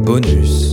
Bonus.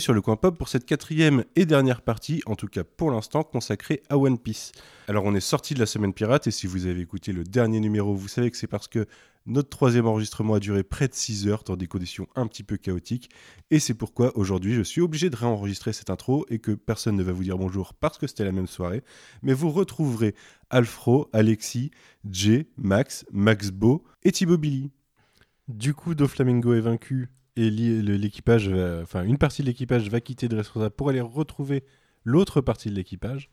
Sur le coin pop pour cette quatrième et dernière partie, en tout cas pour l'instant, consacrée à One Piece. Alors on est sorti de la semaine pirate et si vous avez écouté le dernier numéro, vous savez que c'est parce que notre troisième enregistrement a duré près de 6 heures dans des conditions un petit peu chaotiques et c'est pourquoi aujourd'hui je suis obligé de réenregistrer cette intro et que personne ne va vous dire bonjour parce que c'était la même soirée, mais vous retrouverez Alfro, Alexis, Jay, Max, Max Beau et Thibaut Billy. Du coup, Doflamingo est vaincu et l'équipage, va- enfin une partie de l'équipage va quitter Dressrosa pour aller retrouver l'autre partie de l'équipage.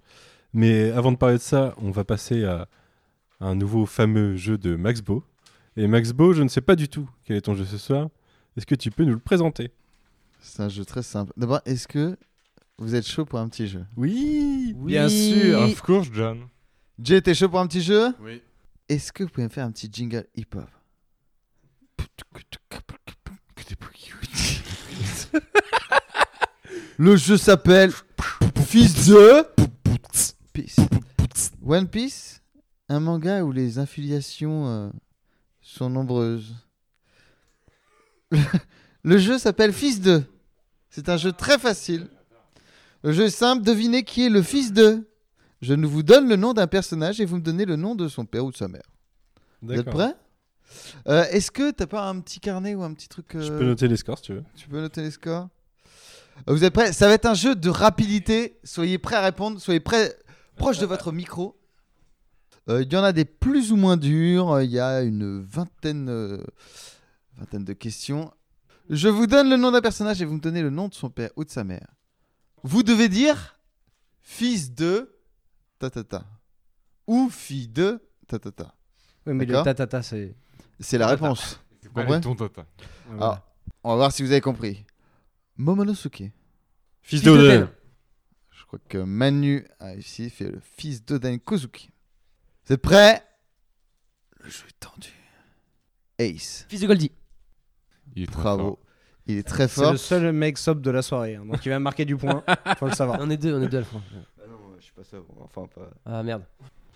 Mais avant de parler de ça, on va passer à un nouveau fameux jeu de Max Beau. Et Max Beau, je ne sais pas du tout quel est ton jeu ce soir. Est-ce que tu peux nous le présenter? C'est un jeu très simple. D'abord, est-ce que vous êtes chaud pour un petit jeu? Oui Bien sûr, of course, John. Jay, t'es chaud pour un petit jeu? Oui. Est-ce que vous pouvez me faire un petit jingle hip-hop? Le jeu s'appelle Fils de Peace. One Piece, un manga où les affiliations euh, sont nombreuses. Le jeu s'appelle Fils de. C'est un jeu très facile. Le jeu est simple, devinez qui est le fils de. Je ne vous donne le nom d'un personnage et vous me donnez le nom de son père ou de sa mère. Vous êtes prêts? Euh, Est-ce que t'as pas un petit carnet ou un petit truc Je euh, peux noter les scores si tu veux. Tu peux noter les scores? Euh, Vous êtes prêts? Ça va être un jeu de rapidité. Soyez prêts à répondre. Soyez prêts, proche de votre micro. Euh, Il y en a des plus ou moins durs. Il y a une vingtaine, euh, vingtaine de questions. Je vous donne le nom d'un personnage et vous me donnez le nom de son père ou de sa mère. Vous devez dire fils de ta ta ta ou fille de ta ta ta. Oui, mais le D'accord? tatata, c'est. C'est la réponse. Vous comprenez ton tata. Alors, on va voir si vous avez compris. Momonosuke. Fils de Oden. Je crois que Manu a ici fait le fils d'Oden Kozuki. Vous êtes prêts? Le jeu est tendu. Ace. Fils de Goldie. Il est très Bravo. Il est très C'est fort. le seul mec sob de la soirée, hein, donc il va marquer du point. Faut le savoir. On est deux, on est deux à la fin. je suis pas ça. Enfin, pas. Ah merde.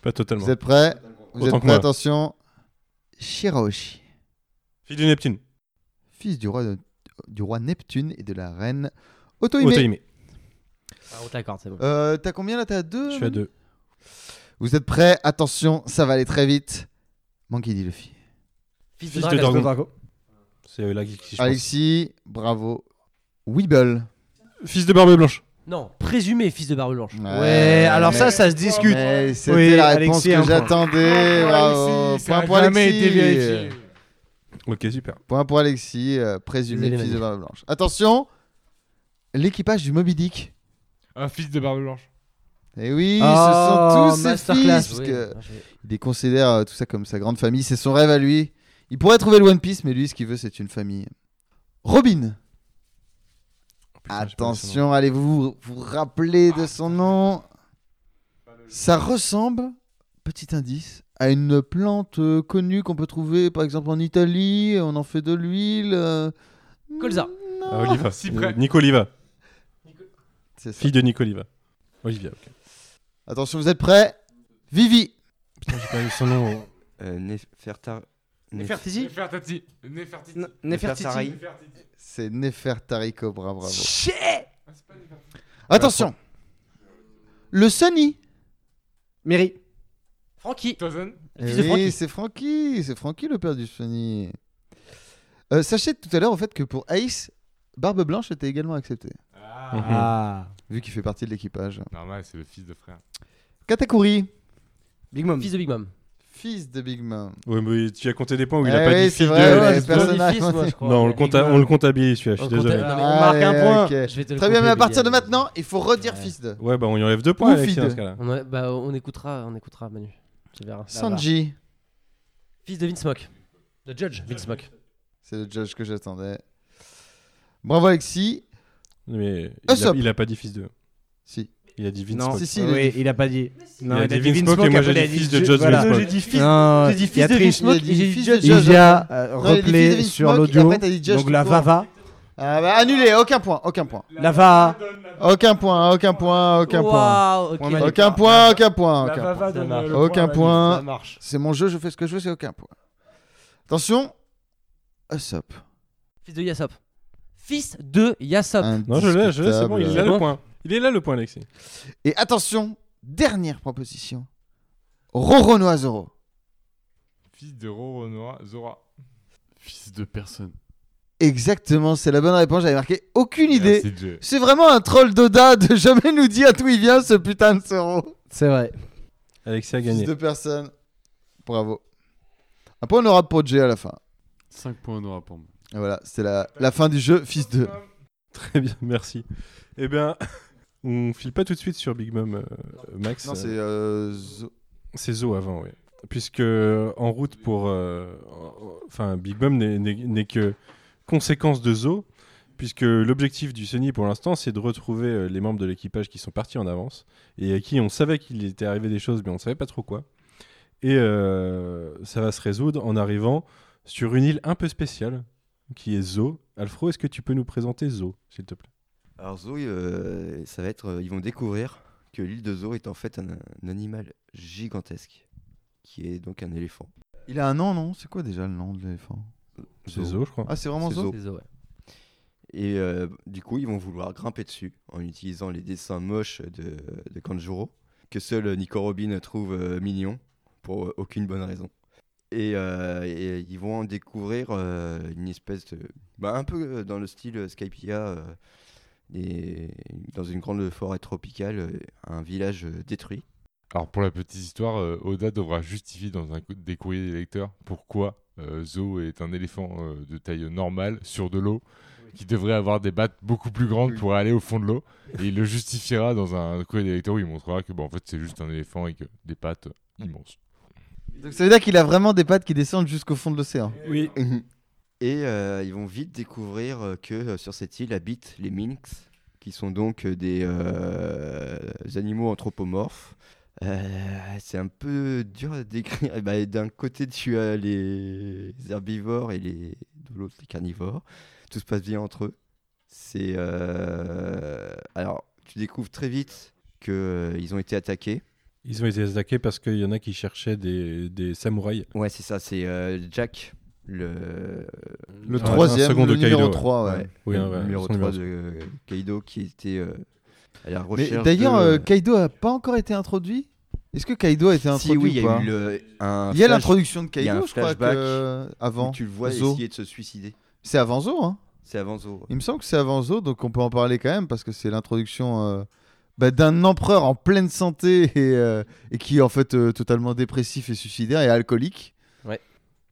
Pas totalement. Vous êtes prêts? Vous Autant êtes prêts? moi. Attention. Shiraoshi. Fils de Neptune. Fils du roi, de- du roi Neptune et de la reine Otohime. Otohime. Ah, on t'accorde, c'est bon. Euh, T'as combien là? T'as deux Je suis à deux. Vous êtes prêts? Attention, ça va aller très vite. Manquez dit le fils. Fils de de Dragon. Dragon. C'est euh, là qui je pense. Alexis, bravo. Weeble. Fils de Barbe Blanche. Non, présumé fils de Barbe Blanche. Ouais, alors ça, ça se discute. C'était Oui, la réponse Alexis, que j'attendais. Bravo. Point pour Alexis. Ok, super. Point pour Alexis, euh, présumé fils de. Barbe Blanche. Attention, l'équipage du Moby Dick. Un fils de barbe blanche. Et oui, Oh, ce sont tous ses masterclass. fils. Parce Oui, que j'ai- il les considère euh, tout ça comme sa grande famille. C'est son rêve à lui. Il pourrait trouver le One Piece, mais lui, ce qu'il veut, c'est une famille. Robin. Oh, putain, j'ai pas vu son nom. Attention, allez-vous vous rappeler de son nom Ça ressemble, petit indice, à une plante euh, connue qu'on peut trouver par exemple en Italie. On en fait de l'huile. euh, Colza. non. Ah, Oliva. Si près. Euh, Nico Oliva. C'est ça. Fille de Nico Oliva. Olivia, ok. Attention, vous êtes prêts? Vivi. Putain, j'ai pas eu son nom. Euh, Nefertar... Nef- Nefertiti Nefertiti. Nefertiti. N- Nefertari. Nefertiti. C'est Nefertari Cobra, bravo. Ah, c'est pas Nefertiti. Attention. Le Sunny. Mary. Francky. Tozen. Fils de oui, c'est Francky, c'est Francky le père du Sunny. Euh, sachez tout à l'heure au fait que pour Ace, Barbe Blanche était également acceptée, Ah. Ah. vu qu'il fait partie de l'équipage. Normal, c'est le fils de frère. Katakuri, Big Mom. Fils de Big Mom. Fils de Big Mom. Ouais, mais tu as compté des points où il Eh a pas oui, dit fils vrai, de. ouais, fils, moi, je crois. Non, on le, compta- on le comptabilise celui-là, je On suis le désolé. compta- non, mais on marque un Allez, point. ok. Je vais te le Très bien, mais à partir de maintenant, il faut redire Ouais. fils de. Ouais, bah on y enlève deux points, Alexis, dans de. ce cas-là. On, a- bah, on écoutera, on écoutera Manu. Tu verras. Sanji, Fils de Vince Mock. De Judge Vince Mock. c'est le judge que j'attendais. Bravo Alexis. Mais il a, Usopp. il a pas dit fils de. Si. Il a dit Vince Non, Smoke. Si, si, il a oui, dit- il a pas dit. Non, Il a dit Vince et moi, j'ai a dit fils de Ju- Judge voilà. Vince j'ai dit fils. Non, j'ai dit il y fils a de triche. Vince Smoke Il a dit et j'ai dit fils de Judge. Il y a euh, Non, il a dit fils de replay Vince sur Smoke, et l'audio. après, t'as dit Judge Donc la tout court. Vava. Ah bah annulé, aucun point, aucun point. La Va. Aucun point, aucun point, aucun point. Waouh, ok. Point Manu. Aucun point, aucun point, aucun Vava point. donne marche. le Aucun à Manu. point. Ça marche. C'est mon jeu, je fais ce que je veux, c'est aucun point. Attention. Fils de Yasop. Fils de Yasop. Non, je l'ai, je l'ai, c'est bon, il bon le point. Il est là le point, Alexis. Et attention, dernière proposition. Roronoa Zoro. Fils de Roronoa Zora. Fils de personne. Exactement, c'est la bonne réponse. J'avais marqué aucune idée. Merci. C'est vraiment un troll d'Oda de jamais nous dire d'où il vient ce putain de Zoro. C'est vrai. Alexis a Fils gagné. de personne. Bravo. Un point honorable pour Jay à la fin. 5 points honorables pour moi. Et voilà, c'est la, la fin du jeu, fils de. Très bien, merci. Eh bien, on file pas tout de suite sur Big Mom, euh, Max. Non, c'est euh, Zo- C'est Zo avant, oui. Puisque euh, en route pour. Enfin, Big Mom n'est- que conséquence de Zo, puisque l'objectif du Sony pour l'instant, c'est de retrouver les membres de l'équipage qui sont partis en avance et à qui on savait qu'il était arrivé des choses, mais on ne savait pas trop quoi. Et ça va se résoudre en arrivant sur une île un peu spéciale, qui est Zo. Alfro, est-ce que tu peux nous présenter Zo, s'il te plaît? Alors Zo, euh, ça va être, euh, ils vont découvrir que l'île de Zo est en fait un, un animal gigantesque, qui est donc un éléphant. Il a un nom, non? C'est quoi déjà le nom de l'éléphant? C'est Zo, je crois. Ah, c'est vraiment C'est Zo? Zo. C'est Zo, ouais. Et euh, du coup, ils vont vouloir grimper dessus en utilisant les dessins moches de, de Kanjuro, que seul Nico Robin trouve euh, mignon, pour euh, aucune bonne raison. Et, euh, et ils vont en découvrir euh, une espèce de. Bah, un peu dans le style euh, Skypia, euh, des- dans une grande forêt tropicale, euh, un village euh, détruit. Alors pour la petite histoire, euh, Oda devra justifier dans un des courriers des lecteurs pourquoi euh, Zo est un éléphant euh, de taille normale sur de l'eau qui devrait avoir des battes beaucoup plus grandes Oui. pour aller au fond de l'eau et il le justifiera dans un courrier des lecteurs où il montrera que bon, en fait c'est juste un éléphant avec euh, des pattes immenses. Donc ça veut dire qu'il a vraiment des pattes qui descendent jusqu'au fond de l'océan. Oui. Et euh, ils vont vite découvrir euh, que euh, sur cette île habitent les Minks, qui sont donc euh, des animaux anthropomorphes. Euh, c'est un peu dur à décrire. Eh ben, D'un côté, tu as les herbivores et les... de l'autre, les carnivores. Tout se passe bien entre eux. C'est euh, alors tu découvres très vite que euh, ils ont été attaqués. Ils ont été attaqués parce qu'il y en a qui cherchaient des, des samouraïs. Ouais, c'est ça. C'est Jack, le troisième, second le de numéro ouais. 3, ouais. Ouais, Oui, le ouais, numéro son 3 numéro de Kaido qui était euh, à la Mais recherche. d'ailleurs, de- euh, Kaido a pas encore été introduit? Est-ce que Kaido a été introduit si, oui, il y a eu le, un Il y a l'introduction de il y a un Kaido, je crois, que... avant où tu le vois Zo. essayer de se suicider. C'est avant Zo, hein C'est avant Zo. Il me semble que c'est avant Zo, donc on peut en parler quand même, parce que c'est l'introduction euh, bah, d'un empereur en pleine santé et, euh, et qui est en fait euh, totalement dépressif et suicidaire et alcoolique.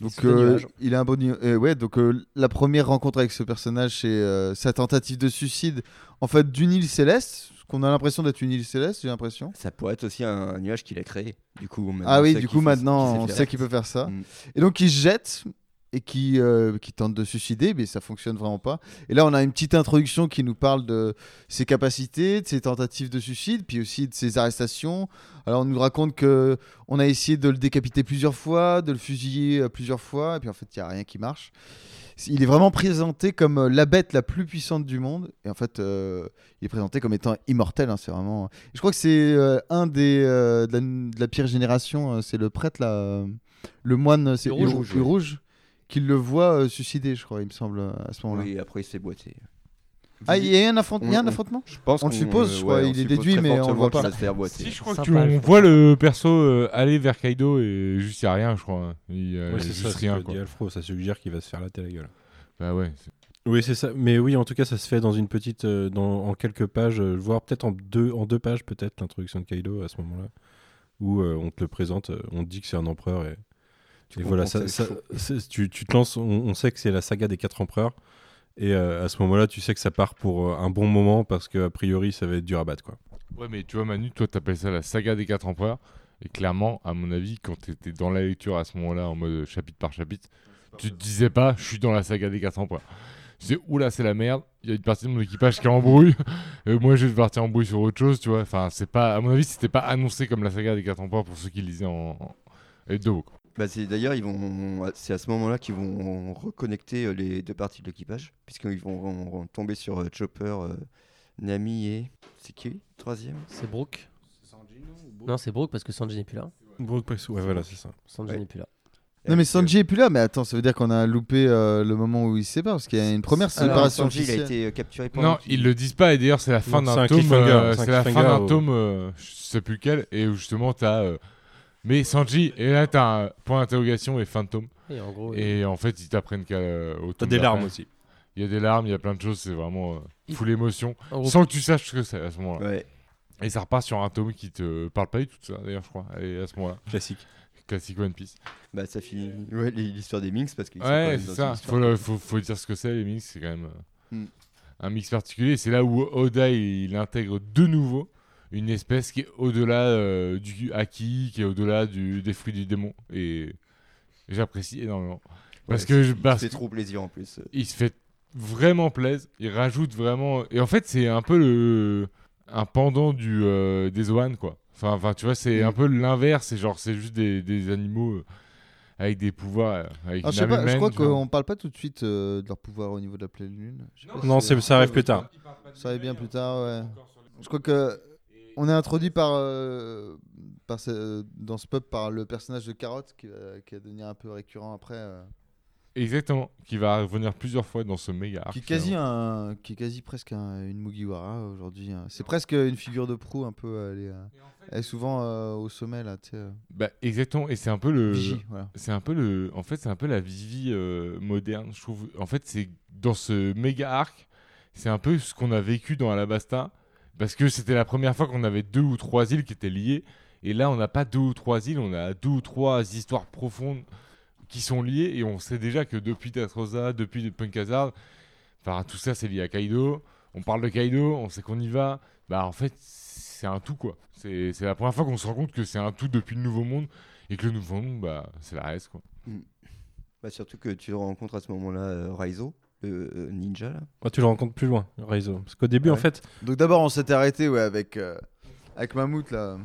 Donc euh, il a un bon euh, ouais donc euh, la première rencontre avec ce personnage c'est euh, sa tentative de suicide en fait d'une île céleste qu'on a l'impression d'être une île céleste j'ai l'impression Ça pourrait être aussi un, un nuage qu'il a créé. Du coup, ah oui du coup maintenant on sait qu'il peut faire ça Mm. et donc il se jette et qui, euh, qui tente de suicider, mais ça fonctionne vraiment pas. Et là, on a une petite introduction qui nous parle de ses capacités, de ses tentatives de suicide, puis aussi de ses arrestations. Alors, on nous raconte que on a essayé de le décapiter plusieurs fois, de le fusiller euh, plusieurs fois, et puis en fait, il y a rien qui marche. il est vraiment présenté comme euh, la bête la plus puissante du monde. Et en fait, euh, il est présenté comme étant immortel. hein, c'est vraiment. Je crois que c'est euh, un des de, la, de la pire génération. c'est le prêtre là, le moine, c'est Hu- rouge, ouais. rouge, qui le voit euh, suicider, je crois, il me semble à ce moment-là. Oui, après il s'est boité. Ah, il y a un, affront- il y a un On- on- affrontement Je pense On le suppose, je crois, il est déduit, mais on le voit qu'il pas. Si, je crois que Sympa, tu, on voit le perso euh, aller vers Kaido et juste il n'y a rien, je crois. Il Ouais, c'est ça, c'est rien. Quoi. dit Alfro, ça suggère qu'il va se faire latter la gueule. Bah ouais. Oui, c'est ça. Mais oui, en tout cas, ça se fait dans une petite, euh, dans, en quelques pages, euh, voire peut-être en deux, en deux pages, peut-être l'introduction de Kaido à ce moment-là, où euh, on te le présente, euh, on te dit que c'est un empereur et, Tu et voilà, ça, tu, tu te lances. On, on sait que c'est la saga des quatre empereurs, et euh, à ce moment-là, tu sais que ça part pour euh, un bon moment parce que a priori, ça va être dur à battre, quoi. Ouais, mais tu vois, Manu, toi, t'appelles ça la saga des quatre empereurs. Et clairement, à mon avis, quand t'étais dans la lecture à ce moment-là, en mode chapitre par chapitre, tu te disais pas, je suis dans la saga des quatre empereurs. Tu disais, oula, c'est la merde, il y a une partie de mon équipage qui est en brouille, et moi je vais partir en brouille sur autre chose, tu vois. Enfin, c'est pas, à mon avis, c'était pas annoncé comme la saga des quatre empereurs pour ceux qui lisaient en, en hebdo, quoi. Bah, c'est d'ailleurs ils vont c'est à ce moment-là qu'ils vont reconnecter euh, les deux parties de l'équipage puisqu'ils vont, vont- vont tomber sur euh, Chopper, euh, Nami et c'est qui troisième? C'est Brooke. Non, c'est Brooke parce que Sanji n'est plus là. ouais, voilà, c'est ça. Sanji Ouais. n'est plus là. Non, mais euh, Sanji est plus là, mais attends, ça veut dire qu'on a loupé euh, le moment où il se sépare, parce qu'il y a une première alors, séparation Sanji, il a été euh, capturé pendant Non, qu'il- ils le disent pas, et d'ailleurs, c'est la fin Non, d'un un tome, c'est la fin d'un tome, je sais plus lequel, et où justement t'as. Mais Sanji, et là t'as un point d'interrogation et fin de tome. Et en gros, Et en fait, ils t'apprennent qu'à euh, T'as des larmes aussi. Il y a des larmes, il y a plein de choses, c'est vraiment euh, full émotion. Sans que tu saches ce que c'est à ce moment-là. Ouais. Et ça repart sur un tome qui te parle pas du tout ça, d'ailleurs, je crois, et à ce moment-là. Classique. Classique One Piece. Bah ça finit ouais, l'histoire des Minx parce qu'ils Ouais, c'est ça. Faut, le- faut, faut dire ce que c'est, les mix, c'est quand même euh, Mm. un mix particulier. C'est là où Oda, il, il intègre de nouveau une espèce qui est au-delà euh, du acquis, qui est au-delà du- des fruits du démon. Et j'apprécie énormément. Parce Ouais, que je- il se parce fait trop plaisir en plus. il se fait vraiment plaisir. Il rajoute vraiment. Et en fait, c'est un peu le un pendant du euh, des Zoan quoi. Enfin, enfin, tu vois, c'est Mm. un peu l'inverse. C'est genre, c'est juste des, des animaux euh, avec des pouvoirs. Avec Alors, je, sais une pas, je amène, crois qu'on parle pas tout de suite euh, de leur pouvoir au niveau de la pleine lune. Je sais pas Non, si- c'est- ça arrive plus tard. Ça arrive bien plus tard, ouais. Je crois que on est introduit par, euh, par ce- dans ce pub par le personnage de Carotte qui va, qui va devenir un peu récurrent après. euh, Exactement. Qui va revenir plusieurs fois dans ce méga arc. qui est quasi un, qui est quasi presque un- une Mugiwara aujourd'hui. hein. C'est presque une figure de proue un peu. Elle est, euh, elle est souvent euh, au sommet là. Tu sais, euh, Bah, exactement. Et c'est un peu le. Vigie, voilà. C'est un peu le. En fait, c'est un peu la Vivi euh, moderne, je trouve. En fait, c'est dans ce méga arc, c'est un peu ce qu'on a vécu dans Alabasta. Parce que c'était la première fois qu'on avait deux ou trois îles qui étaient liées. Et là, on n'a pas deux ou trois îles, on a deux ou trois histoires profondes qui sont liées. Et on sait déjà que depuis Tatrosa, depuis Punk Hazard, enfin, tout ça, c'est lié à Kaido. On parle de Kaido, on sait qu'on y va. Bah, en fait, c'est un tout, quoi. C'est la première fois qu'on se rend compte que c'est un tout depuis le Nouveau Monde. Et que le Nouveau Monde, bah, c'est la reste, quoi. Bah, surtout que tu rencontres à ce moment-là euh, Raizo, euh, ninja là. Oh, tu le rencontres plus loin, Raizo. Parce qu'au début, en fait, Donc d'abord on s'était arrêté ouais, avec, euh, avec Mammouth là.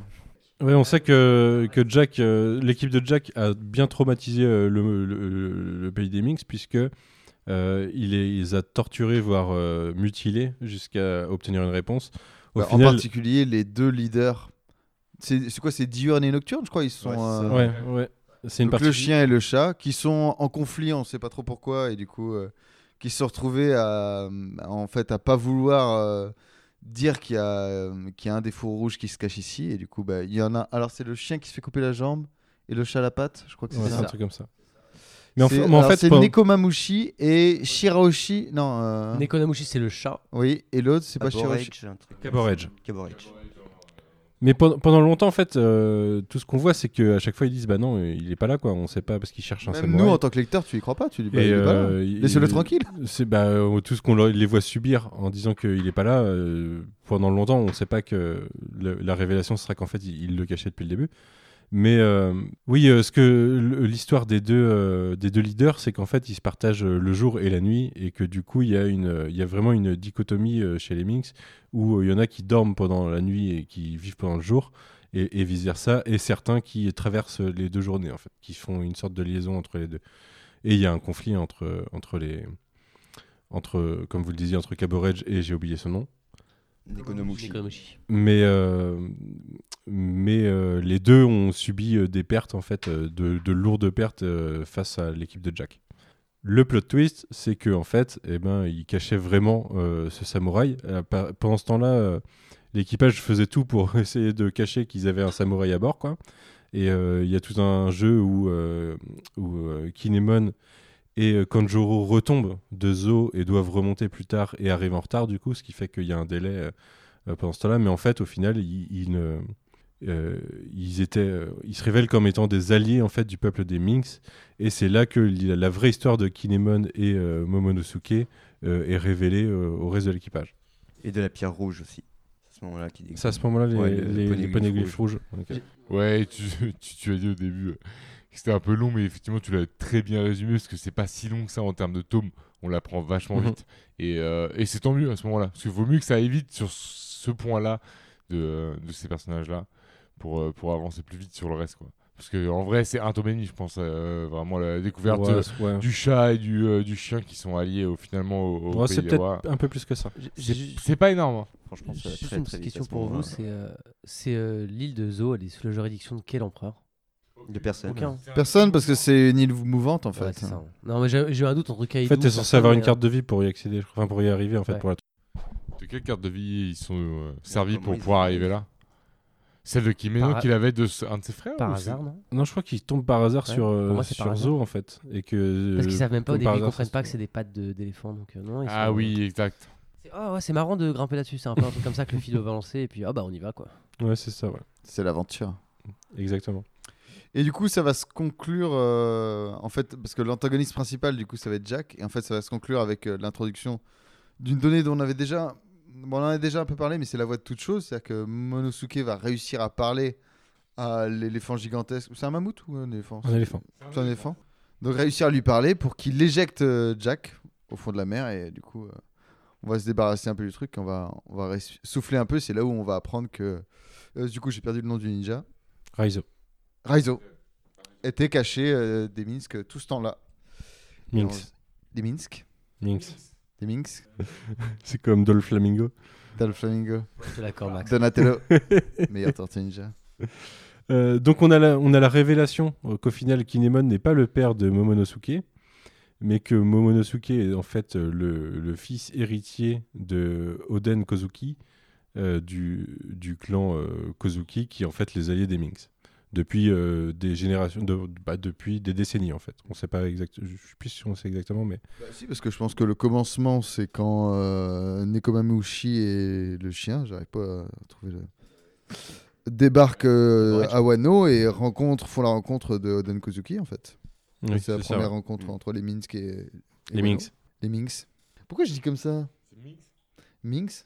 Ouais, on sait que, que Jack, euh, l'équipe de Jack a bien traumatisé euh, le, le- pays des Minx puisque euh, il les a torturés, voire euh, mutilés jusqu'à obtenir une réponse. Au Bah, En particulier les deux leaders. C'est quoi C'est diurne et nocturne je crois ils sont. Ouais, euh, ouais, une Donc partie. le chien et le chat qui sont en conflit, on sait pas trop pourquoi, et du coup euh, qui se sont retrouvés à en fait à pas vouloir euh, dire qu'il y a euh, qu'il y a un des fours rouges qui se cache ici, et du coup bah il y en a. Alors c'est le chien qui se fait couper la jambe et le chat la patte, je crois que c'est ça. un truc comme ça. Mais en, C'est- fait- mais en alors, fait, c'est pendant- Nekomamushi et Shiraoshi. Non. euh, Nekomamushi, c'est le chat. Oui, et l'autre c'est pas Shiraoshi. Caborage. Caborage. Mais pendant, longtemps, en fait, euh, tout ce qu'on voit, c'est qu'à chaque fois, ils disent Bah non, il est pas là, quoi. On sait pas parce qu'il cherche un Même samouraï. nous en tant que lecteur, tu y crois pas, tu dis bah, il est pas là. euh, Laissez-le tranquille. C'est bah, euh, tout ce qu'on les voit subir en disant qu'il est pas là. euh, pendant longtemps, on ne sait pas que le- la révélation sera qu'en fait, il, il le cachait depuis le début. Mais euh, oui, euh, ce que l- l'histoire des deux euh, des deux leaders, c'est qu'en fait, ils se partagent euh, le jour et la nuit, et que du coup, il y a une il y a vraiment une dichotomie euh, chez les Minx où euh, il y en a qui dorment pendant la nuit et qui vivent pendant le jour. Et, et vice versa, et certains qui traversent les deux journées en fait, qui font une sorte de liaison entre les deux. Et il y a un conflit entre, entre les. Entre, comme vous le disiez, entre Caboredge et j'ai oublié son nom. Nekonomushi. Nekonomushi. Mais, euh, mais euh, les deux ont subi euh, des pertes, en fait, de, de lourdes pertes euh, face à l'équipe de Jack. Le plot twist, c'est que en fait, eh ben, il cachait vraiment euh, ce samouraï. Euh, pendant ce temps-là, euh, l'équipage faisait tout pour essayer de cacher qu'ils avaient un samouraï à bord, quoi. Et il y a tout un jeu où, Kinemon et Kanjuro retombent de Zo et doivent remonter plus tard et arrivent en retard, du coup, ce qui fait qu'il y a un délai pendant ce temps-là. Mais en fait, au final, ils, ils ne- euh, ils, étaient, euh, ils se révèlent comme étant des alliés en fait, du peuple des Minx. Et c'est là que la vraie histoire de Kinemon et euh, Momonosuke euh, est révélée euh, au reste de l'équipage. Et de la pierre rouge aussi. C'est à ce moment-là qu'il C'est à ce moment-là les, Ouais, le les- les poneglyphe poneglyphes rouges. Ok. Ouais, tu, tu, tu as dit au début euh, que c'était un peu long, mais effectivement, tu l'as très bien résumé parce que c'est pas si long que ça en termes de tomes. On l'apprend vachement Mhm. vite. Et, euh, et c'est tant mieux à ce moment-là. Parce qu'il vaut mieux que ça aille vite sur ce point-là de, de ces personnages-là pour, euh, pour avancer plus vite sur le reste. Quoi. Parce que en vrai, c'est un tome et demi, je pense. euh, vraiment la découverte Ouais, euh, c'est- ouais. du chat et du, euh, du chien qui sont alliés au, finalement au, au Ouais, pays c'est des peut-être un peu plus que ça. C'est c'est pas énorme. hein. Franchement, très, une très question pour vous, c'est euh, c'est, euh, l'île de Zo, elle est sous la juridiction de quel empereur? De personne. Aucun. Personne, parce que c'est une île mouvante en fait. Ouais, c'est ça. Non, mais j'ai un doute entre En Kaido. fait, t'es censé avoir une carte de vie pour y accéder, enfin pour y arriver en fait. Ouais. Pour la... De quelle carte de vie ils sont euh, servis pour pouvoir arriver là? Celle de Kimeno Par- qu'il avait de ce- un de ses frères euh, Par hasard, non Non, je crois qu'ils tombent par hasard Ouais, sur, euh, pour moi, c'est sur Zo en fait. Et que, Parce qu'ils euh, savent même pas au début, ils comprennent pas que c'est des pattes de- d'éléphant. Donc, euh, non, Ah sont- oui, exact. C'est oh, ouais, c'est marrant de grimper là-dessus. C'est un peu un truc comme ça que le fil doit balancer. Et puis, ah bah, on y va quoi. Ouais, c'est ça, ouais. C'est l'aventure. Exactement. Et du coup, ça va se conclure, euh, en fait, parce que l'antagoniste principal, du coup, ça va être Jack. Et en fait, ça va se conclure avec euh, l'introduction d'une donnée dont on avait déjà, bon, on en a déjà un peu parlé, mais c'est la voix de toute chose. C'est-à-dire que Monosuke va réussir à parler à l'éléphant gigantesque. C'est un mammouth ou un éléphant Un éléphant. C'est un éléphant. Donc réussir à lui parler pour qu'il éjecte euh, Jack au fond de la mer et du coup, euh, on va se débarrasser un peu du truc. On va, on va souffler un peu. C'est là où on va apprendre que, euh, du coup, j'ai perdu le nom du ninja. Raizo. Raizo était caché euh, des Minsk tout ce temps-là. Minx. Des Minsk Minx. C'est comme Dolph Flamingo. Le Flamingo. Je suis d'accord, Max. Donatello. Meilleur tortue ninja. Euh, donc on a la, on a la révélation euh, qu'au final Kinemon n'est pas le père de Momonosuke, mais que Momonosuke est en fait euh, le, le fils héritier de Oden Kozuki, euh, du, du clan euh, Kozuki, qui est en fait les alliés des Minx. Depuis euh, des générations, de, bah, depuis des décennies en fait. On sait pas exactement, je suis plus sûr on sait exactement, mais Bah, si, parce que je pense que le commencement, c'est quand euh, Nekomamushi et le chien, j'arrive pas à trouver le. débarquent euh, Ouais, à Wano et rencontrent, font la rencontre de Oden Kozuki en fait. oui, c'est la ça, première ouais. rencontre entre les Minsk et. et les Wano. Minx. Les Minx. Pourquoi je dis comme ça? Minx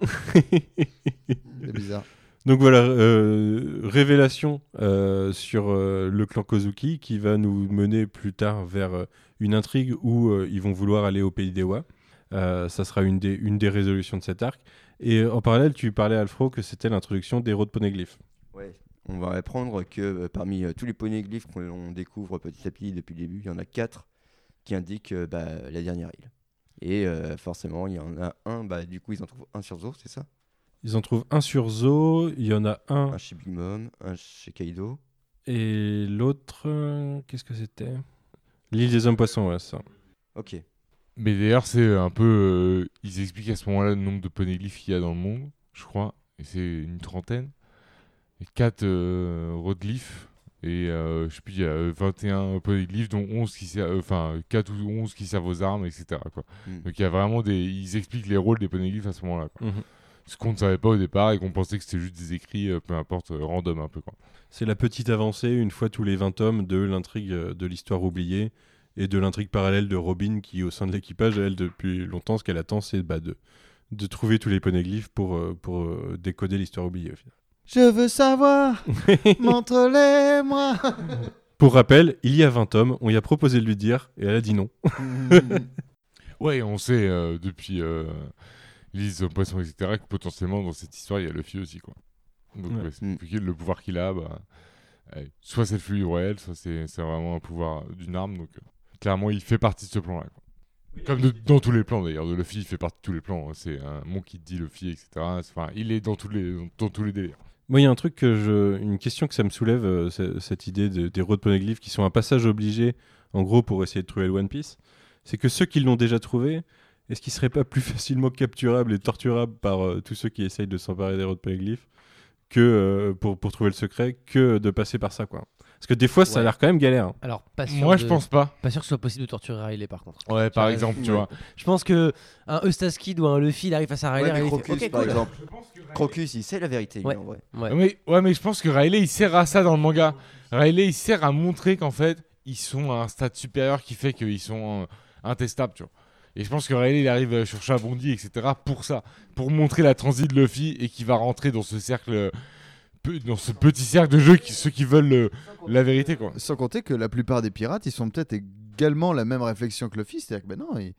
C'est bizarre. Donc voilà, euh, révélation euh, sur euh, le clan Kozuki qui va nous mener plus tard vers une intrigue où ils vont vouloir aller au pays des Wa. Ça sera une des, une des résolutions de cet arc. Et en parallèle, tu parlais, Alfro, que c'était l'introduction des héros de Poneglyph. Ouais. On va apprendre que parmi tous les poneglyphes qu'on découvre petit à petit depuis le début, il y en a quatre qui indiquent bah, la dernière île. Et forcément, il y en a un, bah, du coup, ils en trouvent un sur Zo, c'est ça? Ils en trouvent un sur Zo, il y en a un, Un chez Big Mom, un chez Kaido. et l'autre, euh, qu'est-ce que c'était? L'île des hommes poissons, ouais, ça. Ok. Mais d'ailleurs, c'est un peu. euh, ils expliquent à ce moment-là le nombre de poneglyphes qu'il y a dans le monde, je crois. Et c'est une trentaine. Et 4 rhodoglyphes. Et euh, je sais plus, il y a euh, 21 poneglyphes, dont 11 qui servent. euh, Enfin, 4 ou 11 qui servent aux armes, etc. Quoi. Hmm. Donc il y a vraiment des. Ils expliquent les rôles des poneglyphes à ce moment-là. quoi. Mhm. Ce qu'on ne savait pas au départ et qu'on pensait que c'était juste des écrits, euh, peu importe, euh, random un peu. Quoi. C'est la petite avancée, une fois tous les 20 tomes, de l'intrigue euh, de l'histoire oubliée et de l'intrigue parallèle de Robin qui, au sein de l'équipage, elle, depuis longtemps, ce qu'elle attend, c'est bah, de, de trouver tous les poneglyphes pour, euh, pour euh, décoder l'histoire oubliée. au final. Je veux savoir, montre-les-moi. Pour rappel, il y a 20 tomes, on y a proposé de lui dire et elle a dit non. Ouais, on sait euh, depuis euh, Lise, Homme Poisson, etc., que potentiellement dans cette histoire, il y a Luffy aussi. Quoi. Donc, Ouais. ouais, c'est- Mm. le pouvoir qu'il a, bah, soit c'est le fluide royal, soit c'est c'est vraiment un pouvoir d'une arme. Donc, euh, clairement, il fait partie de ce plan-là. quoi. Comme de- dans tous les plans d'ailleurs, de Luffy, il fait partie de tous les plans. hein. C'est un mon qui dit Luffy, etc. Enfin, il est dans tous les, dans tous les délires. Moi, il y a un truc que je, une question que ça me soulève, euh, c'est- cette idée de- des road poneglyphs qui sont un passage obligé, en gros, pour essayer de trouver le One Piece. C'est que ceux qui l'ont déjà trouvé, est-ce qu'ils seraient pas plus facilement capturables et torturables par euh, tous ceux qui essayent de s'emparer des road poneglyphs que euh, pour, pour trouver le secret que de passer par ça, quoi? Parce que des fois, ça a Ouais. l'air quand même galère. hein. Alors, pas sûr. Moi, de- je pense pas. Pas sûr que ce soit possible de torturer Riley par contre. Ouais, par vois, exemple, tu ouais. vois. Je pense que un Eustace Kid ou un Luffy, il arrive face à Riley. Ouais, fait, Crocus, Ok, par cool. exemple. Crocus, il sait la vérité, lui, Ouais. en vrai. Ouais. Mais, ouais, mais je pense que Riley, il sert à ça dans le manga. Riley, il sert à montrer qu'en fait, ils sont à un stade supérieur qui fait qu'ils sont euh, intestables, tu vois. Et je pense que Riley, il arrive sur Chabondi, etc. pour ça. Pour montrer la transit de Luffy et qui va rentrer dans ce cercle. dans ce petit cercle de jeu, qui, ceux qui veulent la vérité, quoi. Sans compter que la plupart des pirates, ils sont peut-être également la même réflexion que Luffy, c'est-à-dire que ben non, ils,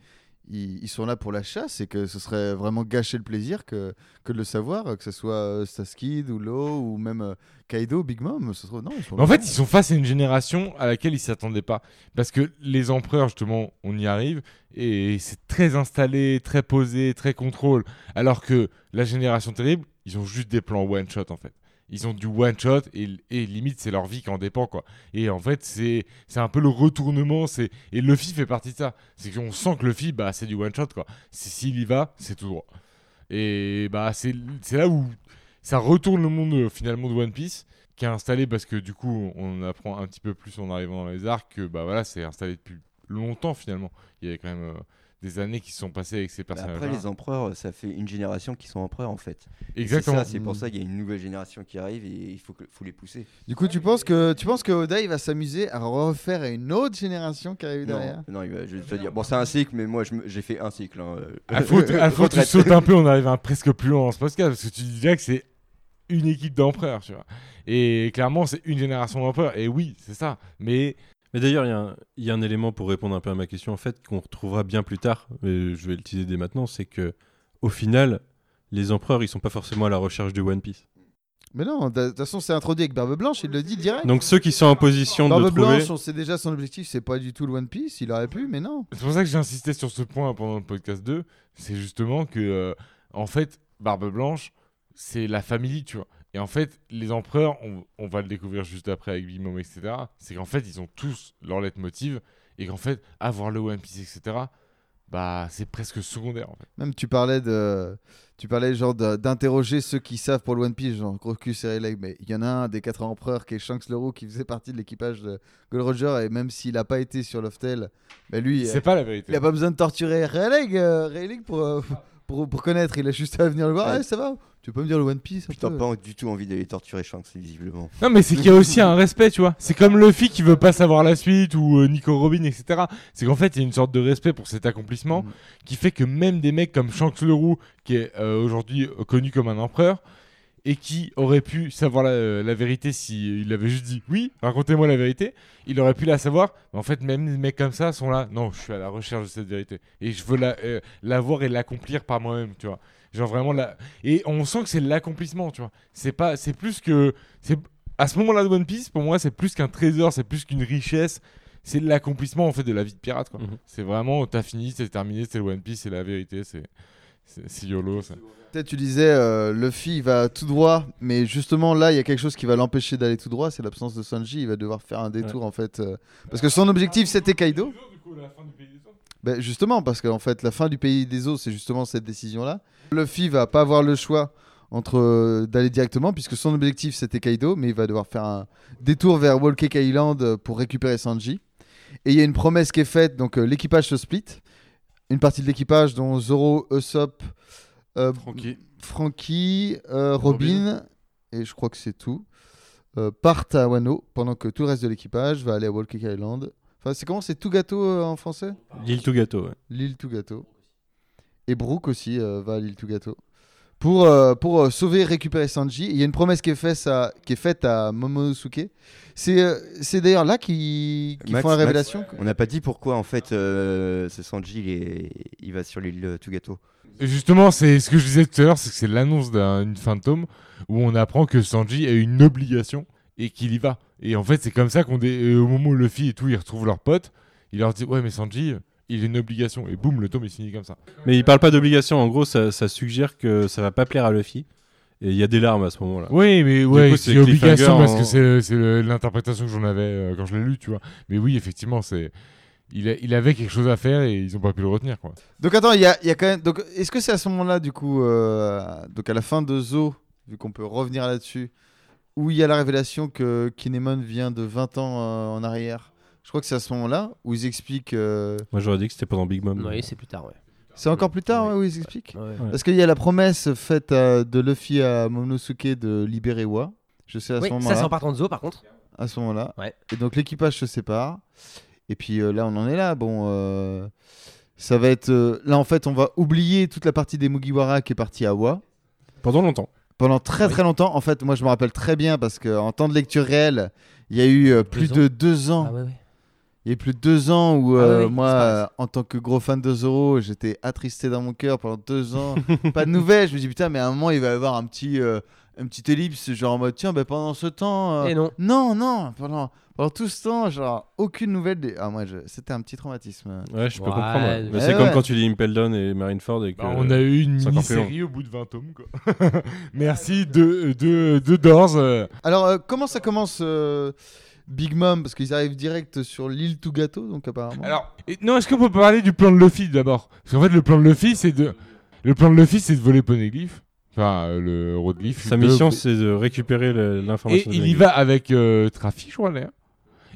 ils- ils sont là pour la chasse et que ce serait vraiment gâcher le plaisir que, que de le savoir, que ce soit euh, Staskid ou Law ou même euh, Kaido, Big Mom, ce serait non, ils sont en là. fait, ils sont face à une génération à laquelle ils s'attendaient pas. Parce que les empereurs, justement, on y arrive, et c'est très installé, très posé, très contrôle. Alors que la génération terrible, ils ont juste des plans one-shot, en fait. Ils ont du one-shot, et, et limite, c'est leur vie qui en dépend, quoi. Et en fait, c'est un peu le retournement, c'est et Luffy fait partie de ça. C'est qu'on sent que Luffy, bah, c'est du one-shot, quoi. C'est- S'il y va, c'est tout droit. Et bah, c'est c'est là où ça retourne le monde, euh, finalement, de One Piece qui est installé parce que du coup on apprend un petit peu plus en arrivant dans les arcs que bah voilà c'est installé depuis longtemps finalement il y avait quand même euh, des années qui se sont passées avec ces Bah, personnages après, les empereurs, ça fait une génération qui sont empereurs, en fait. Exactement C'est pour ça qu'il y a une nouvelle génération qui arrive et il faut, que- faut les pousser. Du coup, tu penses que tu penses que Oda il va s'amuser à refaire une autre génération qui arrive derrière? Non, non, il va, je vais te dire. Bon, c'est un cycle, mais moi, j'ai fait un cycle. hein, euh, Alpha, Alpha, tu retraite. sautes un peu on arrive un presque plus loin dans ce podcast parce que tu dis déjà que c'est une équipe d'empereurs tu vois et clairement c'est une génération d'empereurs et oui c'est ça mais Mais d'ailleurs, il y a un- il y, a un élément pour répondre un peu à ma question, en fait, qu'on retrouvera bien plus tard, mais je vais le teaser dès maintenant, c'est que au final, les empereurs, ils sont pas forcément à la recherche du One Piece. Mais non, de toute façon, c'est introduit avec Barbe Blanche, il le dit direct. Donc ceux qui sont en position de Barbe trouver, Blanche, on sait déjà son objectif, c'est pas du tout le One Piece, il aurait pu, mais non. C'est pour ça que j'ai insisté sur ce point pendant le podcast 2. C'est justement que, euh, en fait, Barbe Blanche, c'est la famille, tu vois. Et en fait, les empereurs, on, on va le découvrir juste après avec Big Mom, etc. C'est qu'en fait, ils ont tous leur leitmotiv. Et qu'en fait, avoir le One Piece, etc., bah, c'est presque secondaire, en fait. Même tu parlais de, tu parlais genre d'interroger ceux qui savent pour le One Piece, genre Crocus et Rayleigh, mais il y en a un des quatre empereurs qui est Shanks le Roux qui faisait partie de l'équipage de Gold Roger et même s'il a pas été sur Loftel, bah lui, euh, C'est pas la vérité. il a pas besoin de torturer Rayleigh, euh, pour, euh, pour pour connaître, il a juste à venir le voir. Ouais. Ouais, ça va, tu peux me dire le One Piece peu pas du tout envie d'aller torturer Shanks, visiblement. Non, mais c'est qu'il y a aussi un respect, tu vois. C'est comme Luffy qui veut pas savoir la suite ou euh, Nico Robin, etc. C'est qu'en fait, il y a une sorte de respect pour cet accomplissement Mhm. qui fait que même des mecs comme Shanks le Roux, qui est euh, aujourd'hui euh, connu comme un empereur, et qui aurait pu savoir la, la vérité si il avait juste dit oui, racontez-moi la vérité, il aurait pu la savoir. Mais en fait, même des mecs comme ça sont là. Non, je suis à la recherche de cette vérité et je veux la, euh, la voir et l'accomplir par moi-même, tu vois. Genre vraiment là. Et on sent que c'est l'accomplissement, tu vois. C'est pas, c'est plus que, c'est à ce moment-là de One Piece, pour moi, c'est plus qu'un trésor, c'est plus qu'une richesse. C'est l'accomplissement en fait de la vie de pirate, quoi. Mhm. C'est vraiment, t'as fini, c'est terminé, c'est le One Piece, c'est la vérité, c'est, c'est, YOLO. Ça. Peut-être tu disais euh, Luffy il va tout droit, mais justement là il y a quelque chose qui va l'empêcher d'aller tout droit, c'est l'absence de Sanji. Il va devoir faire un détour en fait, euh, parce que son objectif c'était Kaido. Ben, justement, parce qu'en fait la fin du pays des eaux c'est justement cette décision là. Luffy va pas avoir le choix entre euh, d'aller directement puisque son objectif c'était Kaido, mais il va devoir faire un détour vers Whole Cake Island pour récupérer Sanji. Et il y a une promesse qui est faite, donc euh, l'équipage se split. Une partie de l'équipage dont Zoro, Usopp, euh, Francky. Frankie, euh, Robin, et je crois que c'est tout, euh, partent à Wano pendant que tout le reste de l'équipage va aller à Cake Island. Enfin, c'est comment C'est tout gâteau euh, en français? L'île tout gâteau. ouais. L'île tout gâteau. Et Brooke aussi euh, va à l'île tout gâteau. Pour, euh, pour euh, sauver et récupérer Sanji. Il y a une promesse qui est, faite à, qui est faite à Momonosuke. C'est euh, c'est d'ailleurs là qu'ils Max, font la Max, révélation. On n'a pas dit pourquoi, en fait, euh, ce Sanji, il, est- il va sur l'île euh, tout gâteau. Et justement, c'est ce que je disais tout à l'heure, c'est que c'est l'annonce d'une fantôme où on apprend que Sanji a une obligation et qu'il y va. Et en fait, c'est comme ça qu'on dé- au moment où Luffy et tout ils retrouvent leurs potes, Il leur dit ouais mais Sanji, il a une obligation et boum le tome est signé comme ça. Mais il parle pas d'obligation. En gros, ça, ça suggère que ça va pas plaire à Luffy. Et il y a des larmes à ce moment-là. Oui mais ouais coup, c'est c'est obligation parce que c'est l'interprétation que j'en avais euh, quand je l'ai lu tu vois. Mais oui effectivement c'est il, a- il avait quelque chose à faire et ils ont pas pu le retenir quoi. Donc attends, il y a, il y a quand même. Donc est-ce que c'est à ce moment-là du coup, euh, donc à la fin de Zo, vu qu'on peut revenir là-dessus, où il y a la révélation que Kinemon vient de 20 ans euh, en arrière? Je crois que c'est à ce moment-là où ils expliquent. euh, Moi, j'aurais dit que c'était pendant Big Mom. Oui, c'est plus tard, ouais. C'est encore plus tard ouais, où ils expliquent. Ouais. Parce qu'il y a la promesse faite à- de Luffy à Momonosuke de libérer Wa. Je sais à Oui, ce ça c'est moment-là. en partant de Zo par contre. à ce moment-là. Ouais. Et donc l'équipage se sépare. Et puis euh, là, on en est là. Bon, euh, ça va être. euh, là, en fait, on va oublier toute la partie des Mugiwara qui est partie à Wa. Pendant longtemps. Pendant très Oui. très longtemps. En fait, moi, je me rappelle très bien parce qu'en temps de lecture réelle, il y a eu euh, plus de deux ans. Ah ouais, ouais. Il y a eu plus de deux ans où Ah euh, oui, moi, euh, en tant que gros fan de Zoro, j'étais attristé dans mon cœur pendant deux ans. pas de nouvelles. Je me dis putain, mais à un moment, il va y avoir un petit, euh, un petit ellipse, genre en mode tiens, ben, pendant ce temps. euh, Et non. non, non, pendant, pendant tout ce temps, genre, aucune nouvelle. Des... Ah, moi, je- c'était un petit traumatisme. Ouais, je peux Ouais, comprendre. ouais. ouais, Bah, c'est ouais. comme quand tu lis Impel Down et Marineford et que. Bah, on a eu une long. mini-série au bout de 20 tomes quoi. Merci de de de Doors. Alors, euh, comment ça commence euh, Big Mom Parce qu'ils arrivent direct sur l'île tout gâteau, donc apparemment. Alors, et- non, est-ce qu'on peut parler du plan de Luffy d'abord? Parce qu'en fait, le plan de Luffy, c'est de, le plan de Luffy, c'est de voler Poneglyph, enfin euh, le Roadglyph. Sa de- mission, c'est de récupérer le- et l'information. de il y va avec euh, Trafi, je crois d'ailleurs,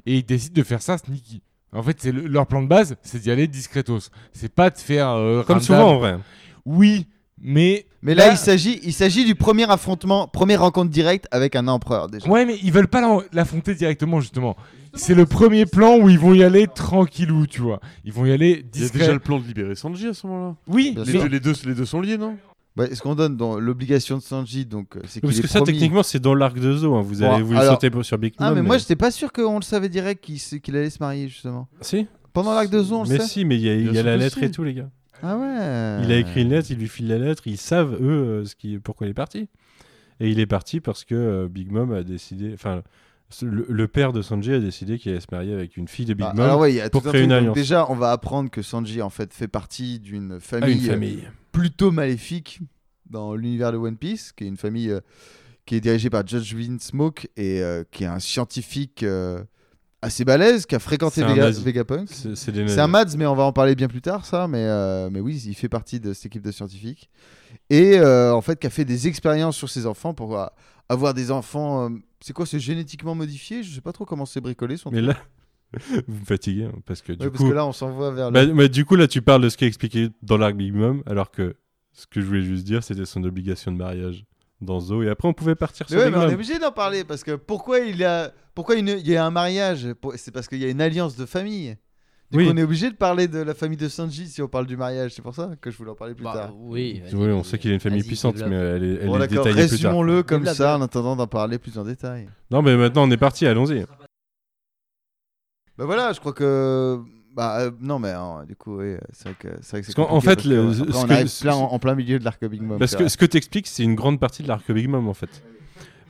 et il décide de faire ça sneaky. En fait, c'est le- leur plan de base, c'est d'y aller discretos. C'est pas de faire euh, Comme random. souvent en vrai. Oui, mais Mais là, il s'agit, il s'agit du premier affrontement, première rencontre directe avec un empereur déjà. Ouais, mais ils veulent pas l'affronter directement, justement. C'est le premier plan où ils vont y aller tranquillou, tu vois. Ils vont y aller Il y a discret. déjà le plan de libérer Sanji à ce moment-là. Oui, Les deux, les, deux, les deux sont liés, non? Bah, Est-ce qu'on donne dans l'obligation de Sanji donc euh, c'est qu'il Parce est que ça, promis- techniquement, c'est dans l'arc de Zo. hein. Vous avez Bon, voulu alors- sauter sur Big Ah Mom. mais moi j'étais pas sûr qu'on le savait direct qu'il allait se marier justement. Si. Pendant l'acte de Zo, on le Mais sait. si, mais il y a, y la lettre si. et tout, les gars. Ah ouais. Il a écrit une lettre, il lui file la lettre, ils savent, eux, euh, ce qui, pourquoi il est parti. Et il est parti parce que euh, Big Mom a décidé. Enfin, le, le père de Sanji a décidé qu'il allait se marier avec une fille de Big Ah, Mom. ouais, pour un créer truc. une alliance. déjà, on va apprendre que Sanji en fait fait partie d'une Ah, famille, une euh, famille. plutôt maléfique dans l'univers de One Piece, qui est une famille euh, qui est dirigée par Judge Smoke et euh, qui est un scientifique euh, assez balèze, qui a fréquenté Vega-. Vegapunk. C'est un Mads, mais on va en parler bien plus tard, ça. Mais, euh, mais oui, il fait partie de cette équipe de scientifiques. Et euh, en fait, qui a fait des expériences sur ses enfants pour euh, avoir des enfants. euh, c'est quoi, c'est génétiquement modifié? Je sais pas trop comment c'est bricolé. Son Mais truc. là, vous me fatiguez hein, parce que du Ouais, parce coup, que là, on s'envoie vers le. bah, bah, du coup là, tu parles de ce qui est expliqué dans l'arc Big Mom, alors que ce que je voulais juste dire, c'était son obligation de mariage dans Zo. Et après, on pouvait partir Mais sur ouais, Big mais on est obligé d'en parler parce que pourquoi il a, pourquoi il il y a un mariage C'est parce qu'il y a une alliance de famille. Du Oui. coup, on est obligé de parler de la famille de Sanji si on parle du mariage. C'est pour ça que je voulais en parler plus Bah, tard. oui. Oui, on sait qu'il a une famille puissante, mais elle est, elle Bon, est détaillée plus tard. résumons-le comme ça en attendant d'en parler plus en détail. Non, mais maintenant, on est parti, allons-y. Bah voilà, je crois que. Bah euh, non, mais euh, du coup, oui, c'est vrai que c'est vrai que c'est en fait, le- parce que, ce après, on que- arrive plein, en, en plein milieu de l'arc Big Mom. Parce que ce que t'expliques, c'est une grande partie de l'arc Big Mom en fait.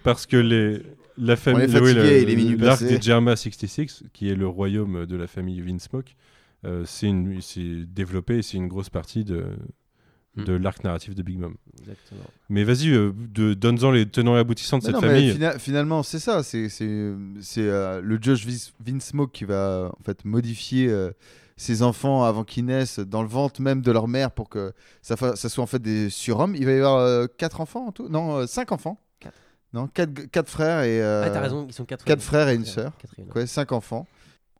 Parce que les, la famille, le- minuit l'arc des Germa 66, qui est le royaume de la famille Vinsmoke, euh, c'est une- c'est développé c'est une grosse partie de, Hmm. de l'arc narratif de Big Mom. Exactement. Mais vas-y, euh, donne-en les tenants et aboutissants de Mais cette non, mais famille. fina- finalement, c'est ça. C'est euh, le Josh Vinsmoke qui va en fait modifier euh, ses enfants avant qu'ils naissent dans le ventre même de leur mère pour que ça, soit en fait des surhommes. Il va y avoir euh, quatre enfants en tout? Non, euh, cinq enfants. Quatre. Non, quatre, quatre frères et. euh, Ah, t'as raison, ils sont quatre. quatre frères et une sœur. quatre et une. Ouais, cinq enfants.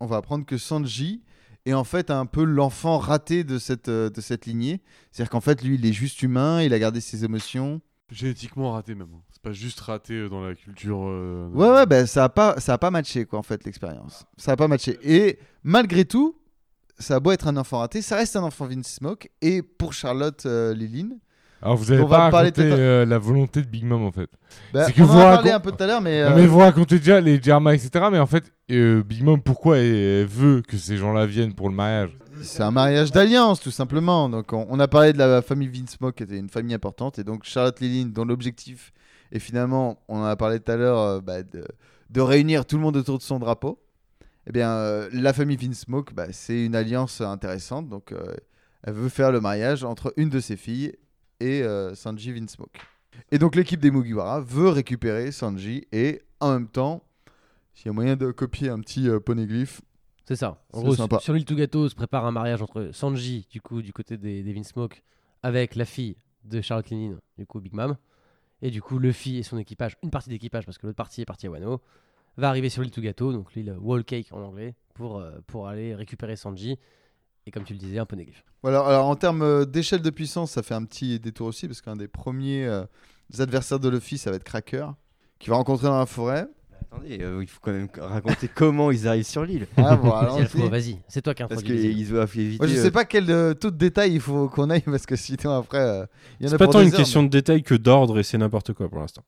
On va apprendre que Sanji est en fait un peu l'enfant raté de cette, euh, de cette lignée. C'est-à-dire qu'en fait, lui, il est juste humain, il a gardé ses émotions. Génétiquement raté même. hein. C'est pas juste raté euh, dans la culture. euh, Ouais, ouais, ben ça a pas, ça a pas matché, quoi, en fait, l'expérience. Ça a pas matché. Et malgré tout, ça a beau être un enfant raté, ça reste un enfant Vince Smoke. Et pour Charlotte euh, Liline, Alors vous avez On va pas raconté peut-être- euh, la volonté de Big Mom en fait. bah, C'est que on vous en a parlé un peu tout à l'heure, mais, Non, euh, mais vous racontez déjà les Germa, etc. Mais en fait, euh, Big Mom, pourquoi elle, veut que ces gens-là viennent pour le mariage? C'est un mariage d'alliance, tout simplement. Donc, on, on a parlé de la famille Vince Smoke, qui était une famille importante. Et donc, Charlotte Liline, dont l'objectif est finalement, on en a parlé tout à l'heure, euh, bah, de, de réunir tout le monde autour de son drapeau. eh bien, euh, la famille Vinsmoke, bah, c'est une alliance intéressante. Donc, euh, elle veut faire le mariage entre une de ses filles et euh, Sanji Vinsmoke. Et donc, l'équipe des Mugiwara veut récupérer Sanji et en même temps, s'il y a moyen de copier un petit euh, poneglyph, C'est ça. En gros, sympa. sur, l'île Tugato se prépare un mariage entre Sanji, du coup, du côté des, des Vinsmoke, avec la fille de Charlotte Lénine, du coup, Big Mom. Et du coup, Luffy et son équipage, une partie d'équipage, parce que l'autre partie est partie à Wano, va arriver sur l'île Tugato, donc l'île Wall Cake en anglais, pour, euh, pour aller récupérer Sanji. Et comme tu le disais, un poneglyph. Voilà, alors en termes euh, d'échelle de puissance, ça fait un petit détour aussi, parce qu'un des premiers euh, adversaires de Luffy, ça va être Cracker, qui va rencontrer dans la forêt. Attendez, euh, il faut quand même raconter comment ils arrivent sur l'île. Ah, bon, alors, Vas-y, c'est toi qui Parce introduis. îles. qu'ils doivent éviter. Moi, je sais pas quel euh, tout de détail il faut qu'on aille, parce que sinon après, euh, il y en C'est a pas tant une heures, question de détail que d'ordre et c'est n'importe quoi pour l'instant.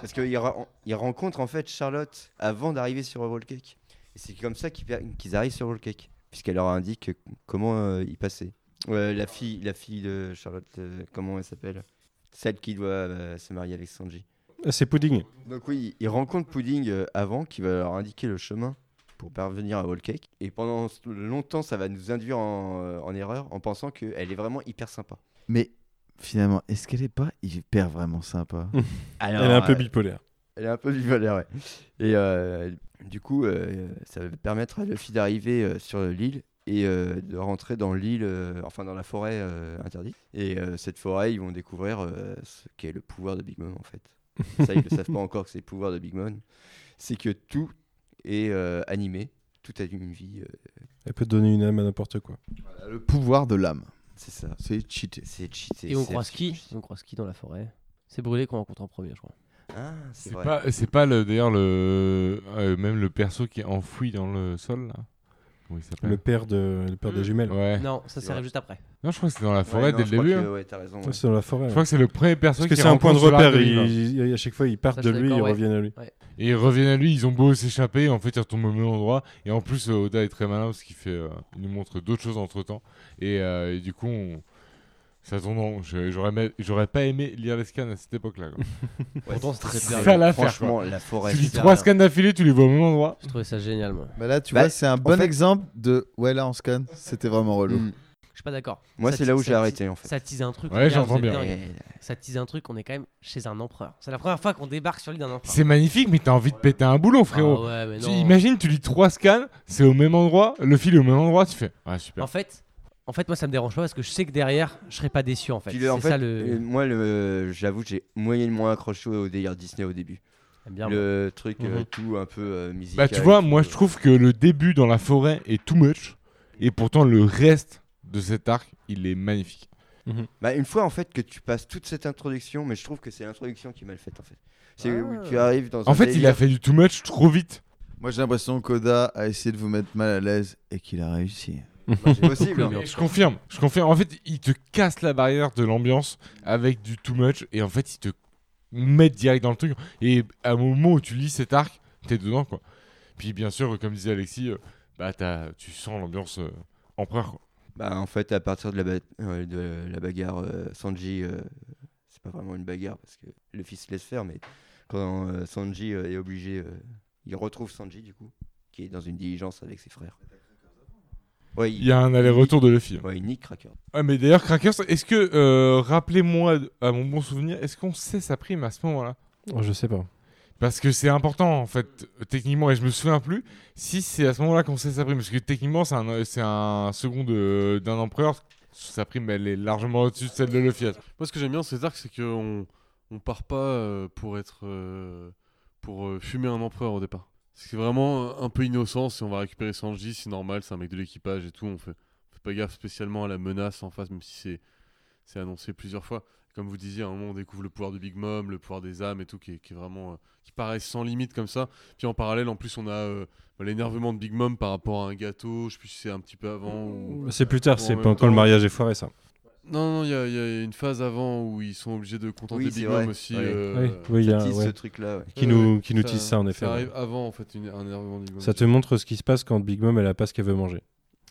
Parce qu'il ra- il rencontre en fait Charlotte avant d'arriver sur Roll Cake. Et c'est comme ça qu'ils qu'ils arrivent sur Roll Cake. Puisqu'elle leur indique comment euh, y passer. Ouais, la, fille, la fille de Charlotte, euh, comment elle s'appelle? Celle qui doit euh, se marier avec Sanji. C'est Pudding. Donc oui, ils rencontrent Pudding euh, avant, qui va leur indiquer le chemin pour parvenir à Whole Cake. Et pendant longtemps, ça va nous induire en, euh, en erreur en pensant qu'elle est vraiment hyper sympa. Mais finalement, est-ce qu'elle est pas hyper vraiment sympa? Alors, Elle est un peu euh, bipolaire. Elle est un peu bipolaire, ouais. Et euh, du coup, euh, ça va permettre à Luffy d'arriver euh, sur l'île et euh, de rentrer dans l'île, euh, enfin dans la forêt euh, interdite. Et euh, cette forêt, ils vont découvrir euh, ce qu'est le pouvoir de Big Mom en fait. Ça, ils ne savent pas encore que c'est le pouvoir de Big Mom. C'est que tout est euh, animé, tout a une vie. euh, Elle peut donner une âme à n'importe quoi. Voilà, Le pouvoir de l'âme. c'est ça. C'est cheaté. C'est cheaté. Et on croise qui. On croise qui dans la forêt? C'est brûlé qu'on rencontre en premier, je crois. Ah, c'est pas, c'est pas le, d'ailleurs le, euh, même le perso qui est enfoui dans le sol là. Comment il s'appelle? Le père de, le père des jumelles. Ouais. Non, ça, C'est juste après. Non, je crois que c'est dans la forêt dès le début. hein. c'est dans la forêt. Je ouais. crois que c'est le premier perso Parce que qui c'est un point de rencontre sur l'arc repère. de l'île. ils- ils- à chaque fois, ils partent Ça, de suis lui, ils d'accord, ouais. reviennent à lui. Et ils reviennent à lui, ils ont beau s'échapper, en fait ils retombent au même endroit. Et en plus, euh, Oda est très malin parce qu'il fait, euh, il nous montre d'autres choses entre temps. Et, euh, et du coup, on- ça tombe en- je- J'aurais pas aimé lire les scans à cette époque-là. quoi. Pourtant, c'est très C'est bien. l'affaire, Franchement, la forêt. tu lis trois scans d'affilée, tu les vois au même endroit. Je trouvais ça génial, moi. Bah là, tu Bah, vois, c'est un bon fait- exemple de. Ouais, là, on scan. C'était vraiment relou. Mm. Je suis pas d'accord. Moi, Ça c'est là où ça j'ai arrêté en fait. Ça tease un truc. Ouais, j'entends bien. Ça tease un truc, on est quand même chez un empereur. C'est la première fois qu'on débarque sur l'île d'un empereur. C'est magnifique, mais t'as envie de péter un boulon, frérot. Ah ouais, mais Tu- non. imagine, tu lis trois scans, c'est au même endroit, le fil est au même endroit, tu fais. Ouais, super. En fait, en fait, moi, ça me dérange pas parce que je sais que derrière, je serais pas déçu en fait. Puis en C'est fait, ça le. moi, le, j'avoue, j'ai moyennement accroché au délire Disney au début. J'aime bien. le truc euh, Mhm. tout un peu euh, musical. Bah, tu vois, moi euh, je trouve que le début dans la forêt est too much, et pourtant le reste de cet arc, il est magnifique. Bah, une fois en fait que tu passes toute cette introduction, mais je trouve que c'est l'introduction qui est mal faite en fait. C'est Ah. où tu arrives dans un En fait, il a fait du too much trop vite. Moi, j'ai l'impression qu'Oda a essayé de vous mettre mal à l'aise et qu'il a réussi. C'est possible. hein. Je confirme, je confirme. En fait, il te casse la barrière de l'ambiance avec du too much, et en fait, il te met direct dans le truc. Et à un moment où tu lis cet arc, t'es dedans, quoi. Puis bien sûr, comme disait Alexis, euh, bah, t'as- tu sens l'ambiance euh, empereur, quoi. Bah, en fait, à partir de la, ba- euh, de la bagarre euh, Sanji, euh, c'est pas vraiment une bagarre parce que le fils laisse faire, mais quand euh, Sanji euh, est obligé, euh, il retrouve Sanji du coup, qui est dans une diligence avec ses frères. Ouais, Il y a un aller-retour de Luffy. Ouais, il nique Cracker. Ouais, mais d'ailleurs, Crackers, est-ce que, euh, rappelez-moi à mon bon souvenir, est-ce qu'on sait sa prime à ce moment-là? Oh, je sais pas. Parce que c'est important, en fait, techniquement, et je me souviens plus si c'est à ce moment-là qu'on sait sa prime. Parce que techniquement, c'est un, c'est un second de- d'un empereur. Sa prime, elle est largement au-dessus de celle de Luffy. Moi, ce que j'aime bien dans cet arc, c'est qu'on on part pas euh, pour être euh, pour fumer un empereur au départ. C'est vraiment un peu innocent. Si on va récupérer Sanji, c'est normal, c'est un mec de l'équipage et tout. On fait, on fait pas gaffe spécialement à la menace en face, même si c'est c'est annoncé plusieurs fois. Comme vous disiez, à un moment, on découvre le pouvoir de Big Mom, le pouvoir des âmes et tout, qui est, qui est vraiment euh, qui paraît sans limite comme ça. Puis en parallèle, en plus, on a euh, l'énervement de Big Mom par rapport à un gâteau. Je sais plus si c'est un petit peu avant ou C'est plus tard, c'est pas quand le mariage est foiré, ça. Non, non, il y, a- il y a une phase avant où ils sont obligés de contenter Oui, Big. Mom aussi. Ouais. euh, Oui, oui, il y a, Tease ouais. ce truc-là. ouais. Qui ouais, nous, qui nous tease ça, en effet. Ça ouais. arrive avant, en fait, une, un énervement de Big Mom. Ça te montre ce qui se passe quand Big Mom, elle a pas ce qu'elle veut manger.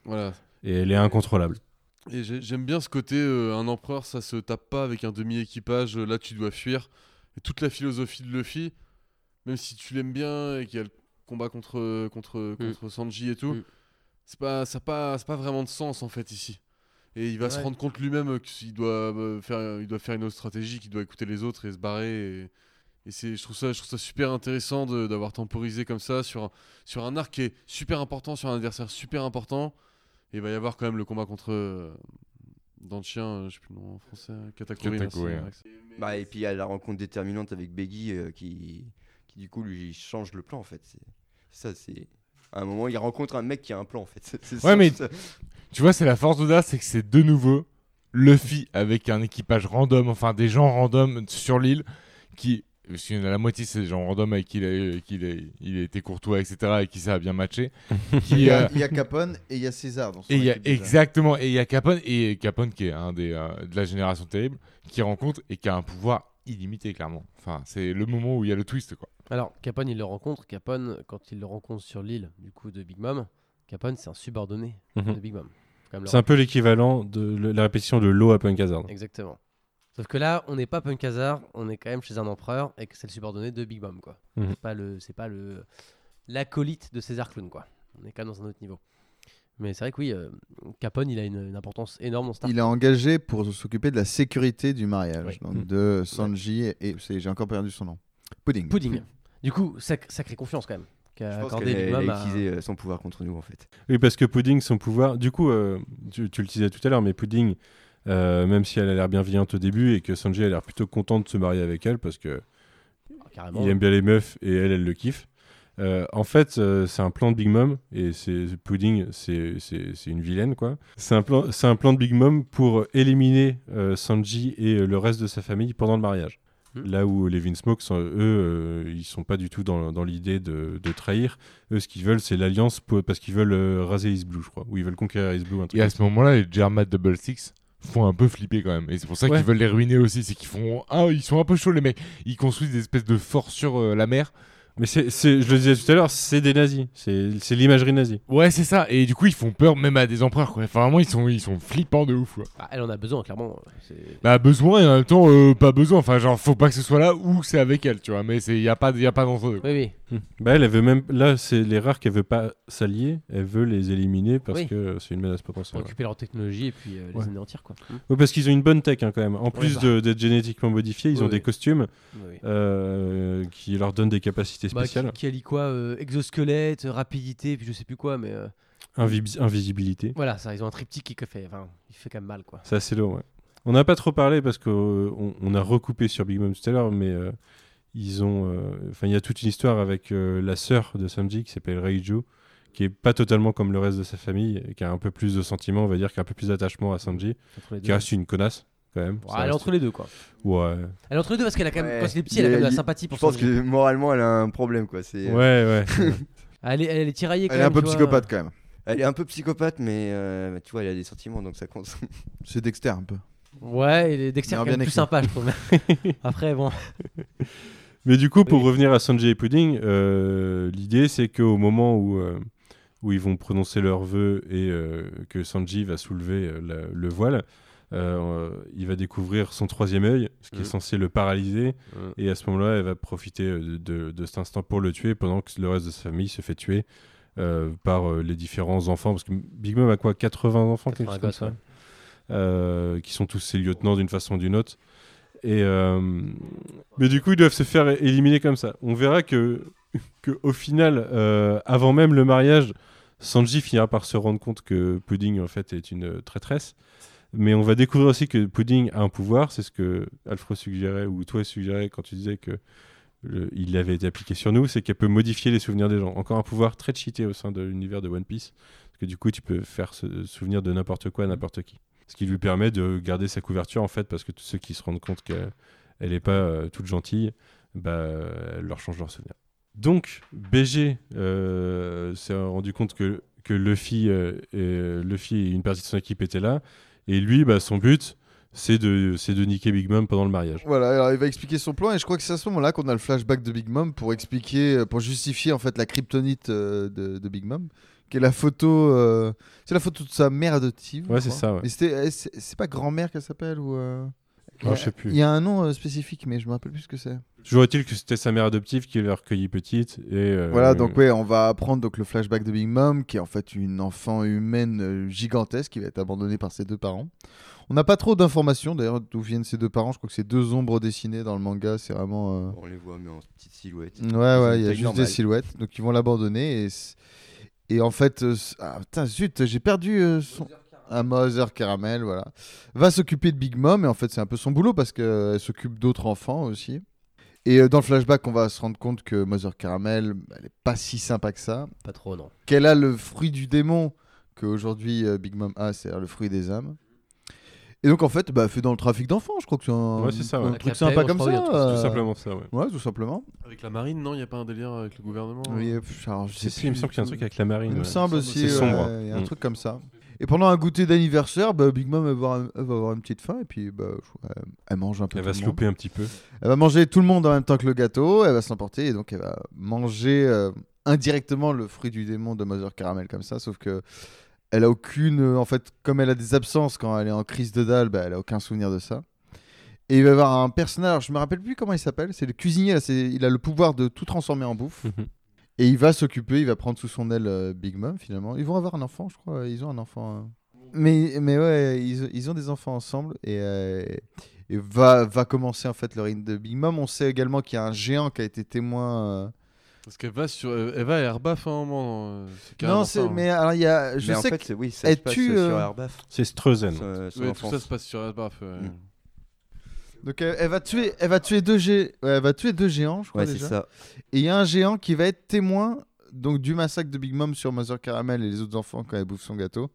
Voilà. Et elle est incontrôlable. Et j'ai- j'aime bien ce côté, euh, un empereur, ça se tape pas avec un demi-équipage, là tu dois fuir. Et toute la philosophie de Luffy, même si tu l'aimes bien et qu'il y a le combat contre contre contre Sanji et tout. Mm. C'est pas ça a pas c'est pas vraiment de sens en fait ici. Et il va se rendre compte lui-même qu'il doit euh, faire il doit faire une autre stratégie, qu'il doit écouter les autres et se barrer. Et, et c'est je trouve ça je trouve ça super intéressant de- d'avoir temporisé comme ça sur un- sur un arc qui est super important, sur un adversaire super important. Et il va y avoir quand même le combat contre euh, dans le chien, euh, je sais plus le nom en français, Katakuri. Katakuri, ouais. Bah, et puis il y a la rencontre déterminante avec Beggy euh, qui, qui du coup lui change le plan en fait. C'est ça, c'est. À un moment, il rencontre un mec qui a un plan en fait. C'est- Ouais, ça, mais-. Tu vois, c'est la force d'Oda, c'est que c'est de nouveau Luffy avec un équipage random, enfin des gens random sur l'île qui. Parce qu'il y en a la moitié, c'est des gens random avec qui il a, qui il a, il a été courtois, etc. et qui ça a bien matché. Il qui, y, a, euh, il y a Capone et il y a César dans son Et il y a équipe déjà. exactement, et il y a Capone, et Capone qui est un des euh, de la génération terrible, qui rencontre et qui a un pouvoir illimité clairement. Enfin, c'est le moment où il y a le twist quoi. Alors, Capone, il le rencontre. Capone, quand il le rencontre sur l'île du coup de Big Mom, Capone, c'est un subordonné Mhm. de Big Mom. Même C'est un peu l'équivalent de la répétition de l'eau à Punk Hazard. Exactement. Sauf que là, on n'est pas Punk Hazard, on est quand même chez un empereur et que c'est le subordonné de Big Mom, quoi. Mhm. C'est pas le, c'est pas le l'acolyte de César Clown, quoi. On est quand même dans un autre niveau. Mais c'est vrai que oui, euh, Capone, il a une, une importance énorme dans Star. Il est engagé pour s'occuper de la sécurité du mariage Oui. donc de Sanji et, et c'est- j'ai encore perdu son nom. Pudding. Pudding. Du coup, sac- sacrée confiance quand même. Je Qu'a pense accordé qu'elle Big a, a à- utilisé euh, son pouvoir contre nous en fait. Oui, parce que Pudding, son pouvoir. Du coup, euh, tu, tu le disais tout à l'heure, mais Pudding, euh, même si elle a l'air bienveillante au début et que Sanji a l'air plutôt content de se marier avec elle parce que Ah, carrément. il aime bien les meufs et elle, elle le kiffe. Euh, en fait, euh, c'est un plan de Big Mom et c'est Pudding, c'est c'est- c'est une vilaine quoi. C'est un plan, c'est un plan de Big Mom pour éliminer euh, Sanji et euh, le reste de sa famille pendant le mariage. Hmm. Là où les Vinsmoke, sont, eux, euh, ils sont pas du tout dans, dans l'idée de, de trahir. Eux, ce qu'ils veulent, c'est l'alliance parce qu'ils veulent euh, raser East Blue, je crois. Ou ils veulent conquérir East Blue. Un truc Et à ce moment-là, les Germat Double Six font un peu flipper quand même. Et c'est pour ça Ouais. qu'ils veulent les ruiner aussi. C'est qu'ils font. Ah, ils sont un peu chauds les mecs. Ils construisent des espèces de forts sur euh, la mer. Mais c'est, je le disais tout à l'heure, c'est des nazis. C'est, c'est l'imagerie nazie. Ouais, c'est ça. Et du coup, ils font peur même à des empereurs quoi. Enfin, vraiment, ils sont, ils sont flippants de ouf quoi. Ah, elle en a besoin, clairement. Bah, besoin et en même temps, euh, pas besoin. Enfin, genre, faut pas que ce soit là ou c'est avec elle, tu vois. Mais il y a pas, y a pas d'entre deux. Oui, oui. Bah, elle, elle veut même. Là, c'est les rares qu'elle veut pas s'allier. Elle veut les éliminer parce Oui. que c'est une menace Pour potentielle. récupérer leur technologie et puis euh, les Ouais. anéantir, quoi. Hmm. Ouais, parce qu'ils ont une bonne tech hein, quand même. En plus bah. d'être génétiquement modifiés, ils ont oui. des costumes euh, qui leur donnent des capacités Bah, qui, spéciales. qui allie quoi euh, Exosquelette, rapidité, puis je sais plus quoi, mais euh, Invi- invisibilité. voilà, ça, ils ont un triptyque qui fait, enfin, il fait quand même mal, quoi. C'est assez lourd, ouais. On n'a pas trop parlé parce qu'on on a recoupé sur Big Mom tout à l'heure, mais euh, ils ont. euh, Enfin, il y a toute une histoire avec euh, la sœur de Sanji qui s'appelle Reiju, qui est pas totalement comme le reste de sa famille, et qui a un peu plus de sentiments, on va dire, qui a un peu plus d'attachement à Sanji, qui reste une connasse quand même. Ouais, Ça elle est entre les deux, quoi. Ouais, Elle est entre les deux parce qu'elle a quand même, Ouais. quand il est petit, elle a quand même de la sympathie Je pour pense Sanji. que moralement, elle a un problème quoi. C'est, ouais, euh, ouais. Elle est, elle est tiraillée quand Elle est un peu psychopathe quand même. Elle est un peu psychopathe, mais euh, tu vois, elle a des sentiments donc ça compte. C'est Dexter un peu. Ouais, et Dexter est quand même bien plus sympa, je trouve. Après, bon. Mais du coup, pour Oui. revenir à Sanjay et Pudding, euh, l'idée c'est qu'au moment où, euh, où ils vont prononcer leurs vœux et euh, que Sanji va soulever euh, la- le voile, euh, il va découvrir son troisième œil, ce qui est Mhm. censé le paralyser. Mhm. Et à ce moment-là, elle va profiter euh, de, de- de cet instant pour le tuer pendant que le reste de sa famille se fait tuer euh, par euh, les différents enfants. Parce que Big Mom a quoi 80 enfants quelque 80 chose comme ça ouais. euh, qui sont tous ses lieutenants d'une façon ou d'une autre. Et euh, mais du coup, ils doivent se faire éliminer comme ça. On verra que, que au final, euh, avant même le mariage, Sanji finira par se rendre compte que Pudding en fait est une traîtresse. Mais on va découvrir aussi que Pudding a un pouvoir. C'est ce que Alfred suggérait ou toi suggérais quand tu disais que il avait été appliqué sur nous, c'est qu'elle peut modifier les souvenirs des gens. Encore un pouvoir très cheaté au sein de l'univers de One Piece, parce que du coup, tu peux faire se souvenir de n'importe quoi à n'importe qui. Ce qui lui permet de garder sa couverture, en fait, parce que tous ceux qui se rendent compte qu'elle n'est pas euh, toute gentille, bah, elle leur change leur souvenir. Donc, BG euh, s'est rendu compte que, que euh, Luffy et une partie de son équipe étaient là, et lui, bah, son but, c'est de, c'est de niquer Big Mom pendant le mariage. Voilà, alors il va expliquer son plan et je crois que c'est à ce moment-là qu'on a le flashback de Big Mom pour expliquer, euh, pour justifier en fait la kryptonite euh, de, de Big Mom, qui est la photo, euh, c'est la photo de sa mère adoptive. Ouais, c'est ça, ouais. C'était, euh, c'est c'est pas grand-mère qu'elle s'appelle ou euh, Je sais plus. Il y a un nom euh, spécifique, mais je me rappelle plus ce que c'est. Toujours est-il que c'était sa mère adoptive qui l'a recueillie petite. Et, euh, Voilà, donc ouais, on va apprendre donc le flashback de Big Mom, qui est en fait une enfant humaine euh, gigantesque qui va être abandonnée par ses deux parents. On n'a pas trop d'informations d'ailleurs d'où viennent ces deux parents. Je crois que c'est deux ombres dessinées dans le manga. C'est vraiment. euh, On les voit, mais en petite silhouette. Ouais, ouais, il y a juste des silhouettes. Donc ils vont l'abandonner. Et, et en fait, euh, ah, putain, zut, j'ai perdu euh, son. Ah, Mother Caramel, voilà. Va s'occuper de Big Mom. Et en fait, c'est un peu son boulot parce qu'elle s'occupe d'autres enfants aussi. Et euh, dans le flashback, on va se rendre compte que Mother Caramel, elle est pas si sympa que ça. Pas trop, non. Qu'elle a le fruit du démon qu'aujourd'hui euh, Big Mom a, c'est-à-dire le fruit des âmes. Et donc en fait, bah, elle fait dans le trafic d'enfants, je crois que c'est un, Ouais, c'est ça, ouais. un truc sympa paix, comme ça. euh, Tout simplement ça, ouais. Ouais, tout simplement. Avec la marine, non, il n'y a pas un délire avec le gouvernement Oui, alors, je sais C'est si, il me semble qu'il y a un truc tout. avec la marine. Il me semble aussi, C'est sombre. il y a un Mm. truc comme ça. Et pendant un goûter d'anniversaire, bah, Big Mom elle va, avoir, elle va avoir une petite faim et puis bah, elle- mange un peu. Elle tout va le se monde. louper un petit peu. Elle va manger tout le monde en même temps que le gâteau, elle va s'emporter et donc elle va manger euh, indirectement le fruit du démon de Mother Caramel comme ça, sauf que elle a aucune, euh, en fait, comme elle a des absences quand elle est en crise de dalle, bah, elle a aucun souvenir de ça. Et il va y avoir un personnage, je me rappelle plus comment il s'appelle, c'est le cuisinier, là, il a le pouvoir de tout transformer en bouffe. Et il va s'occuper, il va prendre sous son aile euh, Big Mom finalement. Ils vont avoir un enfant, je crois. Ils ont un enfant. euh. Mais, mais ouais, ils, ils ont des enfants ensemble et, euh, et va, va commencer en fait le règne de Big Mom. On sait également qu'il y a un géant qui a été témoin. euh. Parce qu'elle va sur. Elle va à Airbaf à un moment. Non, c'est hein. mais alors il y a. Je mais en sais fait, que c'est- oui, ça elle se passe tue, euh, sur Airbaf. C'est Streuzen. Ouais, tout ça se passe sur Airbaf. ouais. Mm. Donc elle, elle va tuer, elle va tuer deux gé- ouais, elle va tuer deux géants, je crois Ouais, c'est déjà. ça. Et il y a un géant qui va être témoin donc du massacre de Big Mom sur Mother Caramel et les autres enfants quand elle bouffe son gâteau.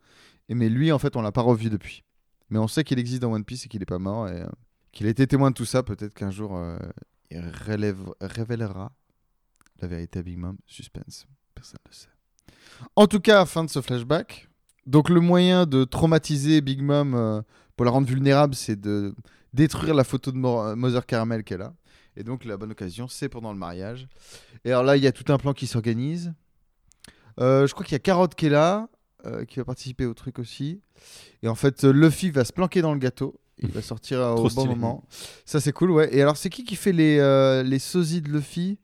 Et mais lui, en fait, on l'a pas revu depuis. Mais on sait qu'il existe dans One Piece et qu'il est pas mort et euh, qu'il a été témoin de tout ça. Peut-être qu'un jour, euh, il relève- révélera la vérité à Big Mom. Suspense. Personne ne le sait. En tout cas, fin de ce flashback. Donc le moyen de traumatiser Big Mom euh, pour la rendre vulnérable, c'est de détruire la photo de Mo- Mother Caramel qu'elle a. Et donc la bonne occasion, c'est pendant le mariage. Et alors là, il y a tout un plan qui s'organise. Euh, je crois qu'il y a Carotte qui est là, euh, qui va participer au truc aussi. Et en fait, euh, Luffy va se planquer dans le gâteau. Il va sortir au bon stylé. moment. Ça, c'est cool, ouais. Et alors, c'est qui qui fait les, euh, les sosies de Luffy?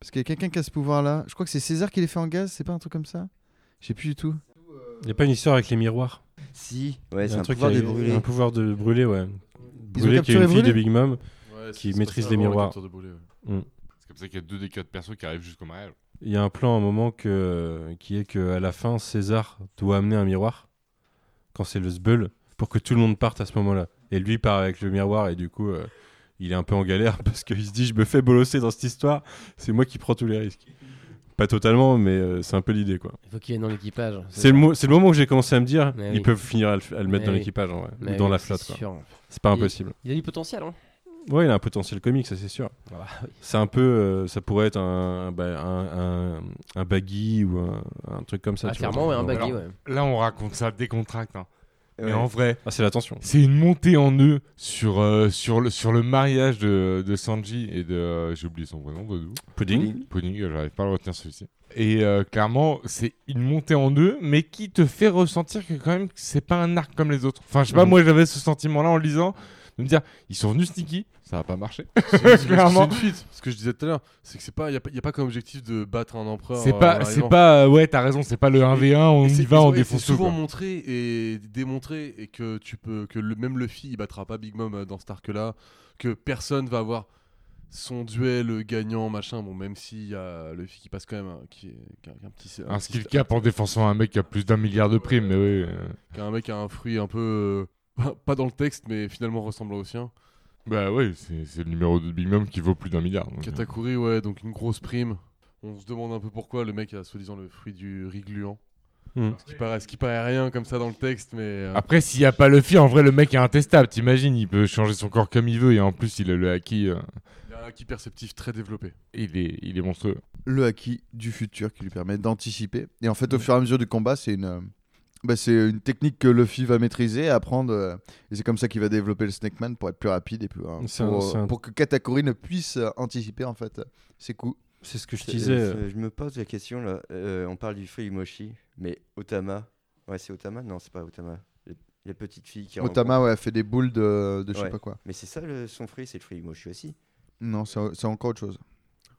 Parce qu'il y a quelqu'un qui a ce pouvoir-là. Je crois que c'est César qui les fait en gaz, c'est pas un truc comme ça? Je sais plus du tout. Il n'y a pas une histoire avec les miroirs? Si, ouais, c'est a un, un truc pouvoir de avec- brûler. Un pouvoir de brûler, ouais. Brûler qui est une fille de Brûlé Big Mom. Ouais, Qui maîtrise les miroirs. brûlé, ouais. C'est comme ça qu'il y a deux des quatre persos qui arrivent jusqu'au mariage. Il y a un plan à un moment que, qui est qu'à la fin, César doit amener un miroir quand c'est le Sbeul pour que tout le monde parte à ce moment-là. Et lui part avec le miroir et du coup, euh, il est un peu en galère parce qu'il se dit Je me fais bolosser dans cette histoire, c'est moi qui prends tous les risques. Pas totalement, mais euh, c'est un peu l'idée quoi. Il faut qu'il ait dans l'équipage. C'est le, mo- c'est le moment où j'ai commencé à me dire Mais Ils oui. peuvent finir à le, à le mettre Mais dans oui. l'équipage en vrai, ou Mais dans oui, la c'est flotte. C'est pas Il- impossible. Il a du potentiel, hein Ouais, il a un potentiel comique, ça c'est sûr. C'est un peu, euh, ça pourrait être un, bah, un, un, un baggy ou un, un truc comme ça. Ah, clairement, ouais, un baggy, alors- ouais. Là, on raconte ça décontracte. Hein. Ouais. Mais en vrai, Ah, c'est l'attention. c'est une montée en nœud sur, euh, sur, le, sur le mariage de, de Sanji et de. euh, J'ai oublié son prénom, de Pudding. Pudding, j'arrive pas à le retenir celui-ci. Et euh, clairement, c'est une montée en nœud, mais qui te fait ressentir que quand même c'est pas un arc comme les autres. Enfin, je sais pas, Mhm. moi j'avais ce sentiment-là en lisant, de me dire, ils sont venus sneaky, ça va pas marcher. C'est une fuite. Ce que je disais tout à l'heure, c'est que c'est pas, il y a, a pas comme objectif de battre un empereur. C'est euh, pas, en c'est pas, euh, ouais, t'as raison, c'est pas le 1v1, on y va, on ouais, défonce C'est tout. souvent quoi. montré et démontré et que tu peux, que le, même Luffy il battra pas Big Mom euh, dans cet arc-là, que personne va avoir son duel gagnant machin. Bon, même s'il y a Luffy qui passe quand même, un- qui, est- qui a un petit, Un skill cap en défonçant un mec qui a plus d'un milliard de primes, mais oui. euh, qui a un mec a un fruit un peu euh, pas dans le texte, mais finalement ressemblant au sien. Bah oui, c'est le numéro de Big Mom qui vaut plus d'un milliard. donc, euh. Katakuri, ouais, donc une grosse prime. On se demande un peu pourquoi le mec a soi-disant le fruit du riz gluant. Hmm. Ce qui paraît, ce qui paraît rien comme ça dans le texte, mais. euh, Après, s'il n'y a pas Luffy, en vrai, le mec est intestable. T'imagines, il peut changer son corps comme il veut et en plus, il a le acquis. euh, il a un acquis perceptif très développé. il, est, il est monstrueux. le acquis du futur qui lui permet d'anticiper. Et en fait, au fur et à mesure du combat, c'est une, euh, bah, c'est une technique que Luffy va maîtriser, apprendre. euh, et c'est comme ça qu'il va développer le Snake Man pour être plus rapide et plus, euh, C'est un- pour, c'est un- pour que Katakuri ne puisse euh, anticiper en fait ses coups. C'est ce que je C'est- disais. euh, euh, Je me pose la question là. euh, on parle du fruit Moshi, mais Otama. Ouais, c'est Otama? Non, c'est pas Otama. La petite fille qui rencontre- Otama, ouais, elle fait des boules de, de je sais Ouais. pas quoi. Mais c'est ça le, son fruit, c'est le fruit Moshi aussi? Non, c'est c'est encore autre chose.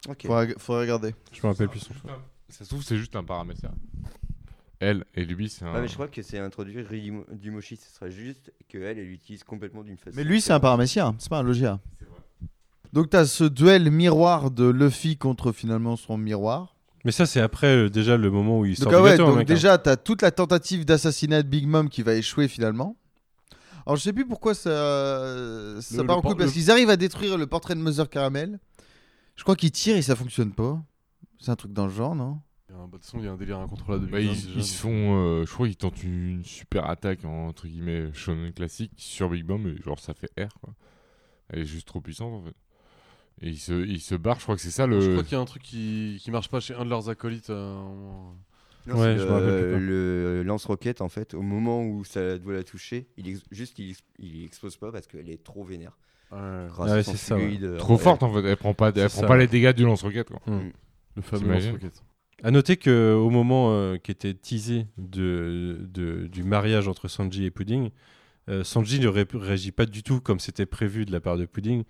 Ok. Faudrait, faudrait regarder. Je me rappelle plus son Ça se trouve, c'est juste un paramécia. Elle et lui, c'est un. Ah, mais je crois que c'est introduire Ryu- du Moshi, ce serait juste que elle, elle l'utilise complètement d'une façon. Mais lui, c'est un paramécien, c'est pas un logia. C'est vrai. Donc, t'as ce duel miroir de Luffy contre finalement son miroir. Mais ça, c'est après euh, déjà le moment où il sort Donc, ah du ouais, gâteau, hein, donc mec, hein. déjà, t'as toute la tentative d'assassinat de Big Mom qui va échouer finalement. Alors, je sais plus pourquoi ça, ça Le- part le en couille, por- parce le- qu'ils arrivent à détruire le portrait de Mother Caramel. Je crois qu'ils tirent et ça fonctionne pas. C'est un truc dans le genre, non? Un- bah, De toute façon, il y a un délire incontrôlable de Bah, Big ils, ils se font, euh, je crois qu'ils tentent une super attaque en, entre guillemets shonen classique sur Big Mom et genre ça fait R quoi. Elle est juste trop puissante en fait. Et ils se, ils se barrent, je crois que c'est ça le. Je crois qu'il y a un truc qui, qui marche pas chez un de leurs acolytes. euh. Non, Ouais, je le, le lance-roquette, en fait, au moment où ça doit la toucher, il ex- juste il, ex- il explose pas parce qu'elle est trop vénère. Ouais. Son c'est ça, fluide, euh, Trop forte en fait, elle prend pas, elle prend ça, pas ouais. les dégâts du lance-roquette quoi. Le fameux lance-roquette. À noter qu'au moment euh, qui était teasé du mariage entre Sanji et Pudding, euh, Sanji ne ré- réagit pas du tout comme c'était prévu de la part de Pudding,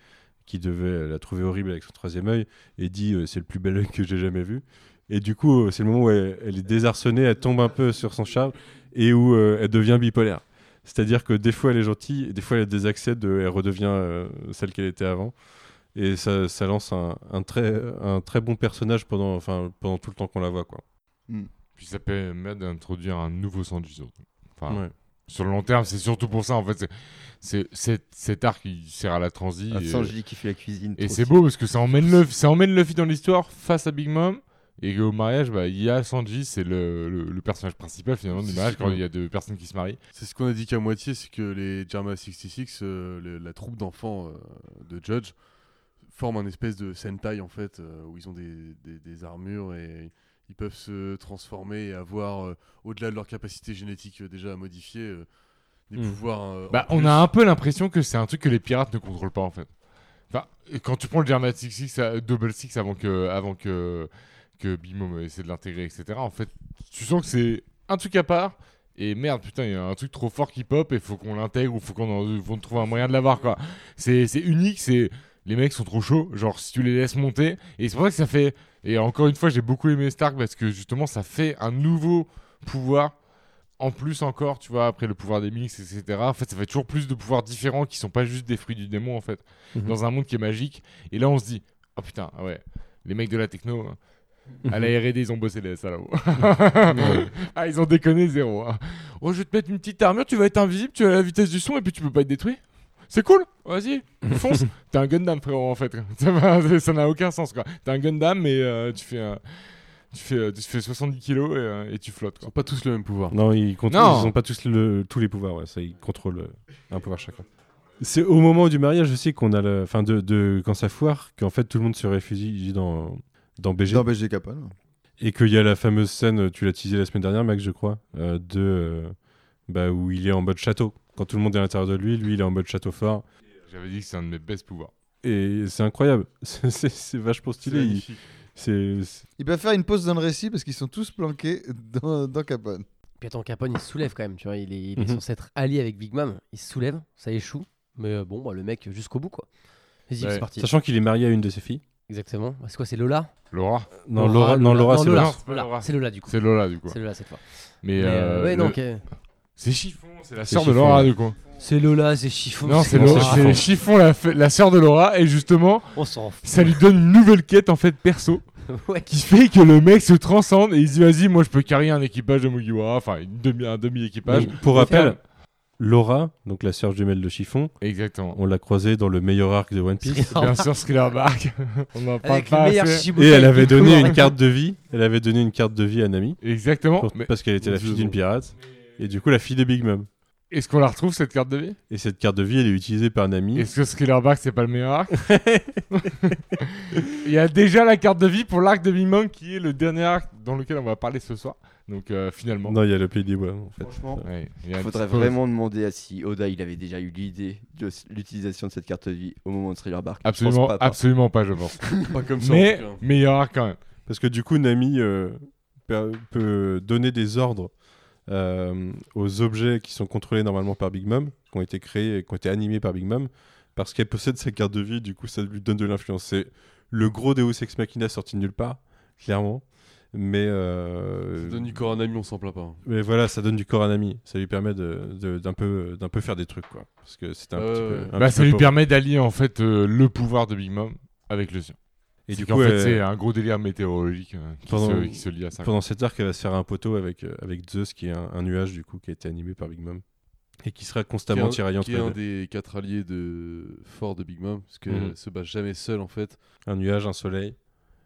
qui devait la trouver horrible avec son troisième œil, et dit euh, c'est le plus bel œil que j'ai jamais vu. Et du coup, c'est le moment où elle, est désarçonnée, elle tombe un peu sur son charme, et où elle devient bipolaire. C'est-à-dire que des fois elle est gentille, et des fois elle a des accès elle redevient celle qu'elle était avant. Et ça, ça lance un, un très, un très bon personnage pendant, enfin, pendant tout le temps qu'on la voit. Quoi. Puis ça permet d'introduire un nouveau Sanji surtout. Enfin, Ouais. sur le long terme, c'est surtout pour ça en fait. c'est- cet arc il sert à la transi. Un et- Sanji qui fait la cuisine. Et c'est beau parce que ça emmène, Luffy, ça emmène Luffy dans l'histoire face à Big Mom. Et au mariage, bah, il y a Sanji, c'est le, le, le personnage principal finalement du mariage quand il y a deux personnes qui se marient. C'est ce qu'on a dit qu'à moitié, c'est que les Jarma 66, euh, la troupe d'enfants euh, de Judge, forment un espèce de Sentai en fait, euh, où ils ont des, des- des armures et ils peuvent se transformer et avoir, euh, au-delà de leur capacité génétique euh, déjà à modifier, des Mm. pouvoirs. Bah, on plus. a un peu l'impression que c'est un truc que les pirates ne contrôlent pas en fait. Enfin, quand tu prends le Dramatic Six, Double Six avant que, avant que, que Big Mom essaie de l'intégrer, etc. En fait, tu sens que c'est un truc à part. Et merde, putain, il y a un truc trop fort qui pop et faut qu'on l'intègre ou faut qu'on trouve un moyen de l'avoir quoi. C'est unique, c'est les mecs sont trop chauds, genre si tu les laisses monter et c'est pour ça que ça fait et encore une fois, j'ai beaucoup aimé Stark parce que justement ça fait un nouveau pouvoir en plus encore, tu vois, après le pouvoir des mix, etc. En fait, ça fait toujours plus de pouvoirs différents qui sont pas juste des fruits du démon, en fait, Mhm. dans un monde qui est magique. Et là, on se dit, oh putain, ah ouais, les mecs de la techno, hein, à la R&D, ils ont bossé les salauds. ah, ils ont déconné zéro. hein. Oh, je vais te mettre une petite armure, tu vas être invisible, tu as la vitesse du son et puis tu peux pas être détruit. C'est cool, vas-y, fonce. T'es un Gundam, frérot, en fait. Ça n'a aucun sens, quoi. T'es un Gundam, mais euh, tu fais... Tu fais, euh, tu fais 70 kilos et, euh, et tu flottes. Ils Quoi. sont pas tous le même pouvoir. Non, ils ils n'ont pas tous le- tous les pouvoirs, ouais, ça, ils contrôlent euh, un pouvoir chacun. C'est au moment du mariage aussi qu'on a le, enfin de, de quand ça foire, qu'en fait tout le monde se réfugie dans dans BG Dans BG Capone. et qu'il y a la fameuse scène, tu l'as teasé la semaine dernière, Max, je crois, euh, de euh, bah, où il est en mode château. Quand tout le monde est à l'intérieur de lui, lui il est en mode château fort J'avais dit que c'est un de mes best pouvoirs. et c'est incroyable. C'est- vachement stylé. C'est Ils peuvent faire une pause dans le récit parce qu'ils sont tous planqués dans, dans Capone. Puis attends, Capone, il se soulève quand même, tu vois. Il est, il est Mhm. censé être allié avec Big Mom. Il se soulève, ça échoue. Mais euh, bon, bah, le mec jusqu'au bout, quoi. Vas-y, Ouais. c'est parti. Sachant qu'il est marié à une de ses filles. Exactement. C'est quoi, c'est Lola? Laura Non, Laura, non, Laura, c'est Lola. Laura. c'est Lola. Laura. C'est Lola, du coup. C'est Lola, du coup. C'est Lola cette fois. Mais, Mais, euh, euh, ouais, non, le- ok. C'est Chiffon, c'est la sœur de Chiffon, Laura, ouais. du coup. C'est Lola, c'est Chiffon. Non, c'est non, Laura- c'est Chiffon. La, f- la sœur de Laura, et justement, On s'en fout. ça lui donne une nouvelle quête, en fait, perso, Ouais. qui fait que le mec se transcende et il se dit, vas-y, moi je peux carrer un équipage de Mugiwara, enfin, une demi, un demi-équipage. Donc, pour rappel, Laura, donc la sœur jumelle de Chiffon, Exactement. on l'a croisée dans le meilleur arc de One Piece. Bien sûr, Bark. On en parle Avec pas le meilleur assez. Et elle avait donné une carte de vie. Elle avait donné une carte de vie à Nami Exactement. pour- Mais parce qu'elle était la fille d'une pirate. Et du coup, la fille de Big Mom. est-ce qu'on la retrouve, cette carte de vie? Et cette carte de vie, elle est utilisée par Nami. Est-ce que Thriller Bark, c'est pas le meilleur arc? Il y a déjà la carte de vie pour l'arc de Big Mom, qui est le dernier arc dans lequel on va parler ce soir. Donc, euh, finalement. Non, il y a le pays des bois, en fait. Franchement, Ouais, il un faudrait vraiment demander à si Oda il avait déjà eu l'idée de l'utilisation de cette carte de vie au moment de Thriller Bark. Absolument, pas, absolument pas, je pense. Pas comme ça. Mais meilleur arc quand même. Parce que du coup, Nami euh, peut donner des ordres euh, aux objets qui sont contrôlés normalement par Big Mom, qui ont été créés et qui ont été animés par Big Mom, parce qu'elle possède sa carte de vie, du coup ça lui donne de l'influence. C'est le gros Deus Ex Machina sorti de nulle part, clairement. Mais, euh, Ça donne du corps à un ami, on s'en plaint pas. mais voilà, ça donne du corps à un ami. Ça lui permet de- de- d'un peu, d'un peu faire des trucs, quoi. Parce que c'est un petit peu. un Bah, petit ça peu lui pauvre. permet d'allier en fait euh, le pouvoir de Big Mom avec le sien. Et C'est du coup, fait, elle- c'est un gros délire météorologique euh, qui, Pendant- se, qui se lie à ça. Pendant cet arc, elle va se faire un poteau avec, euh, avec Zeus, qui est un, un nuage, du coup, qui a été animé par Big Mom. Et qui sera Qui est constamment un- tiraillé entre qui est un deux. des quatre alliés de fort de Big Mom, parce qu'elle se bat jamais seule en fait. Un nuage, un soleil.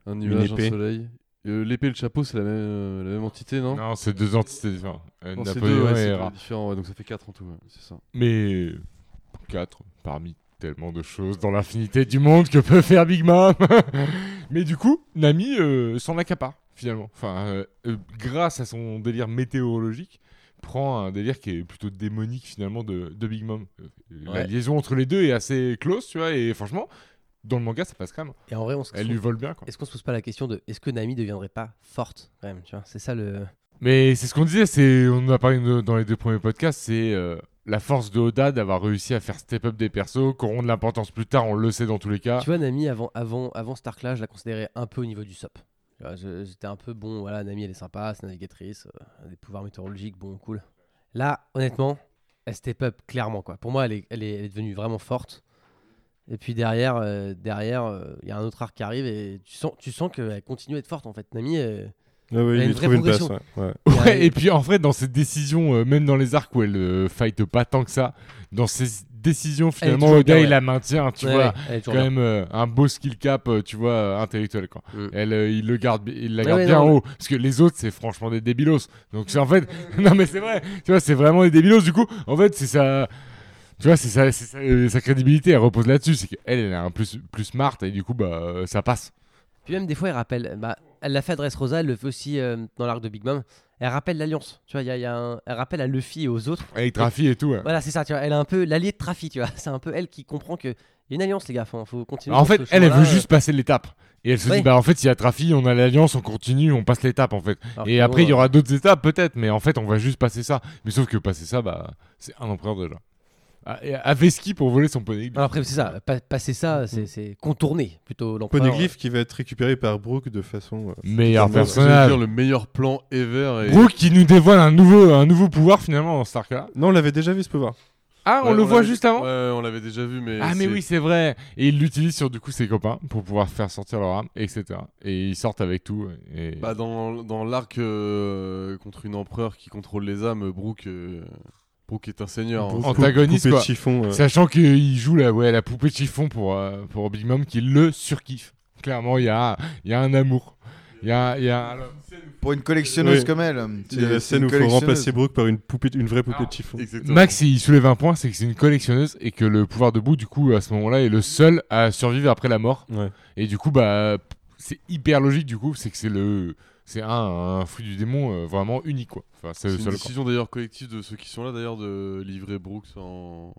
Un nuage, un épée. soleil. Euh, L'épée et le chapeau, c'est la même, euh, la même entité, non? Non, c'est deux entités différentes. Euh, Non, c'est Napoléon deux, ouais, et c'est ouais, donc ça fait 4 en tout, ouais, c'est ça. Mais 4 parmi tellement de choses dans l'infinité du monde que peut faire Big Mom. Mais du coup, Nami euh, s'en accapare finalement. Enfin, euh, euh, grâce à son délire météorologique, prend un délire qui est plutôt démonique finalement de, de Big Mom. La Ouais. liaison entre les deux est assez close, tu vois, et franchement, dans le manga, ça passe crème. Et en vrai, on se Elle lui vole bien, quoi. Est-ce qu'on se pose pas la question de est-ce que Nami deviendrait pas forte quand même, tu vois? C'est ça le. Mais c'est ce qu'on disait, c'est on en a parlé de- dans les deux premiers podcasts, c'est euh, la force de Oda d'avoir réussi à faire step up des persos, qui auront de l'importance plus tard, on le sait dans tous les cas. Tu vois, Nami avant avant avant cet arc-là, je la considérais un peu au niveau du SOP. J'étais un peu bon, voilà, Nami elle est sympa, c'est navigatrice, euh, des pouvoirs météorologiques, bon, cool. Là, honnêtement, elle step up clairement quoi. Pour moi, elle est, elle est, elle est devenue vraiment forte. Et puis derrière, euh, derrière, euh, il y a un autre arc qui arrive et tu sens, tu sens qu'elle continue à être forte en fait. Nami, Ah ouais, Elle a il une vraie place. progression. ouais, ouais. il y a- Ouais, et puis en vrai, dans ses décisions, euh, même dans les arcs où elle euh, fight pas tant que ça, dans ses décisions, finalement, Oda il la maintient, tu ouais, vois. Quand même euh, un beau skill cap, euh, tu vois, euh, intellectuel quoi. Mm. Elle, euh, il le garde, il la Ouais, garde ouais, bien non, haut, parce que les autres c'est franchement des débilos. Donc c'est en fait, non mais c'est vrai, tu vois, c'est vraiment des débilos. Du coup, en fait, c'est ça, tu vois, c'est sa crédibilité, elle repose là-dessus, c'est qu'elle, elle est un plus plus smart et du coup bah ça passe. Puis même des fois, elle rappelle. Bah, elle l'a fait à Dressrosa, elle le fait aussi euh, dans l'arc de Big Mom. Elle rappelle l'alliance. Tu vois, y a, y a un- elle rappelle à Luffy et aux autres. Avec Trafi et tout. ouais. Voilà, c'est ça. Tu vois, elle est un peu l'allié de Trafi. Tu vois, c'est un peu elle qui comprend que y a une alliance, les gars. Faut, faut continuer. En fait, elle, veut juste passer l'étape. Et elle se Ouais. dit, bah en fait, s'il y a Trafi, on a l'alliance, on continue, on passe l'étape en fait. euh, alors Et après, il y aura d'autres étapes peut-être, mais en fait, on va juste passer ça. Mais sauf que passer ça, bah, c'est un empereur déjà. Ah, À Veski pour voler son poney. alors après, c'est ça. pa- passer ça, c'est c'est contourner plutôt l'empereur. Poneglyph qui va être récupéré par Brooke de façon. euh, Meilleur personnage. dire le meilleur plan ever. Et... Brooke qui nous dévoile un nouveau, un nouveau pouvoir finalement dans Star là Non, on l'avait déjà vu ce pouvoir. Ah, on Ouais, le voit juste avant Ouais, on l'avait déjà vu, mais. Ah mais oui c'est vrai et il l'utilise sur du coup ses copains pour pouvoir faire sortir leur âme etc et ils sortent avec tout et Bah, dans dans l'arc euh, contre une empereur qui contrôle les âmes, Brooke, euh, Brooke est un seigneur. hein. Brooke. Antagoniste, quoi. chiffon. euh. sachant qu'il joue la ouais la poupée de chiffon pour euh, pour Big Mom qui le surkiffe clairement il y a il y a un amour il y a il y a Pour une collectionneuse Oui. comme elle. Il y a la scène où il faut remplacer Brooke par une, poupée, une vraie poupée de chiffon. Exactement. Max il soulève un point c'est que c'est une collectionneuse et que le pouvoir de bout du coup à ce moment-là est le seul à survivre après la mort Ouais. Et du coup, bah, c'est hyper logique, du coup, c'est que c'est le. C'est un, un fruit du démon euh, vraiment unique, quoi. Enfin, c'est une décision d'ailleurs collective de ceux qui sont là d'ailleurs de livrer Brooks en.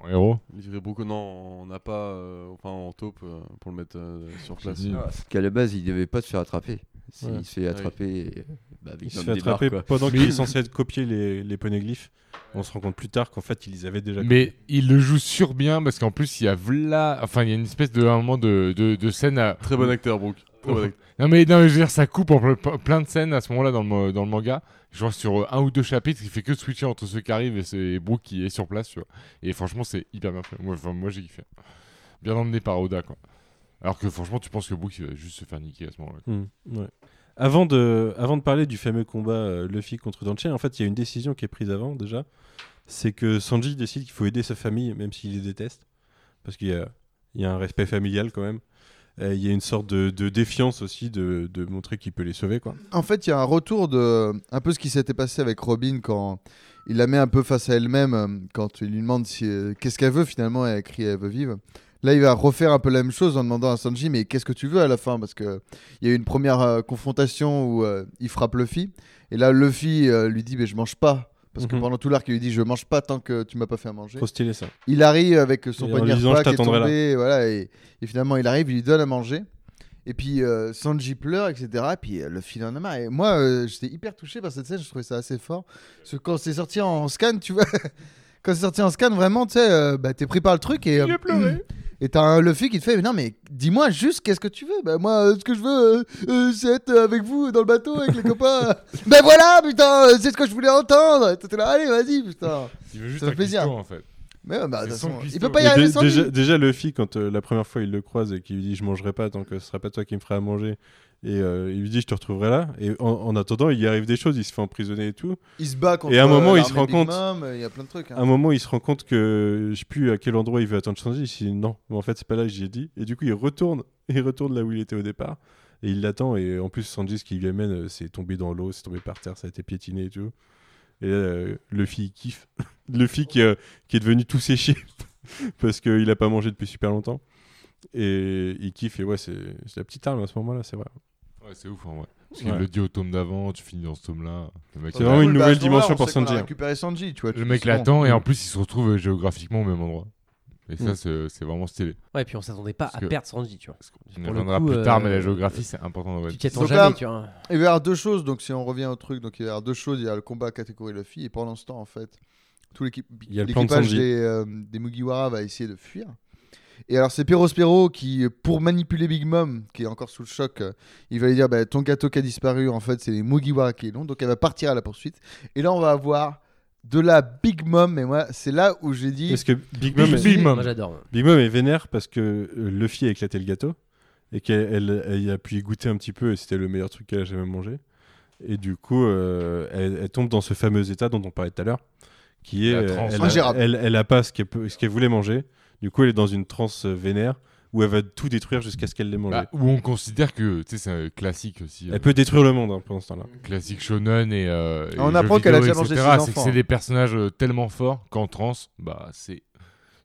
En héros. Livrer Brooks, non, on n'a pas. euh, Enfin, en taupe euh, pour le mettre euh, sur place. dit. Parce qu'à la base, il devait pas se faire attraper. S'il Ouais. se fait attraper, bah, Big Il se fait attraper pendant qu'il est censé être copié les, les poneglyphes. On se rend compte plus tard qu'en fait, ils les avaient déjà Mais il le joue sur bien parce qu'en plus, il y a v'là. Enfin, il y a une espèce de, un moment de, de, de scène à. Très bon acteur, Brooke. Très bon acteur. Non, mais, non, mais je veux dire, ça coupe en ple- plein de scènes à ce moment-là dans le, dans le manga. Sur euh, un ou deux chapitres, il fait que switcher entre ceux qui arrivent et c'est Brooke qui est sur place, tu vois. Et franchement, c'est hyper bien fait. Moi, j'ai kiffé. Bien emmené par Oda, quoi. Alors que franchement, tu penses que Brooke va juste se faire niquer à ce moment-là. ouais. Avant de, avant de parler du fameux combat euh, Luffy contre Danchen, en fait, il y a une décision qui est prise avant déjà. C'est que Sanji décide qu'il faut aider sa famille, même s'il les déteste. Parce qu'il y a un respect familial quand même. Euh, il y a une sorte de, défiance aussi de, montrer qu'il peut les sauver. Quoi. En fait, il y a un retour de un peu ce qui s'était passé avec Robin quand il la met un peu face à elle-même, euh, quand il lui demande si, euh, qu'est-ce qu'elle veut finalement, et elle crie elle veut vivre. Là, il va refaire un peu la même chose en demandant à Sanji mais qu'est-ce que tu veux à la fin? Parce que il y a eu une première confrontation où il frappe Luffy et là Luffy lui dit mais je mange pas. Parce que Mhm. pendant tout l'arc, il lui dit Je mange pas tant que tu m'as pas fait à manger. Trop stylé ça. Il arrive avec son panier repas Je qui est t'attendrai là. tombé, voilà, et, et finalement il arrive, il lui donne à manger. Et puis euh, Sanji pleure, etc. Et puis euh, Luffy il en a marre. Et moi, euh, j'étais hyper touché par cette scène, je trouvais ça assez fort. Parce que quand c'est sorti en scan, tu vois, quand c'est sorti en scan, vraiment, tu sais, euh, bah, t'es pris par le truc et. Il a pleuré. Et t'as un Luffy qui te fait, mais non, mais dis-moi juste qu'est-ce que tu veux. Bah, moi, euh, ce que je veux, euh, euh, c'est être avec vous dans le bateau avec les copains. ben voilà, putain, c'est ce que je voulais entendre. Et T'étais là, allez, vas-y, putain. Il veut juste Ça fait un plaisir. cuistot, en fait. Mais ouais, bah, de toute son façon, il cuistot. peut pas y Mais arriver dé- sans déjà, lui. déjà, Luffy, quand euh, la première fois il le croise et qu'il lui dit je mangerai pas tant que ce sera pas toi qui me feras à manger, et euh, il lui dit je te retrouverai là, et en, en attendant il y arrive des choses, il se fait emprisonner et tout. Il se bat contre Et à un moment, il se rend compte- euh, Il y a plein de trucs. hein. À un moment il se rend compte que je sais plus à quel endroit il veut attendre Sanji, il dit non, mais en fait c'est pas là que j'ai dit, et du coup il retourne, il retourne là où il était au départ, et il l'attend, et en plus Sanji ce qui lui amène euh, c'est tombé dans l'eau, c'est tombé par terre, ça a été piétiné et tout. Et là, euh, Luffy il kiffe. Luffy qui, euh, qui est devenu tout séché parce qu'il a pas mangé depuis super longtemps. Et il kiffe, et ouais, c'est c'est la petite arme à ce moment-là, c'est vrai. Ouais, c'est ouf, en vrai. Parce Ouais. qu'il le dit au tome d'avant, tu finis dans ce tome-là. Le mec, C'est vraiment une Bah, nouvelle dimension on pour Sanji. hein. récupéré Sanji, tu vois. Le mec l'attend et en plus il se retrouve euh, géographiquement au même endroit. Et ça, Mm. c'est c'est vraiment stylé. Ouais, et puis on s'attendait pas Parce à que- perdre Sanji, tu vois. Parce qu'on y Pour le reviendra coup, plus tard, euh, mais la géographie, c'est important dans One Tu t'y attends Donc jamais, là- tu vois. Il va y avoir deux choses, donc si on revient au truc, donc il va y avoir deux choses. Il y a le combat catégorie Luffy, et pendant ce temps, en fait, tout l'équipe- Il y a le plan de l'équipage Sanji. des, euh, des Mugiwara va essayer de fuir. Et alors, c'est Perospero qui, pour manipuler Big Mom, qui est encore sous le choc, euh, il va lui dire bah, Ton gâteau qui a disparu, en fait, c'est les Mugiwara qui l'ont. Donc, elle va partir à la poursuite. Et là, on va avoir de la Big Mom. Et moi, c'est là où j'ai dit Parce que Big Big Mom, Big est, Mom. Moi j'adore. Big Mom est vénère parce que euh, Luffy a éclaté le gâteau et qu'elle elle, elle y a pu y goûter un petit peu et c'était le meilleur truc qu'elle a jamais mangé. Et du coup, euh, elle, elle tombe dans ce fameux état dont on parlait tout à l'heure, qui est elle, a, Ingérable. elle, elle a pas ce qu'elle peut- ce qu'elle voulait manger. Du coup, elle est dans une transe euh, vénère où elle va tout détruire jusqu'à ce qu'elle l'ait mangé. Bah, où on considère que tu sais, c'est un classique aussi. euh, Elle peut détruire le monde hein, pendant ce temps-là. classique shonen et, euh, et On apprend qu'elle a déjà mangé ses c'est que enfants. c'est des personnages euh, tellement forts qu'en trans bah c'est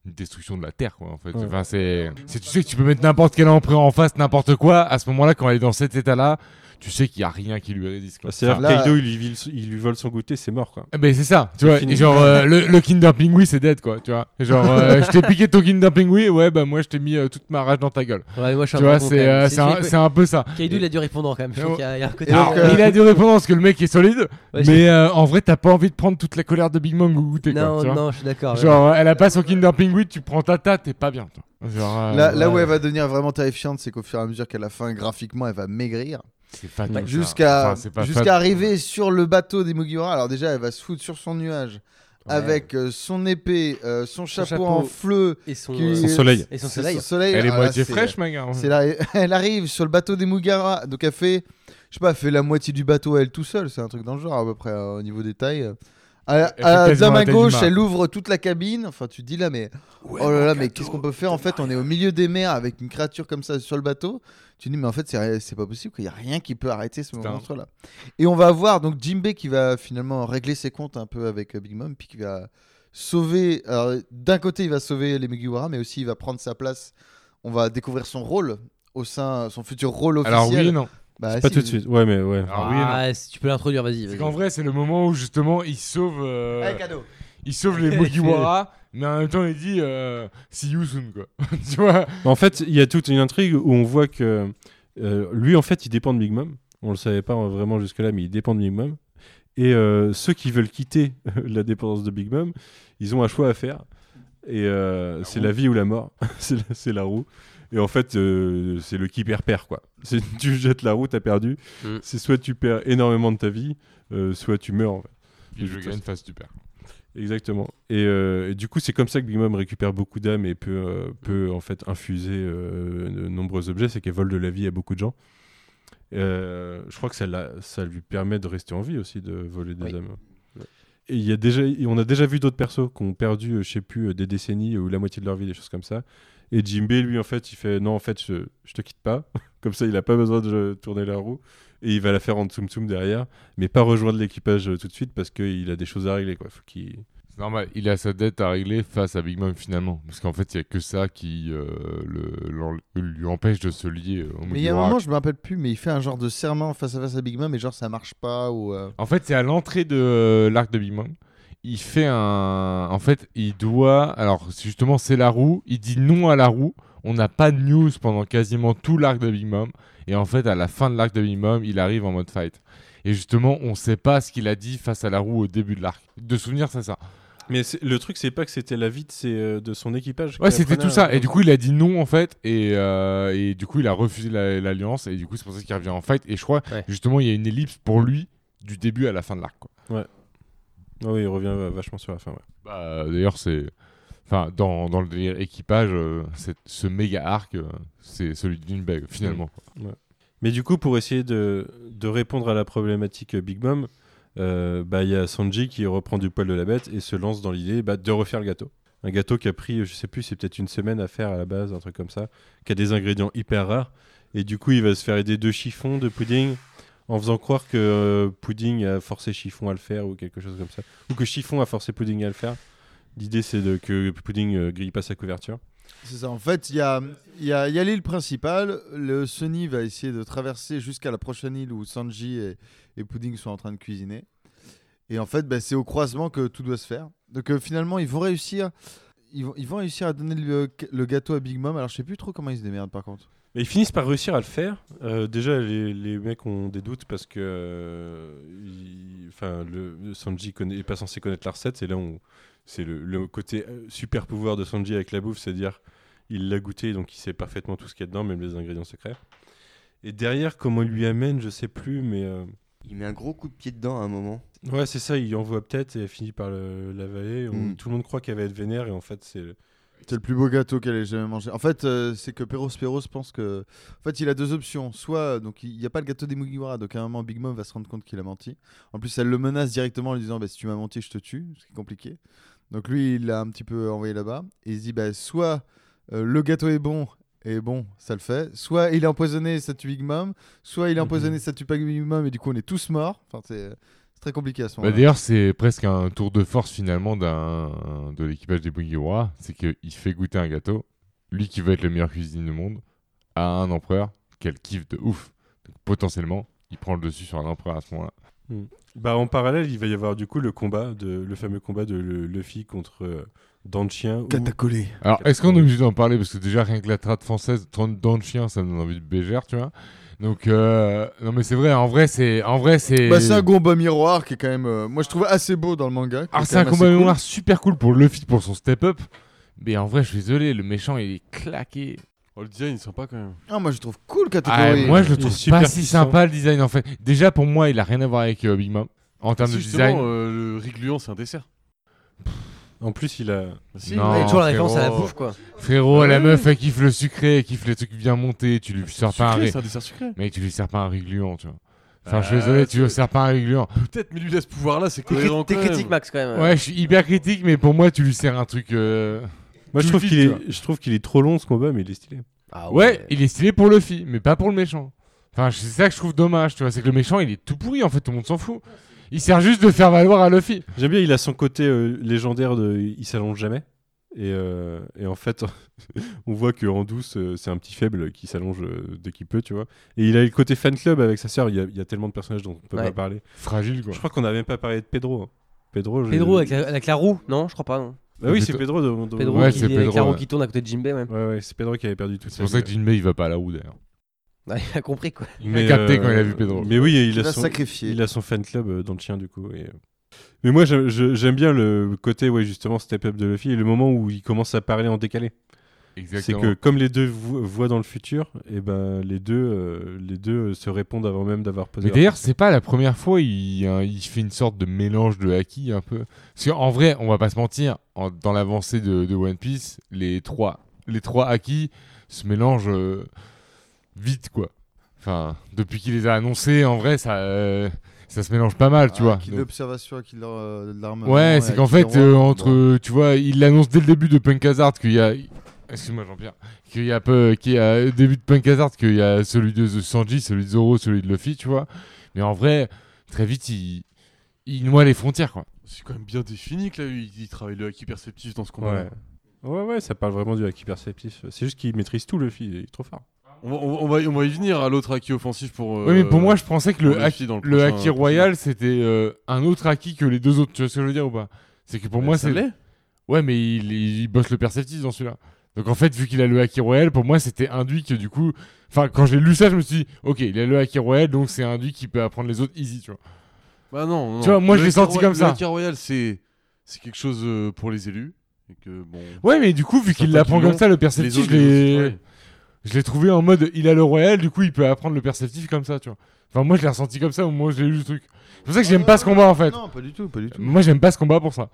une destruction de la terre quoi en fait Ouais. enfin c'est c'est- tu sais que tu peux mettre n'importe quel empereur en face n'importe quoi à ce moment-là quand elle est dans cet état là tu sais qu'il y a rien qui lui résiste quoi. Bah, C'est-à-dire Enfin, Kaido, il lui, vile- il lui vole son goûter, c'est mort quoi. eh ben c'est ça, tu vois, et genre euh, le, le Kinder Pingui c'est dead quoi, tu vois. Genre euh, je t'ai piqué ton Kinder Pingui, ouais bah moi je t'ai mis euh, toute ma rage dans ta gueule. Ouais, moi je suis Tu un vois, c'est un, un peu ça. Kaido il a du répondant quand même. Je y a- il y a un côté. Et donc, Alors, euh, il a du répondant parce que le mec est solide, Ouais, mais euh, en vrai t'as pas envie de prendre toute la colère de Big Mom au goûter quoi. Non, tu vois. non, je suis d'accord. Genre elle a pas son Kinder Pingui, tu prends ta tête, t'es pas bien. toi. Genre, euh, Là, là où elle va devenir vraiment terrifiante, c'est qu'au fur et à mesure qu'elle a faim, graphiquement, elle va maigrir. Ça. Jusqu'à Enfin, jusqu'à arriver sur le bateau des Mugiwara. Alors déjà, elle va se foutre sur son nuage Ouais. avec euh, son épée, euh, son, chapeau chapeau. en fleu, Et son, qui- Son soleil. Et son soleil. son soleil. Elle est Ah, moitié fraîche ma la- Elle arrive sur le bateau des Mugiwara, donc elle fait, je sais pas, elle fait la moitié du bateau à elle tout seul. C'est un truc dans le genre à peu près euh, au niveau des tailles. À, à dame à gauche, elle ouvre toute la cabine. Enfin, tu te dis là, mais oh là là, mais qu'est-ce qu'on peut faire En fait, on est au milieu des mers avec une créature comme ça sur le bateau. Tu te dis, mais en fait, c'est c'est pas possible qu'il y a rien qui peut arrêter ce monstre-là. Et on va voir donc Jimbe qui va finalement régler ses comptes un peu avec euh, Big Mom, puis qui va sauver. alors, D'un côté, il va sauver les Mugiwara, mais aussi il va prendre sa place. On va découvrir son rôle au sein, son futur rôle officiel. Alors oui non. Bah, Pas si, tout de suite. Ouais, mais ouais. Alors oui. Ah, si tu peux l'introduire, vas-y. Vas-y. qu'en vrai, c'est le moment où justement il sauve, euh, Allez, cadeau. il sauve les Mugiwara, mais en même temps il dit euh, see you soon quoi. tu vois? En fait, il y a toute une intrigue où on voit que euh, lui, en fait, il dépend de Big Mom. On le savait pas vraiment jusque-là, mais il dépend de Big Mom. Et euh, ceux qui veulent quitter la dépendance de Big Mom, ils ont un choix à faire. Et euh, c'est la vie ou la mort. c'est la, la roue. Et en fait, euh, c'est le qui perd perd quoi. C'est tu jettes la roue, t'as perdu. Mm. C'est soit tu perds énormément de ta vie, euh, soit tu meurs. En fait. Puis je gagne face super. Exactement. Et, euh, et du coup, c'est comme ça que Big Mom récupère beaucoup d'âmes et peut, euh, peut en fait infuser euh, de nombreux objets. C'est qu'elle vole de la vie à beaucoup de gens. Euh, je crois que ça, ça lui permet de rester en vie aussi, de voler des Oui. âmes. Et il y a déjà, et on a déjà vu d'autres persos qui ont perdu, je sais plus, des décennies ou la moitié de leur vie, des choses comme ça. Et Jimbe, lui, en fait, il fait non, en fait, je, je te quitte pas. comme ça, il a pas besoin de tourner la roue. Et il va la faire en tsum tsum derrière, mais pas rejoindre l'équipage euh, tout de suite parce qu'il a des choses à régler. Quoi. Faut qu'il- C'est normal, il a sa dette à régler face à Big Mom finalement. Parce qu'en fait, il y a que ça qui euh, le, lui empêche de se lier euh, au Mais il y a un moment, je me rappelle plus, mais il fait un genre de serment face à face à Big Mom, et genre ça marche pas ou. euh, En fait, c'est à l'entrée de euh, l'arc de Big Mom. Il fait un. En fait, il doit. Alors, justement, c'est la roue. Il dit non à la roue. On n'a pas de news pendant quasiment tout l'arc de Big Mom. Et en fait, à la fin de l'arc de Big Mom, il arrive en mode fight. Et justement, on sait pas ce qu'il a dit face à la roue au début de l'arc. De souvenir, c'est ça. Mais c'est- le truc, c'est pas que c'était la vie de, ses, euh, de son équipage. Ouais, c'était tout ça. à- Et du coup, il a dit non, en fait. Et, euh, et du coup, il a refusé la- l'alliance. et du coup, c'est pour ça qu'il revient en fight. Et je crois, Ouais. justement, il y a une ellipse pour lui du début à la fin de l'arc. quoi. Ah oui, il revient vachement sur la fin. Ouais. Bah, euh, D'ailleurs, c'est. Enfin, dans, dans le délire équipage, euh, ce méga arc, euh, c'est celui de Lindbergh, finalement. Mais du coup, pour essayer de, de répondre à la problématique euh, Big Mom, euh, bah, il y a Sanji qui reprend du poil de la bête et se lance dans l'idée bah, de refaire le gâteau. Un gâteau qui a pris, je sais plus, c'est peut-être une semaine à faire à la base, un truc comme ça, qui a des ingrédients hyper rares. Et du coup, il va se faire aider de chiffon, de pudding, en faisant croire que euh, pudding a forcé chiffon à le faire ou quelque chose comme ça. Ou que chiffon a forcé pudding à le faire. L'idée, c'est que pudding euh, grille pas sa couverture. C'est ça. En fait, il y a, y, y a l'île principale. Le Sunny va essayer de traverser jusqu'à la prochaine île où Sanji et, Pudding sont en train de cuisiner. Et en fait, bah, c'est au croisement que tout doit se faire. Donc euh, finalement, ils vont réussir. Ils vont réussir à donner le, le gâteau à Big Mom. Alors je sais plus trop comment ils se démerdent par contre. Mais ils finissent par réussir à le faire. Euh, déjà, les, les mecs ont des doutes parce que euh, enfin, le, le Sanji connaît, est pas censé connaître la recette. C'est là où c'est le, le côté euh, super pouvoir de Sanji avec la bouffe, c'est-à-dire il l'a goûté, donc il sait parfaitement tout ce qu'il y a dedans, même les ingrédients secrets. Et derrière, comment il lui amène, je sais plus, mais euh, Il met un gros coup de pied dedans à un moment. ouais, c'est ça. Il envoie peut-être et elle finit par le- l'avaler. On- Mm. Tout le monde croit qu'elle va être vénère et en fait, c'est C'est le plus beau gâteau qu'elle ait jamais mangé. En fait, euh, c'est que Perros Perros pense que. En fait, il a deux options. Soit, donc, il n'y a pas le gâteau des Mugiwara. Donc, à un moment, Big Mom va se rendre compte qu'il a menti. En plus, elle le menace directement en lui disant bah, Si tu m'as menti, je te tue. Ce qui est compliqué. Donc, lui, il l'a un petit peu envoyé là-bas. Et il se dit bah, Soit euh, le gâteau est bon. Et bon, ça le fait. Soit il est empoisonné et ça tue Big Mom. Soit il est empoisonné et ça tue pas Big Mom. Et du coup, on est tous morts. Enfin, c'est c'est très compliqué à ce Bah, moment-là. D'ailleurs, c'est presque un tour de force finalement d'un de l'équipage des Mugiwara. C'est qu'il fait goûter un gâteau, lui qui veut être le meilleur cuisinier du monde, à un empereur qu'elle kiffe de ouf. Donc, potentiellement, il prend le dessus sur un empereur à ce moment-là. Bah, en parallèle, il va y avoir du coup le combat, de, le fameux combat de le- Luffy contre euh, Dan Chien. où- Catacolé. Alors, est-ce qu'on est obligé d'en parler? Parce que déjà, rien que la trad française, 30 dents de chien, ça me donne envie de bégère, tu vois. Donc, euh, non, mais c'est vrai, en vrai, c'est. En vrai, c'est. Bah, c'est un combat miroir qui est quand même, euh, moi je trouve assez beau dans le manga. qui Ah, est c'est quand un même combat assez cool. super cool pour Luffy pour son step-up. Mais en vrai, je suis désolé, le méchant, il est claqué. Oh, le design, il est sympa quand même. Ah, moi je trouve cool Ah, catégorie. moi, je le Il est trouve super pas si puissant. sympa le design en fait. Déjà, pour moi, il a rien à voir avec euh, Big Mom en termes Si, de justement, design. euh, le riz gluant, c'est un dessert. En plus, il a. Si. Non. Ouais, toujours la référence à la frérot. bouffe, quoi. Frérot, la Ouais. meuf, elle kiffe le sucré, elle kiffe les trucs bien montés. Tu lui sers pas un Sucré, riz. c'est un dessert sucré. Mec, tu lui sers pas un riz gluant, tu vois. Enfin, je suis Euh, désolé, tu lui c'est- sers pas un riz gluant. Peut-être, mais lui laisse pouvoir là, c'est cohérent t'es critique, Max, quand même. Ouais, je suis hyper critique, mais pour moi, tu lui sers un truc. euh, Moi, je trouve qu'il est, je trouve qu'il est trop long ce combat, mais il est stylé. Ah Ouais, il est stylé pour Luffy, mais pas pour le méchant. Enfin, c'est ça que je trouve dommage, tu vois. C'est que le méchant, il est tout pourri, en fait, tout le monde s'en fout. Il sert juste de faire valoir à Luffy. J'aime bien, il a son côté euh, légendaire de il s'allonge jamais. Et, euh, et en fait, on voit qu'en douce, euh, c'est un petit faible qui s'allonge dès qu'il peut, tu vois. Et il a le côté fan club avec sa sœur. Il y a, il y a tellement de personnages dont on peut Ouais. pas parler. Fragile, quoi. Je crois qu'on n'a même pas parlé de Pedro. hein. Pedro, avec la, avec la roue Non, je crois pas. Non. Ah oui, c'est Pedro. dont- dont- Pedro Ouais, qui c'est avec la roue ouais. qui tourne à côté de Jimbei, ouais. Ouais, ouais, c'est Pedro qui avait perdu tout C'est pour ça que. Jinbei, il va pas à la roue, d'ailleurs. Ouais, il a compris, quoi. Il a capté quand il a vu Pedro. Mais oui, il Il a, son, sacrifier. il a son fan club euh, dans le chien, du coup. et, euh. Mais moi, j'aime- bien le côté, ouais, justement, step up de Luffy et le moment où il commence à parler en décalé. C'est que comme les deux vo- voient dans le futur, et ben les deux, euh, les deux euh, se répondent avant même d'avoir posé. Mais leur- d'ailleurs, c'est pas la première fois il, hein, il fait une sorte de mélange de haki un peu. Parce qu'en vrai, on va pas se mentir, en- dans l'avancée de, de One Piece, les trois, les trois haki se mélangent euh, vite, quoi. Enfin, depuis qu'il les a annoncés, en vrai, ça, euh, ça se mélange pas mal, tu Ah, vois. Qui l'observation, qui euh, de l'armement. Ouais, c'est qu'en fait, euh, bon. entre, tu vois, il l'annonce dès le début de Punk Hazard qu'il y a. Excuse-moi Jean-Pierre. Qu'il y a peu, qu'il y a début de Punk Hazard qu'il y a celui de Sanji, celui de Zoro, celui de Luffy, tu vois. Mais en vrai, très vite, il, il noie les frontières, quoi. C'est quand même bien défini que là, il, il travaille le haki perceptif dans ce combat. Ouais. Ouais, ouais, ça parle vraiment du haki perceptif. C'est juste qu'il maîtrise tout, Luffy, il est trop fort. On, va, on, va, on va y venir à l'autre haki offensif pour. euh, oui, mais pour moi, je pensais que le, haki royal, c'était euh, un autre haki que les deux autres. Tu vois ce que je veux dire ou pas? C'est que pour Mais moi, c'est. Ouais, mais il, il bosse le perceptif dans celui-là. Donc en fait, vu qu'il a le Haki Royal, pour moi, c'était induit que du coup. Enfin, quand j'ai lu ça, je me suis dit, ok, il a le Haki Royal, donc c'est induit qu'il peut apprendre les autres easy, tu vois. Bah non, non. Tu vois, moi, Le je l'ai Royal- comme ça. Le Haki Royal, c'est quelque chose euh, pour les élus. Et que, bon, Ouais, mais du coup, vu qu'il l'apprend qui comme ça, le les perceptif, autres, les l'ai. autres. Je l'ai trouvé en mode, il a le Royal, du coup, il peut apprendre le perceptif comme ça, tu vois. Enfin, moi, je l'ai ressenti comme ça au moment où j'ai lu le truc. C'est pour ça que j'aime pas ce combat, en fait. Non, pas du tout, pas du tout. Moi, j'aime pas ce combat pour ça.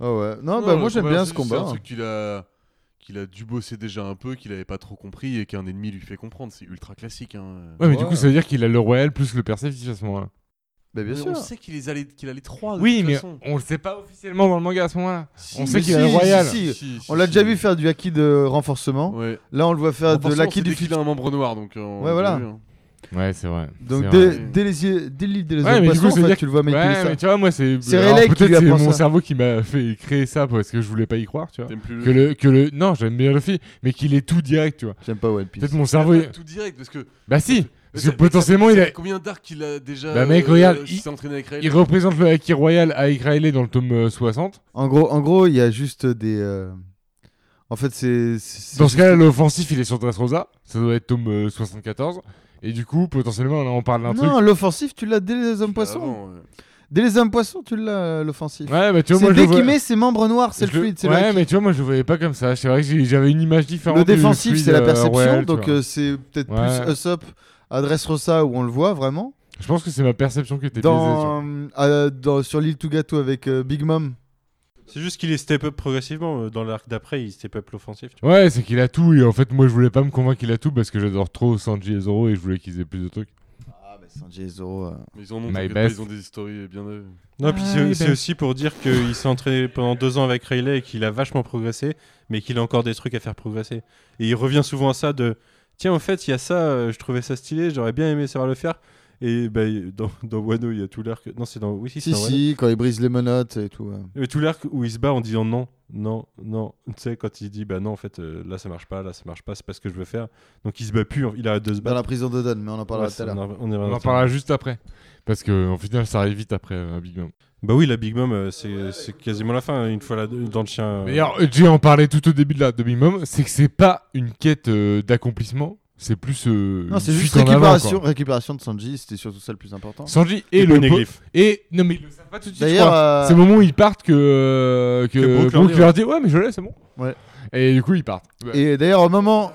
Ah ouais. Non, bah moi j'aime bien c'est ce combat. un truc qu'il a qu'il a dû bosser déjà un peu, qu'il avait pas trop compris et qu'un ennemi lui fait comprendre. C'est ultra classique. Hein. Ouais, mais du coup, ça veut dire qu'il a le Royal plus le perceptif à ce moment-là. Bien Mais sûr. on sait qu'il allait qu'il a les trois. de Oui, toute mais façon. on le sait pas officiellement dans le manga à ce moment-là. Si, on sait qu'il si, le Royal. si, si. Si, si, On l'a si. déjà vu faire du haki de renforcement. Ouais. Là, on le voit faire de c'est du futur. a un membre noir, donc. euh, on Ouais, voilà. vu, hein. Ouais, c'est vrai. Donc dès, vrai. dès les dès le livre des Ouais, en fait, dire tu le vois manipuler Ouais, ça. mais tu vois, moi, c'est. Peut-être c'est mon ça. cerveau qui m'a fait créer ça parce que je voulais pas y croire, tu vois. T'aimes plus le Que le, que le. Non, j'aime bien Luffy, mais qu'il est tout direct, tu vois. J'aime pas One Piece. Peut-être mon cerveau. il- tout direct parce que. Bah si Parce que potentiellement, il a. Combien d'arcs il a déjà Bah, mec, euh, regarde, s'il il- s'est entraîné avec Rayleigh Il représente le Haki Royal avec Riley dans le tome euh, 60. En gros, en gros, il y a juste des. euh, En fait, c'est. Dans ce cas-là, l'offensif, il est sur Dressrosa. Ça doit être tome euh, 74. Et du coup, potentiellement, là, on parle d'un truc. Non, l'offensif, tu l'as dès les hommes poissons. Avant, ouais. Dès les hommes poissons, tu l'as euh, l'offensif. Ouais, bah tu vois, moi, dès qu'il met ses membres noirs, c'est le fluide. Ouais, mais tu vois, moi, je le voyais pas comme ça. C'est vrai que j'avais une image différente. Le défensif, c'est la euh, perception, donc euh, c'est peut-être Ouais. plus Usopp, Adresse Rossa où on le voit vraiment. Je pense que c'est ma perception qui était biaisée. Dans, euh, dans- sur l'île Tugato avec euh, Big Mom. C'est juste qu'il est step up progressivement. euh, Dans l'arc d'après, il step up l'offensif. tu vois. Ouais, c'est qu'il a tout. Et en fait, moi, je voulais pas me convaincre qu'il a tout parce que j'adore trop Sanji et Zoro et je voulais qu'ils aient plus de trucs. Ah, bah Sanji et Zoro. euh, Mais ils en ont, My t'inquiète pas, best. ils ont des histoires bien. Non, puis Ah, c'est oui, c'est ben. aussi pour dire qu'il s'est entraîné pendant deux ans avec Rayleigh et qu'il a vachement progressé, mais qu'il a encore des trucs à faire progresser. Et il revient souvent à ça de tiens, en fait, il y a ça, euh, je trouvais ça stylé, j'aurais bien aimé savoir le faire. Et bah, dans, dans Wano, il y a tout l'arc. Non, c'est dans. Oui, si, Si, dans si, quand il brise les menottes et tout. ouais. Mais tout l'arc où il se bat en disant non, non, non. Tu sais, quand il dit bah non, en fait, euh, là ça marche pas, là ça marche pas, c'est pas ce que je veux faire. Donc il se bat plus, il arrête de se Dans battre. la prison de Don, mais on en parlera Ouais, tout à l'heure. on en- on On en parlera juste après. Parce que au final, ça arrive vite après euh, Big Mom. Bah oui, la Big Mom, euh, c'est c'est quasiment la fin, une fois là, dans le chien. euh, D'ailleurs, Jay en parlait tout au début de la de Big Mom, c'est que c'est pas une quête euh, d'accomplissement, c'est plus. euh, Non, c'est juste fuite en avant, récupération, récupération de Sanji, c'était surtout ça le plus important. Sanji et, et le po- Poneglyph. et non mais ils le savent pas tout de suite. D'ailleurs, euh, c'est le moment où ils partent que euh, que, Que Brooke leur Brooke dit, leur dit ouais mais je l'ai c'est bon. Ouais. Et du coup ils partent. Ouais. Et d'ailleurs, au moment,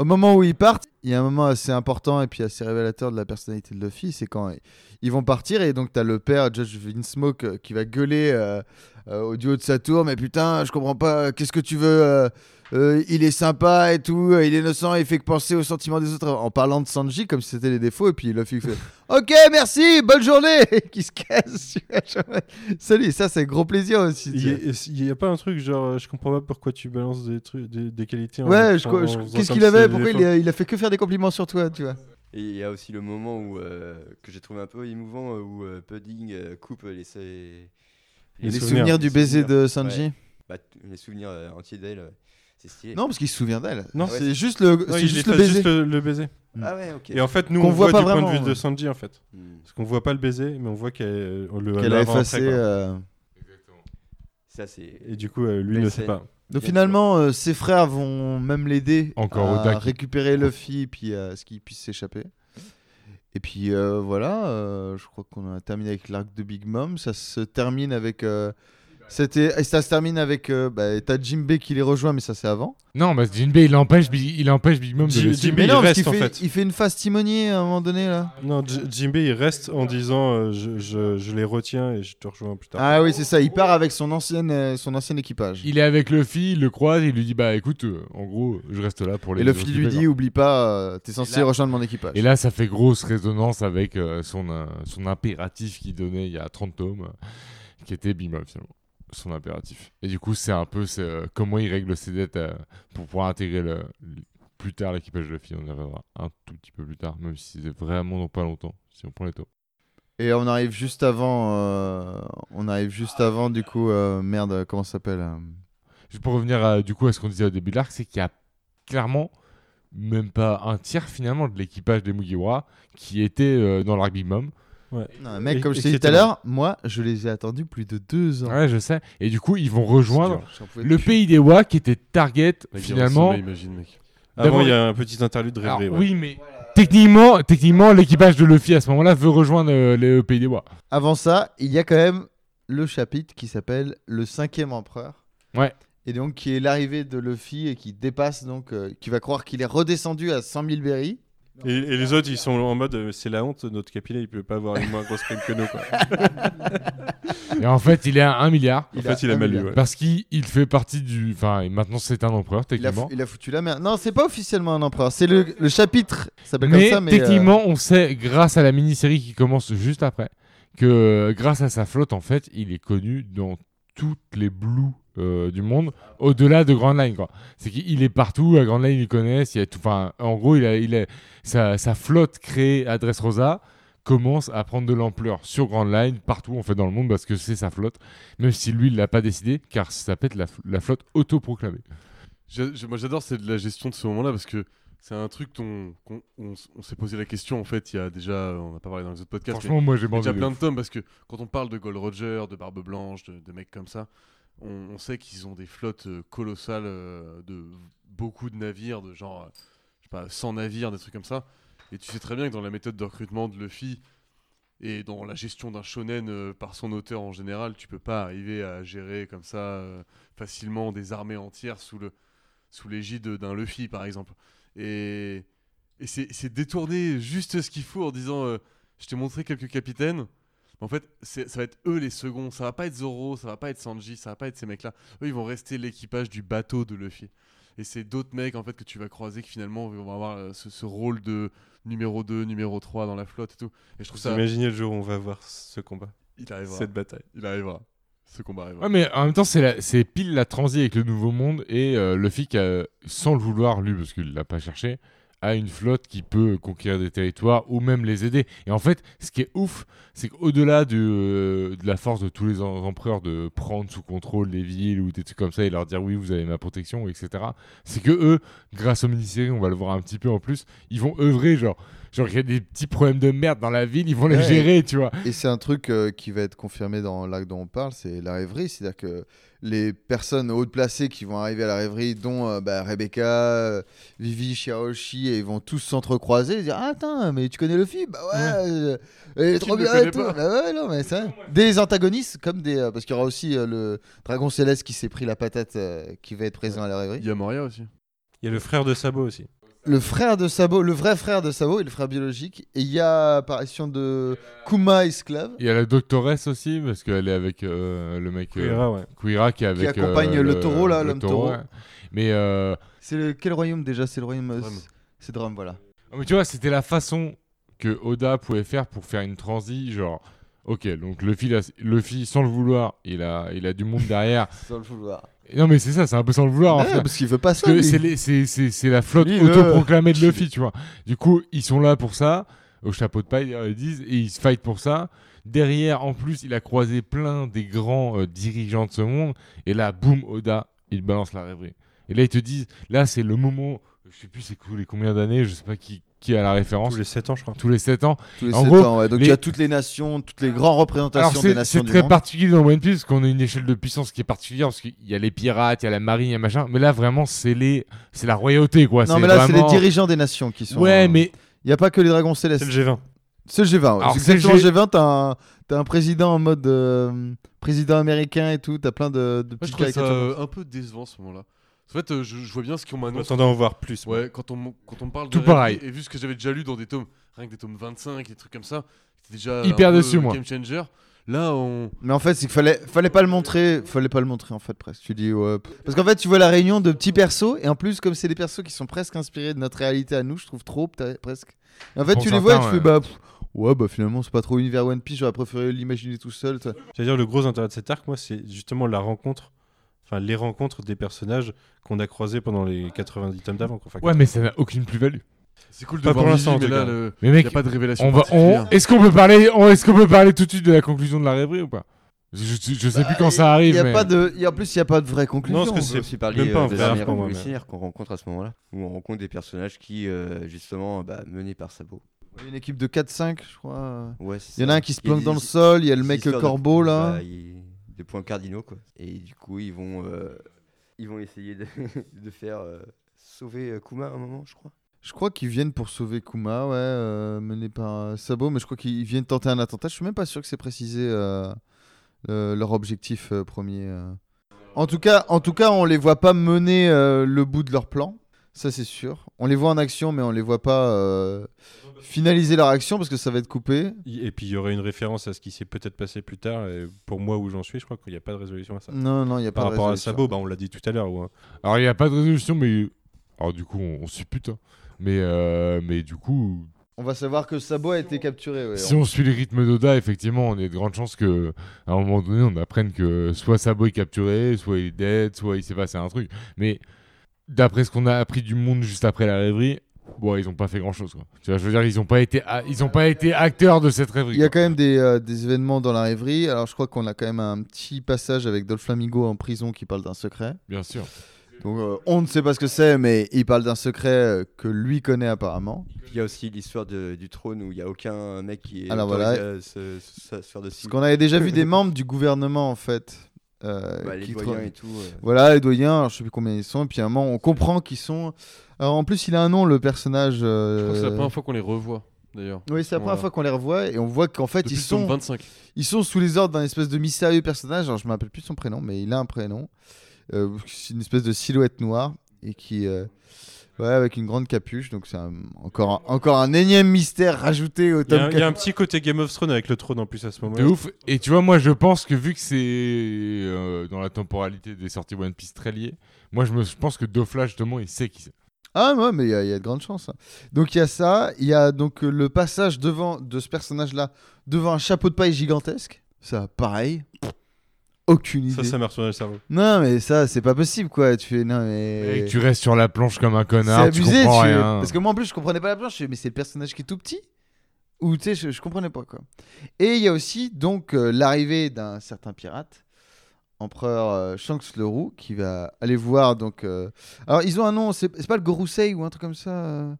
au moment où ils partent, il y a un moment assez important et puis assez révélateur de la personnalité de Luffy, c'est quand ils vont partir et donc t'as le père Judge Vinsmoke euh, qui va gueuler euh, euh, au duo de sa tour, mais putain, je comprends pas, qu'est-ce que tu veux euh, il est sympa et tout, euh, il est innocent, il fait que penser aux sentiments des autres en parlant de Sanji comme si c'était les défauts. Et puis Luffy fait Ok, merci, bonne journée Qui se casse. tu vois, genre, Salut, ça c'est gros plaisir aussi. Il y, vois. a, pas un truc genre, euh, je comprends pas pourquoi tu balances des trucs, des, des qualités. en- Ouais, je- en- je- en faisant qu'est-ce qu'il avait Pourquoi il a, il a fait que faire des compliments sur toi, tu vois Et il y a aussi le moment où, euh, que j'ai trouvé un peu émouvant où euh, Pudding euh, coupe les, ses- Les, Les souvenirs, souvenirs. du Les baiser souvenirs. de Sanji bah, les souvenirs euh, entiers d'elle. Euh, stylé. Non, parce qu'il se souvient d'elle. Non, c'est ouais, juste le, Non, juste le baiser. juste le, le baiser. Ah ouais, ok. Et en fait, nous, Qu'on on voit voit, pas du point de vue de. Sanji, en fait. Hmm. Parce qu'on voit pas le baiser, mais on voit qu'elle le Qu'elle a après, effacé. quoi. euh. Ça, c'est. Et du coup, euh, lui ne sait pas. Donc finalement, euh, ses frères vont même l'aider à récupérer Luffy puis à ce qu'il puisse s'échapper. Et puis euh, voilà, euh, je crois qu'on a terminé avec l'arc de Big Mom. Ça se termine avec. C'était, et ça se termine avec. euh, bah, t'as Jimbe qui les rejoint, mais ça c'est avant. Non, bah Jinbei il empêche Big, il empêche Big Mom de Jin- le mais il non, parce reste, qu'il en fait, fait. il fait une phase timonier à un moment donné là. Non, J- Jinbei, il reste en disant euh, je, je, je les retiens et je te rejoins plus tard. Ah oui, c'est ça. Il part avec son ancienne, euh, son ancien équipage. Il est avec Luffy, il le croise, il lui dit bah écoute, euh, en gros, je reste là pour les Et Luffy lui dit oublie pas, euh, t'es censé là- rejoindre mon équipage. Et là, ça fait grosse résonance avec euh, son, euh, son impératif qu'il donnait il y a 30 tomes, euh, qui était Big Mom finalement. Son impératif. Et du coup, c'est un peu euh, comment il règle ses dettes euh, pour pouvoir intégrer le, le- plus tard l'équipage de Luffy. On y reviendra un tout petit peu plus tard, même si c'est vraiment dans pas longtemps, si on prend les tomes. Et on arrive juste avant, euh, on arrive juste avant du coup, euh, merde, comment ça s'appelle Juste pour revenir à, du coup à ce qu'on disait au début de l'arc, c'est qu'il y a clairement même pas un tiers finalement de l'équipage des Mugiwara qui était dans l'arc Big Mom. Non, mec, Et- comme je t'ai dit tout à l'heure, moi, je les ai attendus plus de deux ans. Ouais, je sais. Et du coup, ils vont rejoindre le plus. pays des Wa qui était target Mec, finalement. Imagine, mec. Avant, il y a un petit interlude de Alors, ouais. Oui, mais techniquement, techniquement, l'équipage de Luffy à ce moment-là veut rejoindre euh, le pays des Wa. Avant ça, il y a quand même le chapitre qui s'appelle Le cinquième empereur. Ouais. Et donc, qui est l'arrivée de Luffy et qui dépasse, donc, euh, qui va croire qu'il est redescendu à 100 000 berries. Et, et les autres, ils sont en mode euh, c'est la honte, notre capitaine, il peut pas avoir une moins grosse prime que nous. Quoi. Et en fait, il est à 1 milliard. En fait, il a un mal lu. ouais. Parce qu'il il fait partie du. Enfin, maintenant c'est un empereur, Il a, techniquement. il a foutu la merde. Non, c'est pas officiellement un empereur. C'est le, le chapitre. Ça s'appelle comme Mais, ça, mais. euh, techniquement, on sait, grâce à la mini-série qui commence juste après, que euh, grâce à sa flotte, en fait, il est connu dans toutes les blues euh, du monde, au-delà de Grand Line. quoi. C'est qu'il est partout, à Grand Line, ils connaissent. Il y a tout, enfin, en gros, il il sa, flotte créée à Dressrosa commence à prendre de l'ampleur sur Grand Line, partout en fait dans le monde, parce que c'est sa flotte, même si lui, il l'a pas décidé, car ça peut être la, la flotte autoproclamée. J'ai- j'ai- Moi, j'adore c'est de la gestion de ce moment-là parce que c'est un truc dont qu'on- on, s'est posé la question en fait. Il y a déjà, on n'a pas parlé dans les autres podcasts, mais Franchement, moi, j'ai il y a déjà plein de tomes parce que quand on parle de Gold Roger, de Barbe Blanche, de, de mecs comme ça, on, on sait qu'ils ont des flottes euh, colossales euh, de beaucoup de navires, de genre, euh, je sais pas, 100 navires, des trucs comme ça. Et tu sais très bien que dans la méthode de recrutement de Luffy et dans la gestion d'un shonen par son auteur en général, tu peux pas arriver à gérer comme ça facilement des armées entières sous le sous l'égide d'un Luffy par exemple. Et, et c'est détourner juste ce qu'il faut en disant euh, je t'ai montré quelques capitaines. En fait, ça va être eux les seconds. Ça va pas être Zoro, ça va pas être Sanji, ça va pas être ces mecs-là. Eux, ils vont rester l'équipage du bateau de Luffy. Et c'est d'autres mecs en fait que tu vas croiser qui finalement vont avoir euh, ce, ce rôle de numéro 2, numéro 3 dans la flotte et tout. Et je trouve ça. imaginez le jour où on va voir ce combat, Il arrivera. cette bataille. Il arrivera. Ce combat arrivera. Ouais, mais en même temps, c'est pile la transi avec le nouveau monde et euh, Luffy qui, a, sans le vouloir, lui, parce qu'il l'a pas cherché, a une flotte qui peut conquérir des territoires ou même les aider. Et en fait, ce qui est ouf, c'est qu'au-delà de, euh, la force de tous les em- empereurs de prendre sous contrôle les villes ou des trucs comme ça et leur dire oui, vous avez ma protection, etc., c'est que eux, grâce aux mini-séries, on va le voir un petit peu en plus, ils vont œuvrer, genre, genre il y a des petits problèmes de merde dans la ville, ils vont les Ouais. gérer, tu vois. Et c'est un truc euh, qui va être confirmé dans l'acte dont on parle, c'est la rêverie. C'est-à-dire que les personnes haut placées qui vont arriver à la rêverie, dont euh, bah, Rebecca, euh, Vivi, Shiraoshi, et ils vont tous s'entrecroiser et dire Ah, attends, mais tu connais le film? Bah ouais, euh, est Qui trop bien et tout. Bah ouais, non, mais ça. Des antagonistes, comme des. euh, parce qu'il y aura aussi euh, le dragon céleste qui s'est pris la patate euh, qui va être présent à la rêverie. Il y a Moria aussi. Il y a le frère de Sabo aussi. Le frère de Sabo, le vrai frère de Sabo et le frère biologique. Et il y a apparition de Kuma esclave. Il y a la doctoresse aussi, parce qu'elle est avec euh, le mec. euh, Kuira, ouais. Kuira qui est avec accompagne euh, le taureau, là, le l'homme taureau. ouais. Mais, euh, C'est le... quel royaume déjà? C'est le royaume. Drum. C'est Drum, voilà. mais tu vois, c'était la façon que Oda pouvait faire pour faire une transi, genre. Ok, donc Luffy, Luffy, sans le vouloir, il a, il a du monde derrière. Sans le vouloir. Non, mais c'est ça, c'est un peu sans le vouloir. en Ouais, fait. parce qu'il veut pas ça. C'est la flotte Lui, veut- autoproclamée de Luffy, tu vois. Du coup, ils sont là pour ça, au chapeau de paille, euh, ils disent, et ils se fight pour ça. Derrière, en plus, il a croisé plein des grands euh, dirigeants de ce monde. Et là, boum, Oda, il balance la rêverie. Et là, ils te disent, là, c'est le moment, je sais plus c'est les combien d'années, je sais pas qui, qui a la référence, Tous les 7 ans, je crois. tous les 7 ans. Tous les en gros, ans, ouais. Donc les- il y a toutes les nations, toutes les grandes Alors, représentations des c'est nations c'est très monde. particulier dans One Piece, parce qu'on a une échelle de puissance qui est particulière, parce qu'il y a les pirates, il y a la marine, il y a machin. Mais là, vraiment, c'est les... c'est la royauté, quoi. Non, mais là, c'est les dirigeants des nations qui sont. Ouais, euh, mais Il n'y a pas que les dragons célestes. C'est le G20. C'est le G20. ouais. Alors, C'est c'est le exactement G- le G20. T'as un... t'as un président en mode euh, président américain et tout. T'as plein de, de Moi, je ça caricatures. euh, un peu décevant ce moment-là. En fait, euh, je, je vois bien ce qu'on En m'annonce. attendant en voir plus. moi. Ouais, quand on, quand on me parle de Tout pareil. Et vu ce que j'avais déjà lu dans des tomes, rien que des tomes 25, des trucs comme ça, c'était déjà Hyper un peu déçu, moi. game changer. Là, on. Mais en fait, c'est qu'il fallait, fallait pas le montrer. Fallait pas le montrer en fait presque. Tu dis ouais. Parce qu'en fait, tu vois la réunion de petits persos et en plus, comme c'est des persos qui sont presque inspirés de notre réalité à nous, je trouve trop presque. Et en fait, Pour tu les vois et tu certains, fais bah pff, ouais bah finalement c'est pas trop univers One Piece. J'aurais préféré l'imaginer tout seul. C'est-à-dire le gros intérêt de cet arc, moi, c'est justement la rencontre, enfin les rencontres des personnages qu'on a croisés pendant les 90 tomes d'avant. quoi. Enfin, Ouais, mais ça n'a aucune plus-value. C'est cool de Pas voir pour l'instant, mais là, le... Mais mec, n'y a pas de révélation on va, on... particulière. est-ce qu'on peut parler, on... est-ce qu'on peut parler tout de suite de la conclusion de la rêverie ou pas? Je, je, je sais plus quand ça arrive. y a mais... pas de. il Y a, en plus, il y a pas de vraie conclusion. Non, parce que c'est aussi parler même pas euh, des mais- révolutionnaires qu'on rencontre à ce moment-là, où on rencontre des personnages qui, euh, justement, bah, menés par Sabo. Il y a une équipe de 4-5, je crois. Ouais, Il y en a un qui se y planque dans le sol, il y a le mec de- corbeau là. bah, il- Des points cardinaux quoi. Et du coup, ils vont, euh, ils vont essayer de, de faire euh, sauver euh, Kuma un moment, je crois. Je crois qu'ils viennent pour sauver Kuma, ouais, mené par Sabo, mais je crois qu'ils viennent tenter un attentat. Je suis même pas sûr que c'est précisé le- leur objectif premier. En tout cas, en tout cas, on les voit pas mener le bout de leur plan. Ça c'est sûr. On les voit en action, mais on les voit pas euh, finaliser leur action parce que ça va être coupé. Et puis il y aurait une référence à ce qui s'est peut-être passé plus tard. Et pour moi, où j'en suis, je crois qu'il n'y a pas de résolution à ça. Non, non, il y a pas Par de rapport à résolution. Sabo, bah, on l'a dit tout à l'heure. ouais. Alors, il n'y a pas de résolution, mais. Alors, du coup, on, on suppute. hein. Mais, euh, mais du coup, On va savoir que Sabo a été capturé. ouais. si on suit le rythme d'Oda, effectivement, on a de grandes chances que à un moment donné, on apprenne que soit Sabo est capturé, soit il est dead, soit il s'est passé un truc. Mais d'après ce qu'on a appris du monde juste après la rêverie, bon, ils ont pas fait grand chose. Quoi. Tu vois, je veux dire, ils ont pas été, a- ils ont pas été acteurs de cette rêverie. Il y a quoi. quand même des, euh, des événements dans la rêverie. Alors je crois qu'on a quand même un petit passage avec Dolflamigo en prison qui parle d'un secret. Bien sûr. Donc euh, on ne sait pas ce que c'est, mais il parle d'un secret euh, que lui connaît apparemment. Il y a aussi l'histoire du trône où il n'y a aucun mec qui est Alors voilà. se faire dessus. Parce qu'on avait déjà vu des membres du gouvernement en fait. Euh, Bah, les qui doyens et tout. euh. Voilà, les doyens, alors, je sais plus combien ils sont, et puis à un moment on comprend qu'ils sont... Alors en plus il a un nom le personnage... Je crois que c'est la euh, première fois qu'on les revoit, d'ailleurs. Oui, c'est la première Voilà. fois qu'on les revoit et on voit qu'en fait Depuis ils sont, 25. ils sont sous les ordres d'un espèce de mystérieux personnage. Alors je me rappelle plus son prénom, mais il a un prénom. Euh, c'est une espèce de silhouette noire et qui, euh, ouais, avec une grande capuche. Donc c'est un- encore un, encore un énième mystère rajouté au Il y, a tome un- il y a un 4. petit côté Game of Thrones avec le trône en plus à ce De moment-là. ouf. Et tu vois, moi, je pense que vu que c'est euh, dans la temporalité des sorties One Piece très liées, moi, je, me, je pense que Dofla, justement, il sait qui c'est. Ah ouais, mais il y, a- il y a de grandes chances. hein. Donc il y a ça, il y a donc euh, le passage devant de ce personnage-là devant un chapeau de paille gigantesque. Ça, pareil. Aucune idée. Ça, ça m'a retourné le cerveau. Non, mais ça, c'est pas possible, quoi. Tu fais non, mais. Et que tu restes sur la planche comme un C'est connard, abusé, tu comprends tu- rien. Parce que moi en plus je comprenais pas la planche, je fais, mais c'est le personnage qui est tout petit? Ou tu sais, je, je comprenais pas quoi. Et il y a aussi donc euh, l'arrivée d'un certain pirate, empereur euh, Shanks le Roux, qui va aller voir donc. euh, Alors ils ont un nom, c'est c'est pas le Gorosei ou un truc comme ça euh,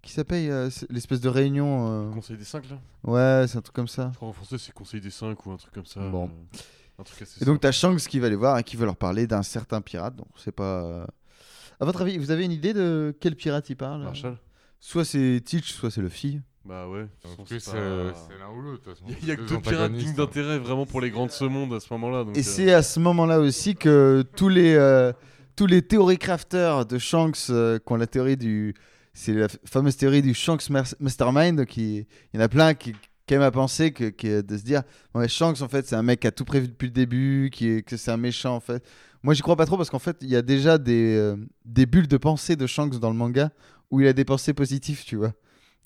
qui s'appelle euh, c'est l'espèce de réunion. euh, Conseil des 5 là Ouais, c'est un truc comme ça. Je crois en français c'est Conseil des 5 ou un truc comme ça. Bon. euh, Et donc simple. t'as Shanks qui va aller voir et qui veut leur parler d'un certain pirate. Donc c'est pas. euh, À votre avis, vous avez une idée de quel pirate il parle? Marshall Soit c'est Teach, soit c'est Luffy. Bah ouais. Façon, c'est c'est pas- c'est l'un ou l'autre. Il y a que Deux pirates dignes hein. d'intérêt vraiment pour les grands de ce monde à ce moment-là. donc, Et euh, c'est à ce moment-là aussi que tous les, euh, tous les théories crafters de Shanks euh, qui ont la théorie du. C'est la f- fameuse théorie du Shanks Mas- Mastermind. Qui, il y en a plein qui, qui aiment à penser que, que de se dire ouais, Shanks, en fait, c'est un mec qui a tout prévu depuis le début, qui est, que c'est un méchant, en fait. Moi, j'y crois pas trop parce qu'en fait, il y a déjà des, euh, des bulles de pensée de Shanks dans le manga où il a des pensées positives, tu vois.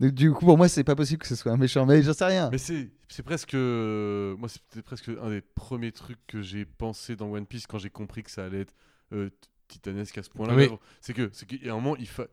Donc, du coup, pour moi, c'est pas possible que ce soit un méchant, mais j'en sais rien. Mais c'est c'est presque euh, moi c'était presque un des premiers trucs que j'ai pensé dans One Piece quand j'ai compris que ça allait être euh, titanesque à ce point-là. Oui. C'est que c'est qu'à un moment il fa-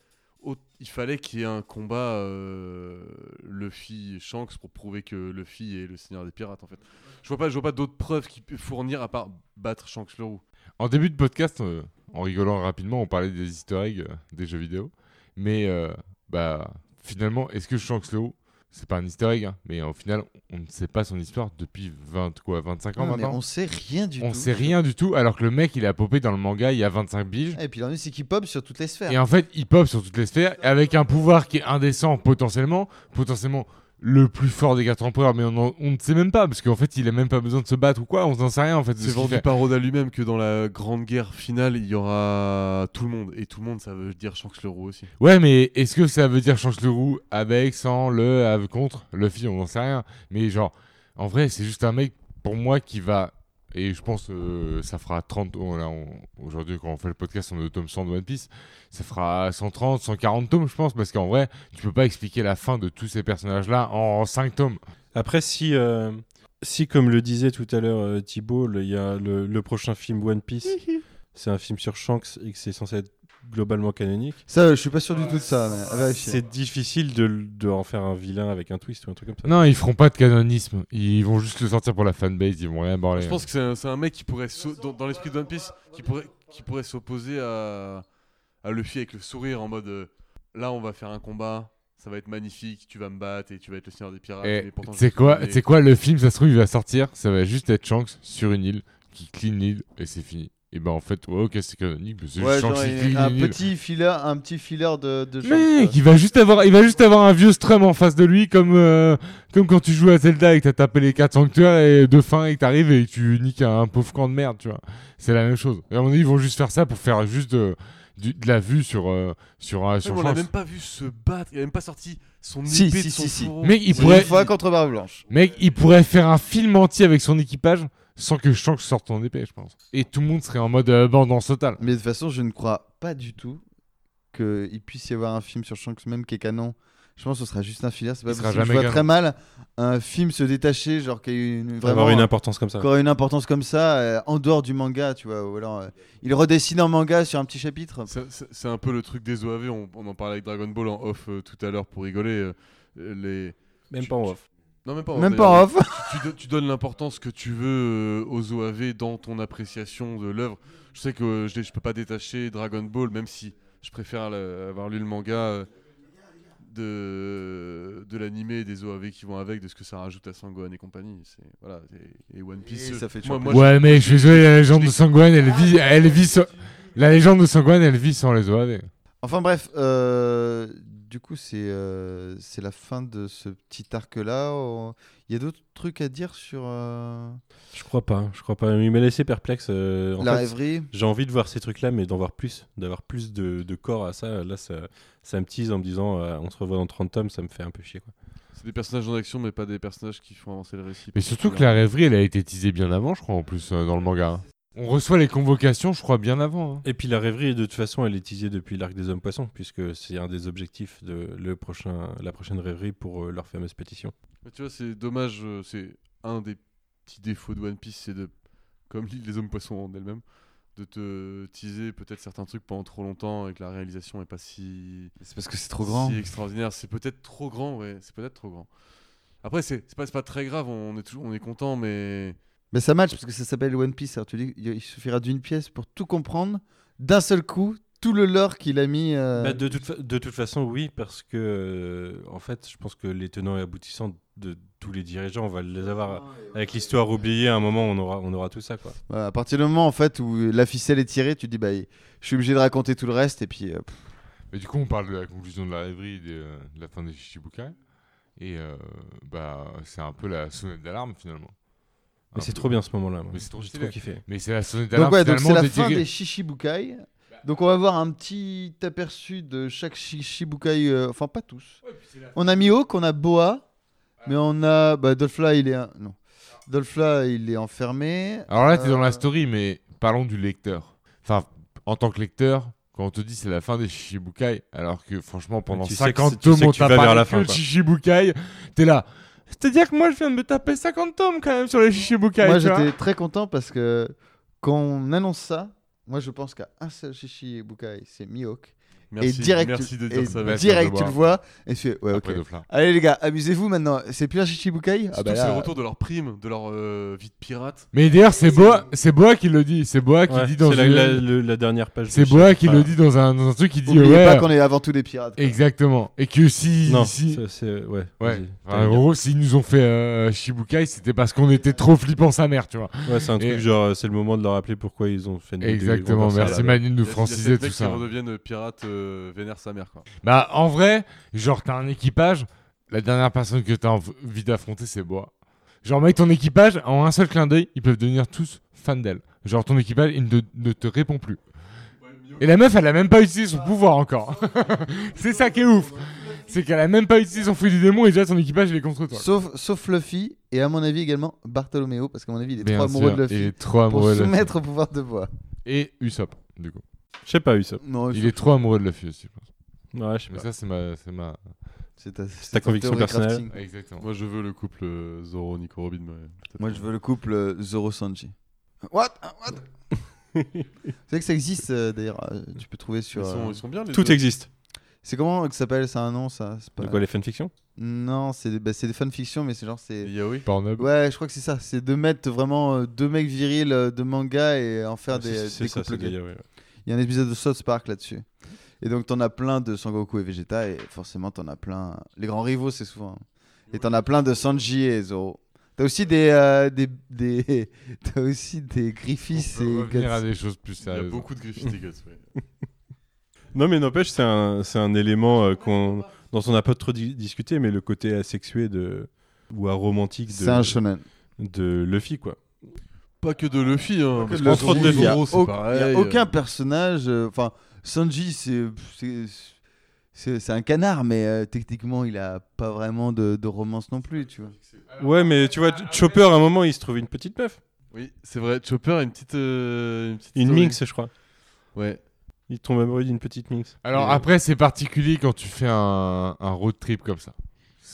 il fallait qu'il y ait un combat euh, Luffy Shanks pour prouver que Luffy est le seigneur des pirates en fait. Je vois pas je vois pas d'autres preuves qu'il peut fournir à part battre Shanks le roux. En début de podcast, euh, en rigolant rapidement, on parlait des easter eggs euh, des jeux vidéo. Mais euh, bah, finalement, est-ce que Shanks le Haut, c'est pas un easter egg, hein, mais au final, on ne sait pas son histoire depuis 20, quoi, 25 ans Non, mais maintenant on sait rien du On tout. sait rien du tout, alors que le mec, il a popé dans le manga il y a 25 biges. Et puis l'ennui, c'est qu'il pop sur toutes les sphères. Et en fait, il pop sur toutes les sphères avec un pouvoir qui est indécent potentiellement, potentiellement le plus fort des quatre empereurs, mais on, en- on ne sait même pas parce qu'en fait, il a même pas besoin de se battre ou quoi, on n'en sait rien en fait. ce C'est vendu fait. par Oda lui-même que dans la grande guerre finale il y aura tout le monde et tout le monde ça veut dire Shanks le roux aussi. Ouais, mais est-ce que ça veut dire change le roux avec, sans, le, avec, contre? Luffy On n'en sait rien. Mais genre, en vrai, c'est juste un mec pour moi qui va. Et je pense euh, ça fera 30 oh, là, on- Aujourd'hui, quand on fait le podcast, on est au tome 100 de One Piece. Ça fera 130, 140 tomes, je pense. Parce qu'en vrai, tu peux pas expliquer la fin de tous ces personnages-là en 5 tomes. Après, si, euh, si comme le disait tout à l'heure euh, Thibaut, le- il y a le, le prochain film One Piece, c'est un film sur Shanks et que c'est censé être globalement canonique, Ça, je suis pas sûr du tout de ça, c'est difficile de, de en faire un vilain avec un twist ou un truc comme ça. Non, ils feront pas de canonisme. Ils vont juste le sortir pour la fanbase. Ils vont rien barrer. Je pense que c'est un, c'est un mec qui pourrait, s'o- dans, dans l'esprit de One Piece, qui pourrait, qui pourrait s'opposer à, à Luffy avec le sourire en mode euh, là on va faire un combat, ça va être magnifique, tu vas me battre et tu vas être le seigneur des pirates. Je c'est quoi, quoi le film Ça se trouve, il va sortir. Ça va juste être Shanks sur une île qui clean l'île et c'est fini. Et ben en fait, ouais, ok, c'est canonique, mais c'est Ouais, juste genre, il- un petit filer, un petit filer de, de Mec, il va juste avoir, il va juste avoir un vieux strum en face de lui, comme euh, comme quand tu joues à Zelda et que t'as tapé les 4 sanctuaires et de fin et que t'arrives et que tu niques un pauvre camp de merde, tu vois. C'est la même chose. Et à mon avis, ils vont juste faire ça pour faire juste de, de la vue sur euh, sur, euh, Ouais, on l'a même pas vu se battre, il a même pas sorti son Si, épée si, de son si, si. fourreau. Mec, il pourrait, Une fois contre Barbe Blanche. mec, il pourrait faire un film entier avec son équipage sans que Shanks sorte son épée, je pense. Et tout le monde serait en mode euh, bandance totale. Mais de toute façon, je ne crois pas du tout qu'il puisse y avoir un film sur Shanks même qui est canon. Je pense que ce sera juste un filer. C'est pas possible. Je vois canon. très mal un film se détacher, genre qui a une, vraiment Avoir une importance comme ça. qui aurait une importance comme ça euh, en dehors du manga, tu vois. Ou alors euh, il redessine un manga sur un petit chapitre. C'est- un peu le truc des OAV, on, on en parlait avec Dragon Ball en off euh, tout à l'heure pour rigoler. euh, euh, les... Même pas en off. Non, même pas en Même pas en off. tu, do- tu donnes l'importance que tu veux euh, aux OAV dans ton appréciation de l'œuvre. Je sais que euh, je, je peux pas détacher Dragon Ball, même si je préfère le- avoir lu le manga euh, de, de l'animé et des OAV qui vont avec, de ce que ça rajoute à Sangohan et compagnie. C'est- Voilà, et, et One Piece. Et ça fait moi, ouais, mais je suis désolé, la légende de Sangwan, elle vit, elle vit sur... La légende de Sangwan, elle vit sans les OAV. Enfin bref, euh, du coup c'est euh, c'est la fin de ce petit arc là. Il y a d'autres trucs à dire sur euh, Je crois pas, je crois pas. Il m'a laissé perplexe. euh, en la fait, rêverie? J'ai envie de voir ces trucs-là, mais d'en voir plus, d'avoir plus de, de corps à ça. Là, ça, ça me tease en me disant euh, on se revoit dans 30 tomes, ça me fait un peu chier. Quoi. C'est des personnages en action, mais pas des personnages qui font avancer le récit. Mais surtout que la rêverie, elle a été teasée bien avant, je crois, en plus, euh, dans le manga. On reçoit les convocations, je crois, bien avant. hein. Et puis la rêverie, de toute façon, elle est teasée depuis l'arc des hommes poissons, puisque c'est un des objectifs de le prochain, la prochaine rêverie pour euh, leur fameuse pétition. Mais tu vois, c'est dommage, euh, c'est un des petits défauts de One Piece, c'est de, comme l'île des hommes poissons en elle-même, de te teaser peut-être certains trucs pendant trop longtemps et que la réalisation est pas si, C'est parce que c'est trop grand. si extraordinaire. C'est peut-être trop grand, ouais, c'est peut-être trop grand. Après, c'est c'est pas, c'est pas très grave, on est, toujours, on est content, mais Mais ça match parce que ça s'appelle One Piece. Alors tu dis, il suffira d'une pièce pour tout comprendre d'un seul coup, tout le lore qu'il a mis. euh, Bah, de, toute fa- de toute façon, oui, parce que euh, en fait, je pense que les tenants et aboutissants de tous les dirigeants, on va les avoir avec l'histoire oubliée. À un moment, on aura, on aura tout ça, quoi. voilà, à partir du moment en fait où la ficelle est tirée, tu te dis bah je suis obligé de raconter tout le reste et puis euh, Mais du coup, on parle de la conclusion de la rêverie, de, de la fin des Shichibukai. Et euh, bah, c'est un peu la sonnette d'alarme, finalement. Mais Un c'est trop bien ce moment-là. Mais c'est trop J'ai trop kiffé. Mais c'est la sonnette donc d'alarme, ouais donc c'est la des fin des Shishibukai. Donc on va voir un petit aperçu de chaque Shishibukai, euh, enfin pas tous. On a Mihawk, on a Boa, mais on a bah, Dolphla il est un- non. Dolphla il est enfermé. Alors là, t'es dans Euh, la story, mais parlons du lecteur. Enfin, en tant que lecteur, quand on te dit c'est la fin des Shichibukai, alors que franchement, pendant Tu sais que 50 c'est- tu tomes, on t'a parlé la que fin, de quoi. Shichibukai, t'es là. C'est-à-dire que moi, je viens de me taper 50 tomes quand même sur les Shichibukai. Moi j'étais très content parce que quand on annonce ça, moi je pense qu'à un seul Shishibukai, c'est Mihawk. Merci, et direct, merci tu, de et dire ça. Bah, Vincent. direct tu le vois et tu fais ouais ok. Après Dofla. Allez les gars, amusez-vous maintenant. C'est plus un Shishibukai Ah Surtout bah que c'est le là, retour de leur prime, de leur euh, vie de pirate. Mais d'ailleurs, c'est Boa, c'est Boa qui le dit. C'est Boa qui Ouais, dit dans la, une- la- le- la dernière page. C'est Boa qui le dit dans un, dans un truc qui dit Oubliez ouais. pas qu'on est avant tout des pirates. quoi. Exactement. Et que si. Non, si... c'est- ouais. Ouais. Enfin, en gros, s'ils nous ont fait euh, Shibukai, c'était parce qu'on était trop flippant sa mère, tu vois. Ouais, c'est un truc Et- genre, euh, c'est le moment de leur rappeler pourquoi ils ont fait. une Exactement. Merci la- Manu de nous franciser tout ça. redeviennent pirates euh, vénère sa mère, quoi. Bah, en vrai, genre, t'as un équipage. La dernière personne que t'as envie d'affronter, c'est Boa. Genre, mec, ton équipage, en un seul clin d'œil, ils peuvent devenir tous fans d'elle. Genre, ton équipage, il ne, ne te répond plus. Et la meuf, elle a même pas utilisé son pouvoir encore. c'est ça qui est ouf. C'est qu'elle a même pas utilisé son fruit du démon et déjà son équipage, il est contre toi. Sauf, sauf Luffy et à mon avis également Bartolomeo parce qu'à mon avis il est Bien trop amoureux sûr, de Il Luffy est trop pour amoureux de Luffy. soumettre au pouvoir de voix. Et Usopp, du coup. Je sais pas eu ça. Non, Il est trop amoureux de Luffy aussi. je pense. Ouais, je sais Mais pas. ça, c'est ma. C'est ma... c'est ta, conviction théorie personnelle. crafting. Exactement. Moi, je veux le couple euh, Zoro Nico Robin. mais peut-être Moi je veux le couple euh, Zoro Sanji. What? What? Vous savez que ça existe euh, d'ailleurs, euh, tu peux trouver sur. Ils sont, euh, ils sont bien les Tout deux. existe. C'est comment que ça s'appelle C'est un nom ça? C'est pas- De quoi les fanfictions? Non, c'est des, bah, c'est des fanfictions, mais c'est genre c'est. Yaoi Pornhub? Ouais, je crois que c'est ça. C'est de mettre vraiment euh, deux mecs virils euh, de manga et en faire des, c'est- des ça, couples c'est gays. Ouais. Il y a un épisode de South Park là-dessus. Et donc, t'en as plein de Sangoku et Vegeta, et forcément, t'en as plein. Les grands rivaux, c'est souvent. Et t'en as plein de Sanji et Zoro. T'as aussi des. euh, des, des... T'as aussi des Griffiths On peut et revenir à Guts. des choses plus Il y a sérieuses. beaucoup de Griffith et Guts. ouais. Non, mais n'empêche, c'est un, c'est un élément euh, qu'on, dont on n'a pas trop di- discuté, mais le côté asexué de, ou aromantique C'est un de, shonen. de Luffy, quoi. Pas que de Luffy. Hein, que parce de Luffy, Zoro, il y a Zoro, c'est au- pareil. Il y a aucun personnage. euh, Enfin, Sanji, c'est. c'est- C'est c'est un canard, mais euh, techniquement, il a pas vraiment de, de romance non plus, tu vois. Ouais, mais tu vois, Chopper, à un moment, il se trouve une petite meuf. Oui, c'est vrai. Chopper a une petite. euh, une petite Une minx, je crois. Ouais. Il tombe amoureux d'une petite minx. Alors après, c'est particulier quand tu fais un, un road trip comme ça.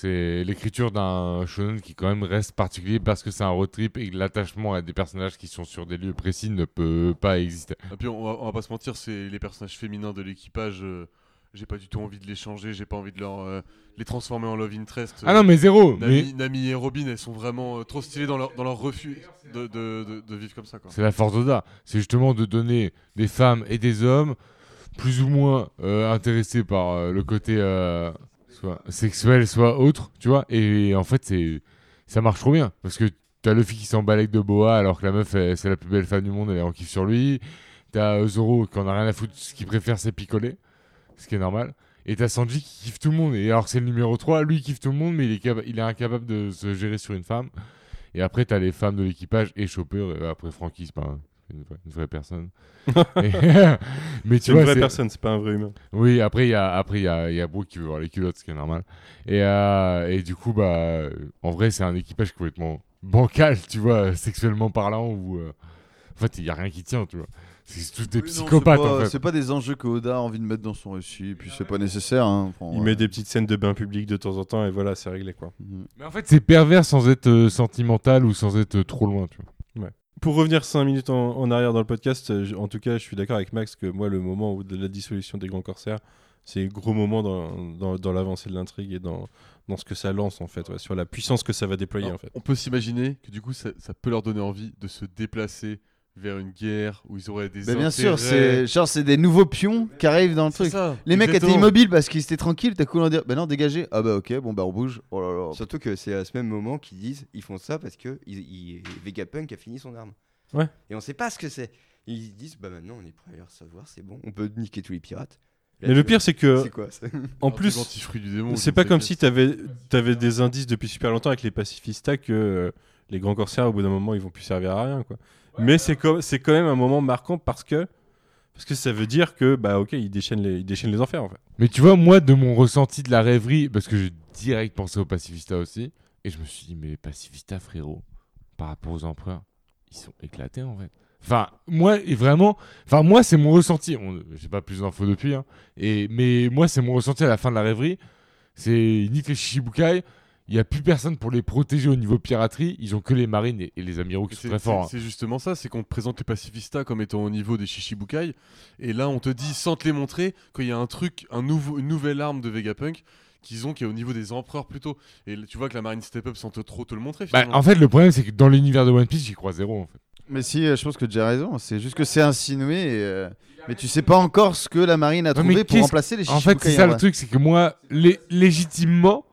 C'est l'écriture d'un shonen qui quand même reste particulier parce que c'est un road trip et l'attachement à des personnages qui sont sur des lieux précis ne peut pas exister. Et puis on va, on va pas se mentir, c'est les personnages féminins de l'équipage. euh, j'ai pas du tout envie de les changer, j'ai pas envie de leur, euh, les transformer en love interest. Ah non, mais zéro. Nami, Mais Nami et Robin, elles sont vraiment euh, trop stylées dans leur, dans leur refus de, de, de- de vivre comme ça. C'est la force d'Oda. C'est justement de donner des femmes et des hommes plus ou moins euh, intéressés par le côté soit sexuel, soit autre, tu vois. Et, en fait, c'est ça marche trop bien parce que t'as Luffy qui s'emballe avec de Boa alors que la meuf, c'est la plus belle femme du monde, elle est en kiff sur lui. T'as euh, Zoro qui en a rien à foutre, ce qu'il préfère, c'est picoler, ce qui est normal. Et t'as Sanji qui kiffe tout le monde. Et alors c'est le numéro 3, lui il kiffe tout le monde, mais il est, il est incapable de se gérer sur une femme. Et après, t'as les femmes de l'équipage et après, Frankie, c'est pas un- une, vraie, une vraie personne. Et- mais tu C'est une vois, vraie c'est- personne, c'est pas un vrai humain. oui, après, il y a, après, il y a, il y a Brooke qui veut voir les culottes, ce qui est normal. Et, euh, et du coup, bah, euh, en vrai, c'est un équipage complètement bancal, tu vois, sexuellement parlant, où, euh, en fait, il y a rien qui tient, tu vois. C'est tous des non, psychopathes, c'est pas- en fait. C'est pas des enjeux que Oda a envie de mettre dans son récit, et puis c'est pas nécessaire. hein. Enfin, Il ouais. met des petites scènes de bain public de temps en temps, et voilà, c'est réglé, quoi. Mhm. Mais en fait, c'est pervers sans être euh, sentimental ou sans être euh, trop loin, tu vois. Pour revenir 5 minutes en, en arrière dans le podcast, euh, en tout cas, je suis d'accord avec Max que moi, le moment où de la dissolution des grands corsaires, c'est un gros moment dans, dans, dans l'avancée de l'intrigue et dans, dans ce que ça lance, en fait, ouais, sur la puissance que ça va déployer, Alors, en fait. On peut s'imaginer que du coup, ça, ça peut leur donner envie de se déplacer vers une guerre où ils auraient des Bah, bien sûr, c'est genre c'est des nouveaux pions qui arrivent dans le truc. ça, Les mecs étaient immobiles parce qu'ils étaient tranquilles, t'as cool en dire, bah non, dégagez. Ah bah ok, bon bah on bouge. Oh là là. Surtout que c'est à ce même moment qu'ils disent ils font ça parce que ils, ils- Vegapunk a fini son arme. Ouais. Et on sait pas ce que c'est. Ils disent bah maintenant on est prêt à le savoir, c'est bon, on peut niquer tous les pirates. Là, Mais le pire, c'est que, c'est quoi ça en Un truc plus, c'est pas comme si t'avais avais des indices depuis super longtemps avec les pacifistas que euh, les grands corsaires, au bout d'un moment, ils vont plus servir à rien, quoi. Mais c'est comme- c'est quand même un moment marquant parce que, parce que ça veut dire que, bah ok, ils déchaînent les, ils déchaînent les enfers, en fait. Mais tu vois, moi, de mon ressenti de la rêverie, parce que j'ai direct pensé aux pacifistas aussi, et je me suis dit, mais les frérot, par rapport aux empereurs, ils sont éclatés en fait. Enfin, moi, et vraiment, enfin, moi, c'est mon ressenti. On- J'ai pas plus d'infos depuis, hein. Et, mais moi, c'est mon ressenti à la fin de la rêverie. C'est ils niquent les Shichibukai. Il n'y a plus personne pour les protéger au niveau piraterie. Ils ont que les marines et, et les amiraux qui sont C'est très forts. hein. c'est- justement ça, c'est qu'on te présente les pacifistas comme étant au niveau des Shichibukai, et là on te dit sans te les montrer qu'il y a un truc, un nouveau, une nouvelle arme de Vegapunk qu'ils ont qui est au niveau des empereurs plutôt. Et tu vois que la marine step up sans te trop te le montrer. Bah, en fait, le problème, c'est que dans l'univers de One Piece, j'y crois zéro en fait. Mais si, euh, je pense que tu as raison. C'est juste que c'est insinué. et, euh, Mais tu sais pas encore ce que la marine a trouvé pour remplacer les En fait, Shichibukai, c'est ça le truc, c'est que moi, lé- légitimement,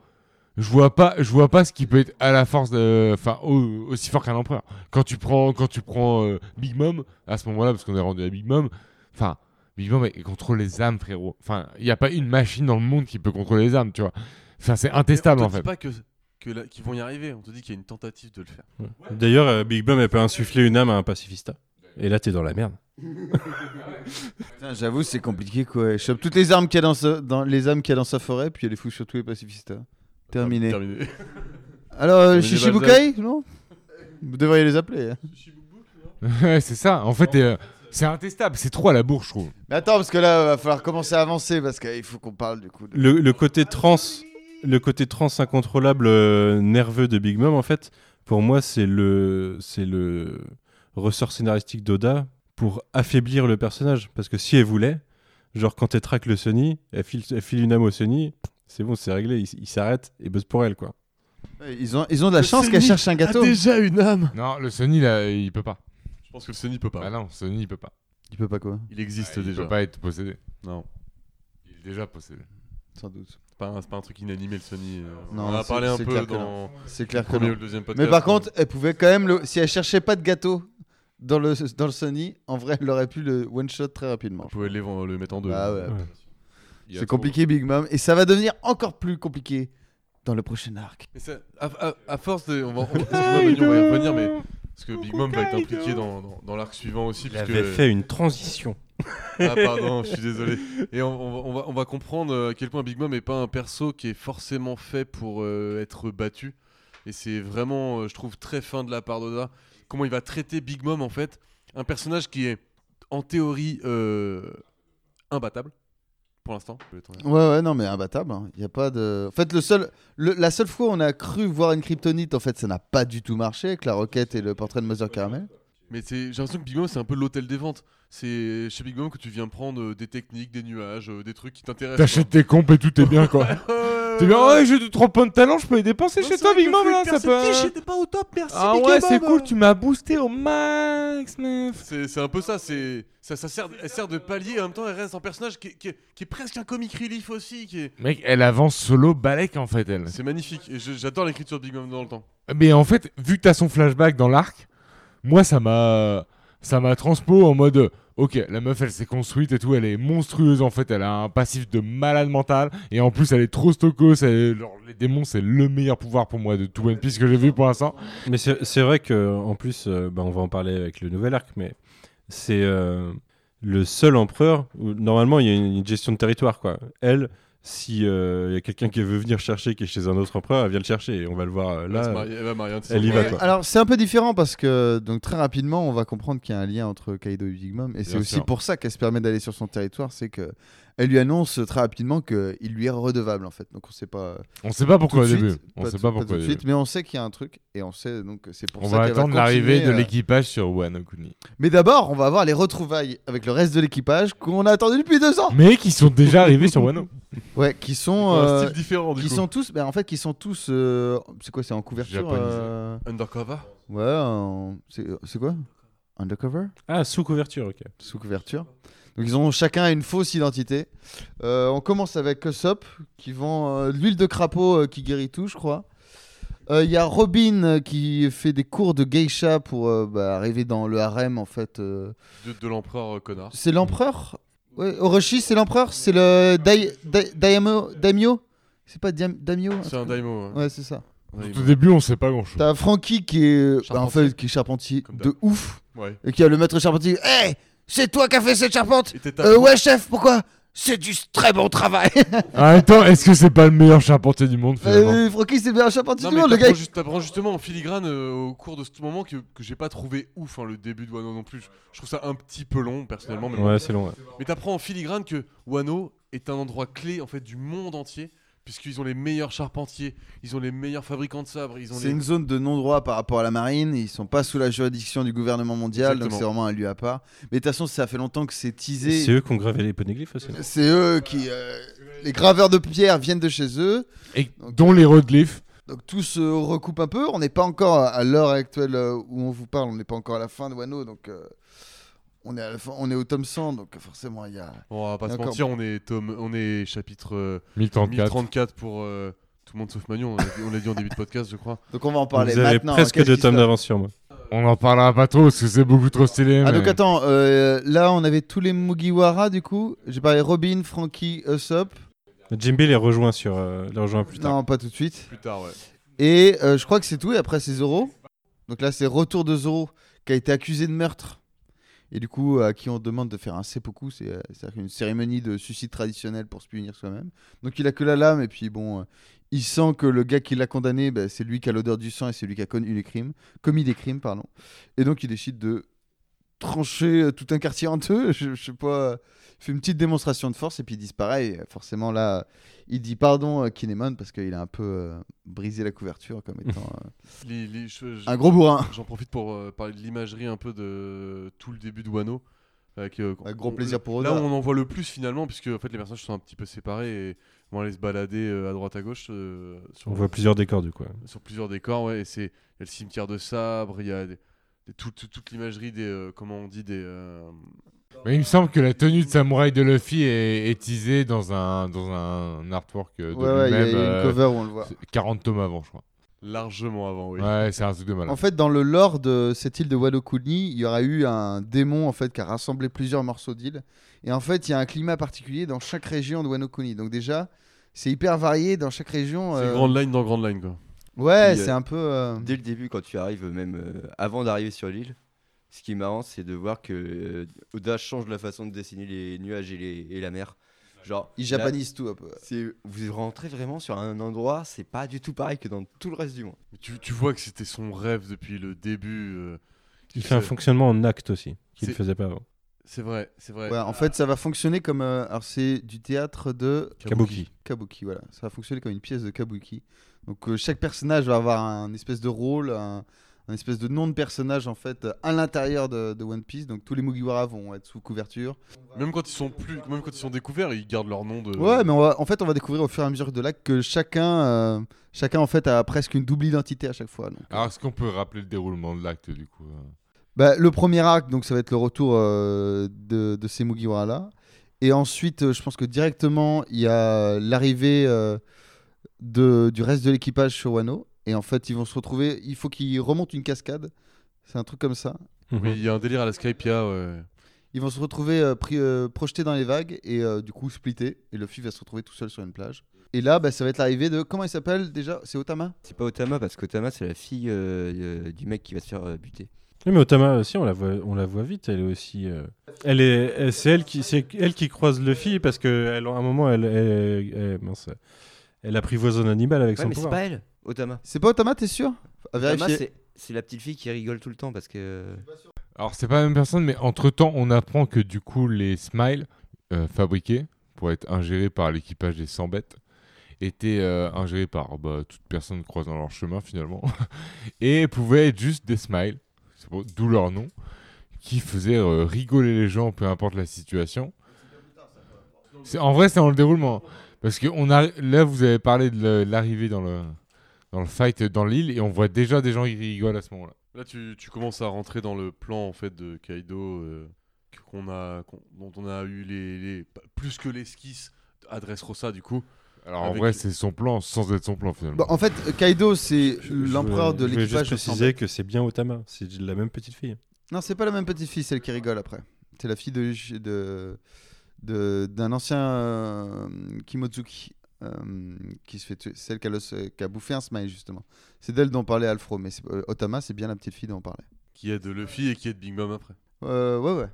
je vois pas, je vois pas ce qui peut être à la force, de- enfin, au- aussi fort qu'un empereur. Quand tu prends, quand tu prends euh, Big Mom, à ce moment-là, parce qu'on est rendu à Big Mom, enfin, Big Mom il contrôle les âmes, frérot. Enfin, il y a pas une machine dans le monde qui peut contrôler les âmes, tu vois. Enfin, c'est intestable on en te dit fait. pas que, qu'ils vont y arriver, on te dit qu'il y a une tentative de le faire. D'ailleurs, euh, Big Bum, elle peut insuffler une âme à un pacifista. Et là, t'es dans la merde. Putain, J'avoue, c'est compliqué quoi. Elle chope toutes les armes qu'il y a dans, les âmes qu'il y a dans sa forêt, puis elle les fout sur tous les pacifistas. Terminé. Terminé. Alors, euh, Terminé, Shichibukai, non Vous devriez les appeler. hein. Ouais, c'est ça. En fait, euh, c'est intestable. C'est trop à la bourre, je trouve. Mais attends, parce que là, va falloir commencer à avancer, parce qu'il faut qu'on parle du coup. de- Le, le côté trans, le côté trans incontrôlable euh, nerveux de Big Mom, en fait, pour moi, c'est le, c'est le ressort scénaristique d'Oda pour affaiblir le personnage. Parce que si elle voulait, genre quand elle traque le Sony, elle file, elle file une âme au Sony, c'est bon, c'est réglé, il, il s'arrête et bosse pour elle, quoi. Ils ont, ils ont de la Le chance qu'elle cherche un gâteau. Ah, déjà une âme Non, le Sony, là, il peut pas. Je pense que le Sony peut pas. Bah non, Sony, il peut pas. Il peut pas quoi Il existe il déjà. peut pas être possédé. Non. Il est déjà possédé. Sans doute. C'est pas, pas un truc inanimé le Sony. euh. Non, on en a parlé un peu dans C'est le clair que premier ou le deuxième podcast. Mais par contre, elle pouvait quand même, le... si elle cherchait pas de gâteau dans le, dans le Sony, en vrai, elle aurait pu le one-shot très rapidement. on pouvait les vendre- le mettre en deux. Ah ouais. Ouais. C'est trop- compliqué, Big Mom. Et ça va devenir encore plus compliqué dans le prochain arc. Mais ça- à, à- à force de. On va, on, excuse-moi, Manu, on va y revenir, mais. Parce que Big Mom va être impliqué dans, dans, dans l'arc suivant aussi. Il puisque- avait fait une transition. Ah, pardon, je suis désolé. Et on, on va, on, va, on va comprendre euh, à quel point Big Mom est pas un perso qui est forcément fait pour euh, être battu. Et c'est vraiment, euh, je trouve, très fin de la part d'Oda. Comment il va traiter Big Mom en fait. Un personnage qui est en théorie euh, imbattable. Pour l'instant. Ouais, ouais, non, mais imbattable. Il y a pas de. En fait, le seul, le- la seule fois où on a cru voir une kryptonite, en fait, ça n'a pas du tout marché avec la roquette et le portrait de Mother Caramel. Mais c'est- j'ai l'impression que Big Mom, c'est un peu l'hôtel des ventes. C'est chez Big Mom que tu viens prendre euh, des techniques, des nuages, euh, des trucs qui t'intéressent. T'achètes tes comptes et tout est bien quoi. T'es bien, ouais, j'ai 2-3 points de talent, je peux les dépenser chez toi, Big Mom là, ça peut. J'étais pas au top, merci. Ah Big ouais, c'est cool, tu m'as boosté au max, meuf. C'est c'est un peu ça, c'est ça, ça sert, elle sert de palier et en même temps elle reste un personnage qui, est- qui est- qui est presque un comic relief aussi. Qui est... Mec, elle avance solo balèque en fait, elle. C'est magnifique j'adore l'écriture de Big Mom dans le temps. Mais en fait, vu que t'as son flashback dans l'arc, moi ça m'a ça m'a transpo en mode OK, la meuf elle s'est construite et tout, elle est monstrueuse en fait, elle a un passif de malade mental et en plus elle est trop stokos, les démons c'est le meilleur pouvoir pour moi de tout One Piece que j'ai vu pour l'instant. Mais c'est c'est vrai que en plus, euh, bah, on va en parler avec le nouvel arc, mais c'est euh, le seul empereur où normalement il y a une, une gestion de territoire. Quoi. Elle, si euh, il y a quelqu'un qui veut venir chercher, qui est chez un autre empereur, elle vient le chercher. Et on va le voir euh, Elle va se là. marier- elle va marier elle y va, quoi. Alors, c'est un peu différent parce que, donc, très rapidement, on va comprendre qu'il y a un lien entre Kaido et Big Mom. Et c'est aussi sûr. pour ça qu'elle se permet d'aller sur son territoire. C'est que elle lui annonce très rapidement qu'il lui est redevable, en fait. Donc, on sait pas. On sait pas pourquoi au tout début. suite, On pas sait tout- pas tout pourquoi au de début. suite, mais on sait qu'il y a un truc et on sait donc que c'est pour On ça va qu'elle attendre l'arrivée de euh, l'équipage sur Wano Kuni. Mais d'abord, on va avoir les retrouvailles avec le reste de l'équipage qu'on a attendu depuis deux ans. Mais qui sont déjà arrivés sur Wano. Ouais, qui sont, Un euh, style différent du qui coup. sont tous, ben en fait, qui sont tous, euh, c'est quoi, c'est en couverture. Euh, Undercover. Ouais, c'est quoi? Undercover? Ah, sous couverture, ok. sous couverture. Donc ils ont chacun une fausse identité. Euh, on commence avec Usopp qui vend euh, de l'huile de crapaud euh, qui guérit tout, je crois. Euh, Il y a Robin qui fait des cours de geisha pour euh, bah, arriver dans le harem en fait. euh. De, de l'empereur euh, connard. C'est l'empereur? Ouais, Orochi c'est l'empereur? C'est le Dai- Dai- Daimyo Daimyo? C'est pas Diam- Daimyo? C'est un daimyo. Ouais, c'est ça. Ouais, Au début, on sait pas grand chose. T'as Frankie qui est, bah, en Charpentier. fait, qui est charpentier Comme de ouf Ouais. et qui a le maître charpentier. Hé, c'est toi qui as fait cette charpente Euh, ouais, chef, pourquoi C'est du très bon travail. En même temps, est-ce que c'est pas le meilleur charpentier du monde finalement Euh, Francky, c'est bien un charpentier Non, du mais monde, le t'apprends gars. juste- t'apprends justement en filigrane euh, au cours de ce moment que, que j'ai pas trouvé ouf hein, le début de Wano non plus. Je trouve ça un petit peu long personnellement. Mais, bon. Ouais, c'est long. ouais. mais t'apprends en filigrane que Wano est un endroit clé en fait du monde entier puisqu'ils ont les meilleurs charpentiers, ils ont les meilleurs fabricants de sabres, ils ont C'est les... une zone de non-droit par rapport à la marine. Ils sont pas sous la juridiction du gouvernement mondial, donc c'est vraiment un lieu à part. Mais de toute façon, ça fait longtemps que c'est teasé. C'est eux qui ont gravé les poneglyphes aussi. C'est eux qui. euh, les graveurs de pierre viennent de chez eux. Et dont les hiéroglyphes. Donc tout se recoupe un peu. On n'est pas encore à- à l'heure actuelle euh, où on vous parle, on n'est pas encore à la fin de Wano, donc euh, on est à la fin, on est au tome 100, donc forcément il y a. On va pas se mentir, on est, tome, on est chapitre euh, 1034. 1034 pour euh, tout le monde sauf Manu, on l'a dit- en début de podcast je crois. Donc on va en parler Vous avez maintenant. presque deux tomes d'avance sur moi. On en parlera pas trop parce que c'est beaucoup trop stylé. Ah mais- donc attends, euh, là on avait tous les Mugiwara du coup. J'ai parlé Robin, Frankie, Usopp. Jimby les rejoint sur, euh, les rejoint plus tard. Non, pas tout de suite. Plus tard ouais. Et euh, je crois que c'est tout. Et après c'est Zoro. Donc là c'est retour de Zoro qui a été accusé de meurtre. Et du coup à qui on demande de faire un seppuku, c'est euh, une cérémonie de suicide traditionnel pour se punir soi-même. Donc il a que la lame et puis bon, euh, il sent que le gars qui l'a condamné, bah, c'est lui qui a l'odeur du sang et c'est lui qui a connu les crimes, commis des crimes pardon. Et donc il décide de trancher euh, tout un quartier en deux. Je, je sais pas. Il fait une petite démonstration de force et puis il disparaît. Et forcément là, il dit pardon à Kinemon parce qu'il a un peu euh, brisé la couverture comme étant euh, Les- les- je- je- un gros bourrin. J'en profite pour euh, parler de l'imagerie un peu de tout le début de Wano. Avec, euh, Un gros on- plaisir pour Là où Oda. on en voit le plus finalement, puisque en fait, les personnages sont un petit peu séparés et vont aller se balader euh, à droite à gauche euh, sur, On voit plusieurs décors du coup. sur plusieurs décors. Ouais, et c'est il y a le cimetière de sabre, il y a des- tout- tout- toute l'imagerie des. euh, comment on dit Des. euh, Mais il me semble que la tenue de samouraï de Luffy est, est teasée dans un, dans un artwork euh, de Ouais, ouais, il y a- y a une cover où on le voit. 40 tomes avant, je crois. Largement avant, oui. Ouais, c'est un truc de malade. En fait, dans le lore de cette île de Wano Kuni, il y aura eu un démon en fait qui a rassemblé plusieurs morceaux d'île. Et en fait, il y a un climat particulier dans chaque région de Wano Kuni. Donc déjà, c'est hyper varié dans chaque région. C'est euh, Grand Line dans Grand Line, quoi. Ouais, Puis, euh, c'est un peu. euh, Dès le début, quand tu arrives, même euh, avant d'arriver sur l'île, ce qui est marrant, c'est de voir que euh, Oda change la façon de dessiner les nuages et, les- et la mer. Genre, Ils là, japanisent tout un peu. c'est- vous rentrez vraiment sur un endroit, c'est pas du tout pareil que dans tout le reste du monde. Mais tu, tu vois que c'était son rêve depuis le début. euh, Il fait un c'est- fonctionnement en acte aussi, qu'il ne C'est- faisait pas avant. C'est vrai, c'est vrai. Ouais, en fait, ça va fonctionner comme. euh, alors, c'est du théâtre de Kabuki. Kabuki, voilà. Ça va fonctionner comme une pièce de Kabuki. Donc, euh, chaque personnage va avoir un espèce de rôle, un, un espèce de nom de personnage, en fait, à l'intérieur de, de One Piece. Donc, tous les Mugiwara vont être sous couverture. Même quand ils sont plus, même quand ils sont découverts, ils gardent leur nom de. Ouais, mais on va- en fait, on va découvrir au fur et à mesure de l'acte que chacun, euh, chacun, en fait, a presque une double identité à chaque fois. donc. Alors, est-ce qu'on peut rappeler le déroulement de l'acte, du coup euh Bah, le premier acte, donc ça va être le retour euh, de, de ces Mugiwara là. Et ensuite, je pense que directement, il y a l'arrivée euh, de, du reste de l'équipage sur Wano. Et en fait, ils vont se retrouver. Il faut qu'ils remontent une cascade. C'est un truc comme ça. Oui, il y a un délire à la Skypia, ouais. Ils vont se retrouver euh, pris- euh, projetés dans les vagues et euh, du coup splittés. Et Luffy va se retrouver tout seul sur une plage. Et là, bah, ça va être l'arrivée de. Comment il s'appelle déjà? C'est Otama? C'est pas Otama parce qu'Otama c'est la fille euh, euh, du mec qui va se faire euh, buter. Oui, mais Otama aussi, on la voit, on la voit vite. Elle est aussi. euh, Elle est, elle- c'est elle qui, c'est elle qui croise Luffy parce que elle, à un moment, elle, elle, elle- mince, elle apprivoise un animal avec Ouais, son mais c'est pas elle, Otama. C'est pas Otama, t'es sûr À Otama, vérifier. c'est- c'est la petite fille qui rigole tout le temps parce que. Alors, c'est pas la même personne, mais entre-temps, on apprend que, du coup, les smiles euh, fabriqués pour être ingérés par l'équipage des 100 bêtes étaient euh, ingérés par bah, toute personne croisant leur chemin, finalement, et pouvaient être juste des smiles, c'est bon, d'où leur nom, qui faisaient euh, rigoler les gens, peu importe la situation. C'est- En vrai, c'est dans le déroulement. Parce que on a, là, vous avez parlé de l'arrivée dans le, dans le fight dans l'île, et on voit déjà des gens qui rigolent à ce moment-là. Là, tu, tu commences à rentrer dans le plan en fait de Kaido euh, qu'on a, dont on a eu les, les- plus que l'esquisse à Dressrosa du coup. Alors en vrai, c'est son plan sans être son plan finalement. Bah, en fait, Kaido, c'est l'empereur de Je vais l'équipage juste de 100 préciser que c'est bien Otama. C'est la même petite fille. Non, c'est pas la même petite fille, celle qui rigole après. C'est la fille de de- d'un ancien euh, Kimozuki euh, qui se fait tuer. celle qui a, le- qui a bouffé un smile justement. C'est d'elle dont parlait Alfro, mais euh, Otama, c'est bien la petite fille dont on parlait. Qui aide Luffy et qui aide Big Mom après. Euh, ouais, ouais.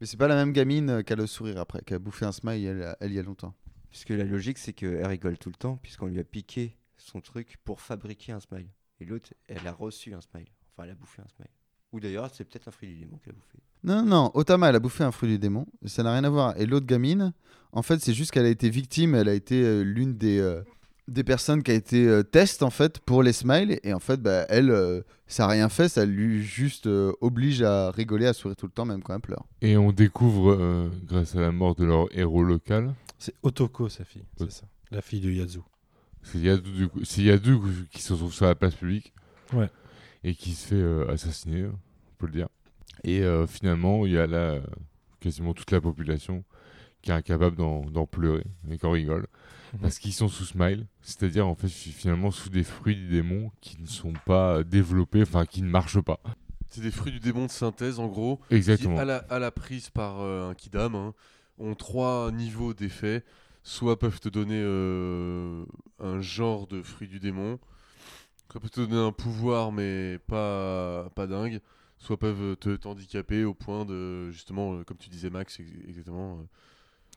Mais c'est pas la même gamine qui a le sourire après, qui a bouffé un smile elle, elle, il y a longtemps. Puisque la logique c'est qu'elle rigole tout le temps, puisqu'on lui a piqué son truc pour fabriquer un smile. Et l'autre, elle a reçu un smile. Enfin, elle a bouffé un smile. Ou d'ailleurs, c'est peut-être un fruit du démon qu'elle a bouffé. Non, non, non, Otama, elle a bouffé un fruit du démon. Ça n'a rien à voir. Et l'autre gamine, en fait, c'est juste qu'elle a été victime. Elle a été euh, l'une des, euh, des personnes qui a été euh, test, en fait, pour les smiles. Et en fait, bah, elle, euh, ça n'a rien fait. Ça lui juste euh, oblige à rigoler, à sourire tout le temps, même quand elle pleure. Et on découvre, euh, grâce à la mort de leur héros local, C'est Otoko, sa fille. C'est ça. La fille de Yazu. c'est du coup- Yadu qui se retrouve sur la place publique Ouais. et qui se fait euh, assassiner, on peut le dire. Et euh, finalement, il y a là quasiment toute la population qui est incapable d'en pleurer et qu'on rigole. Mhm. Parce qu'ils sont sous smile, c'est-à-dire en fait fi- finalement sous des fruits du démon qui ne sont pas développés, enfin qui ne marchent pas. C'est des fruits du démon de synthèse en gros. Exactement. Qui, à, la, à la prise par euh, un Kidam, hein, ont trois niveaux d'effet. Soit peuvent te donner euh, un genre de fruit du démon, soit peuvent te donner un pouvoir mais pas, pas dingue, soit peuvent te t'handicaper au point de, justement, euh, comme tu disais Max, ex- exactement, euh,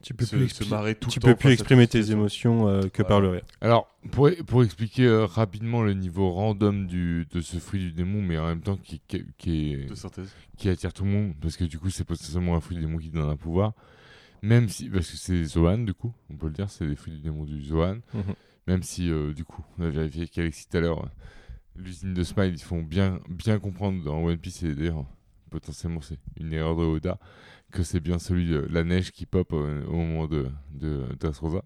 Tu peux se, plus, se marrer tout tu le temps. peux plus exprimer tes situation. émotions euh, que Voilà. par le rire. Alors, pour, pour expliquer euh, rapidement le niveau random du, de ce fruit du démon, mais en même temps qui, qui, qui est, De synthèse. qui attire tout le monde, parce que du coup, c'est potentiellement un fruit du démon qui donne un pouvoir. Même si, parce que c'est Zoan, du coup, on peut le dire, c'est des fruits du démon du Zoan. Mhm. Même si, euh, du coup, on a vérifié qu'Alexis tout à l'heure, euh, l'usine de Smile, ils font bien, bien comprendre dans One Piece, et d'ailleurs, potentiellement, c'est une erreur de Oda, que c'est bien celui de la neige qui pop euh, au moment de, de Dressrosa.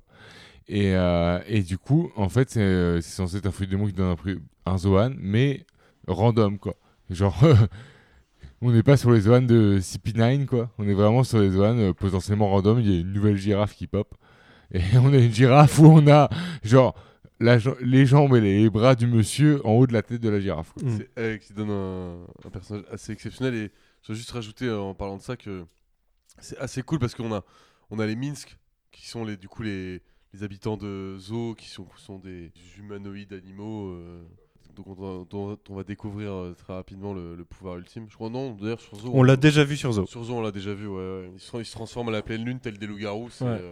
Et, euh, et du coup, en fait, c'est euh, censé être un fruit du démon qui donne un, un Zoan, mais random, quoi. Genre, On n'est pas sur les zones de CP9, quoi. On est vraiment sur les euh, potentiellement random. Il y a une nouvelle girafe qui pop. Et on a une girafe où on a, genre, la les jambes et les bras du monsieur en haut de la tête de la girafe. quoi. Mm. C'est elle qui donne un, un personnage assez exceptionnel. Et je veux juste rajouter euh, en parlant de ça que c'est assez cool parce qu'on a, on a les Minsk qui sont les, du coup les, les habitants de Zoo qui sont, sont des humanoïdes animaux. euh, donc on, va- dont on va découvrir euh, très rapidement le, le pouvoir ultime. Je crois non, d'ailleurs sur Zoo. On l'a déjà vu sur Zo. Sur Zoo, on l'a déjà vu. Ouais, ouais. Ils, se, ils se transforment à la pleine lune tels des loups-garous. c'est, Ouais. euh,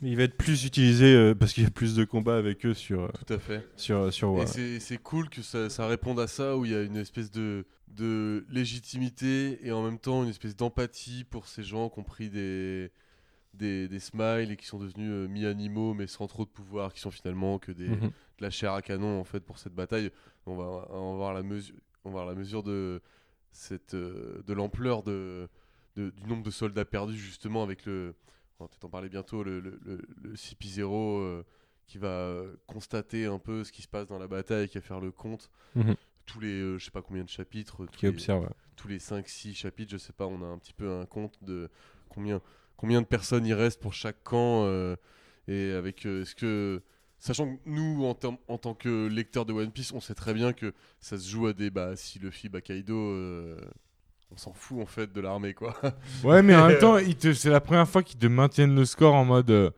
Il va être plus utilisé euh, parce qu'il y a plus de combats avec eux sur, euh, tout à fait. sur, sur WoW. Et c'est- c'est cool que ça, ça réponde à ça, où il y a une espèce de, de légitimité et en même temps une espèce d'empathie pour ces gens qui ont pris des, des, des smiles et qui sont devenus euh, mi-animaux mais sans trop de pouvoir, qui sont finalement que des, Mhm. de la chair à canon en fait pour cette bataille. On va, on va voir la mesure, on va voir la mesure de cette euh, de l'ampleur de, de- du nombre de soldats perdus justement avec le on va peut-être en parler bientôt le, le, le, le CP0 euh, qui va euh, constater un peu ce qui se passe dans la bataille qui va faire le compte Mhm. tous les euh, je sais pas combien de chapitres tous Qui les, observe. ouais. tous les 5 6 chapitres, je sais pas, on a un petit peu un compte de combien combien de personnes il reste pour chaque camp euh, et avec est-ce que sachant que nous en, tant que lecteurs de One Piece, on sait très bien que ça se joue à des bah si Luffy bat Kaido on s'en fout en fait de l'armée quoi. Ouais, mais en même temps, ils te- c'est la première fois qu'ils te maintiennent le score en mode. Euh,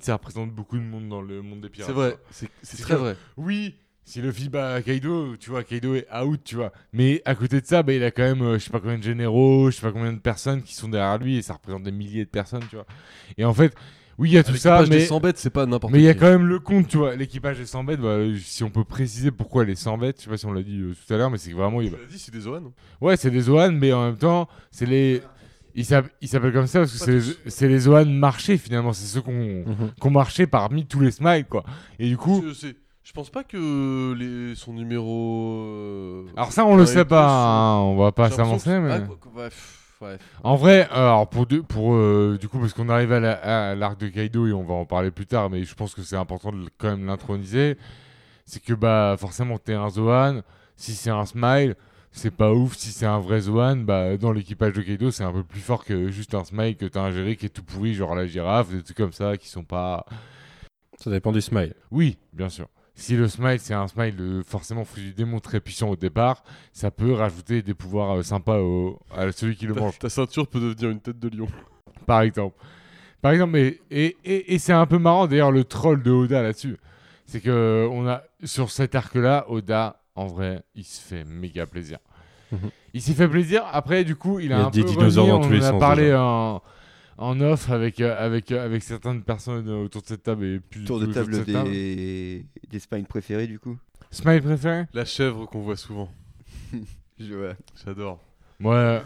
ça représente beaucoup de monde dans le monde des pirates. c'est vrai, c'est très vrai. Oui, si Luffy bat Kaido, tu vois, Kaido est out, tu vois. Mais à côté de ça, bah, il a quand même, euh, je sais pas combien de généraux, je sais pas combien de personnes qui sont derrière lui, et ça représente des milliers de personnes, tu vois. Et en fait, oui, il y a tout ça, L'équipage des mais 100 bêtes, c'est pas n'importe mais il y a quand même le compte, tu vois. L'équipage est 100 bêtes, bah, si on peut préciser pourquoi elle est 100 bêtes, je sais pas si on l'a dit euh, tout à l'heure, mais c'est vraiment, Tu l'as dit, c'est des Zoan. Ouais, c'est des Zoan, mais en même temps, c'est les. Ils s'app- ils s'appellent comme ça parce que c'est les, les Zoan marchés finalement, c'est ceux qu'on Mhm. qu'on marché parmi tous les smiles quoi. Et du coup, Je, sais- je pense pas que les, son numéro. euh, alors ça on le sait pas, euh, hein, on va pas s'avancer, mais. ah, quoi- quoi- ouais, pff, ouais. En vrai, alors pour, deux, pour euh, du coup, parce qu'on arrive à la- à l'arc de Kaido et on va en parler plus tard, mais je pense que c'est important de quand même l'introniser. C'est que bah forcément t'es un Zoan, si c'est un Smile, c'est pas ouf. Si c'est un vrai Zoan, bah dans l'équipage de Kaido, c'est un peu plus fort que juste un Smile que t'as ingéré qui est tout pourri, genre la girafe, des trucs comme ça qui sont pas. Ça dépend du smile. Oui, bien sûr. Si le smile c'est un smile euh, forcément fruit du démon très puissant au départ, ça peut rajouter des pouvoirs euh, sympas au- à celui qui le Ta, mange. ta ceinture peut devenir une tête de lion. par exemple. Par exemple, et, et, et, et c'est un peu marrant d'ailleurs le troll de Oda là-dessus. C'est que on a sur cet arc-là, Oda, en vrai, il se fait méga plaisir. Mhm. Il s'y fait plaisir. Après, du coup, il Il a, y a un des peu dinosaures remis, dans tous les en a sens, parlé déjà. En, off avec, euh, avec, euh, avec certaines personnes autour de cette table et plus Tour de autour table cette table. des, des spines préférés du coup. Smile préféré La chèvre qu'on voit souvent. Je vois. J'adore. Ouais,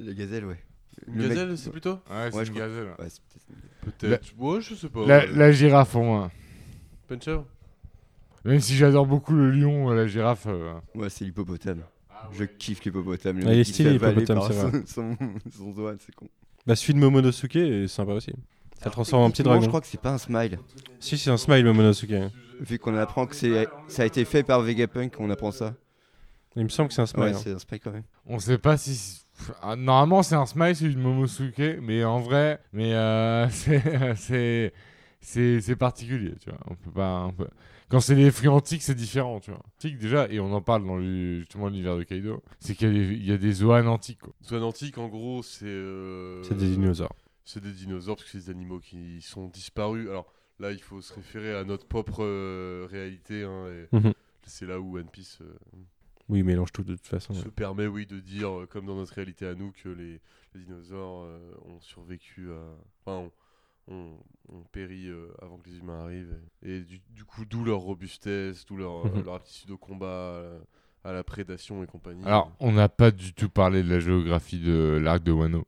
La gazelle, ouais. Une Le mec- gazelle, c'est plutôt? Ouais, c'est Ouais, une gazelle. Ouais, peut-être- Peut-être. Ouais, je sais pas. La, ouais. la girafe pour moi. Pas une chèvre? Même si j'adore beaucoup le lion, euh, la girafe. euh, Moi, c'est l'hippopotame. Je kiffe l'hippopotame. le Ah, il est stylé, l'hippopotame, c'est son, son, son Zoan, c'est con. Bah, celui de Momonosuke est sympa aussi. Ça transforme en petit dragon. Je crois que c'est pas un smile. Si, c'est un smile Momonosuke. Vu qu'on apprend que c'est, ça a été fait par Vegapunk, on apprend ça. Il me semble que c'est un smile. Ouais, hein. c'est un smile quand même. On sait pas si. Ah, Normalement, c'est un smile, c'est une Momosuke, mais en vrai, mais euh, c'est- c'est c'est c'est particulier, tu vois. On peut pas. on peut- Quand c'est les fruits antiques, c'est différent, tu vois. Antique déjà, et on en parle dans le- justement l'univers de Kaido, c'est qu'il y a des, il y a des Zoan antiques. Quoi. Zoan antique, en gros, c'est. euh, C'est des dinosaures. C'est des dinosaures parce que c'est des animaux qui sont disparus. Alors là, il faut se référer à notre propre euh, réalité. hein, et Mhm. C'est là où One Piece euh, Oui, il mélange tout de toute façon. se permet, oui, de dire, comme dans notre réalité à nous, que les, les dinosaures euh, ont survécu à. Enfin, ont, ont- ont péri euh, avant que les humains arrivent. Et, et du, du coup, d'où leur robustesse, d'où leur, leur aptitude au combat, à la prédation et compagnie. Alors, on n'a pas du tout parlé de la géographie de l'arc de Wano.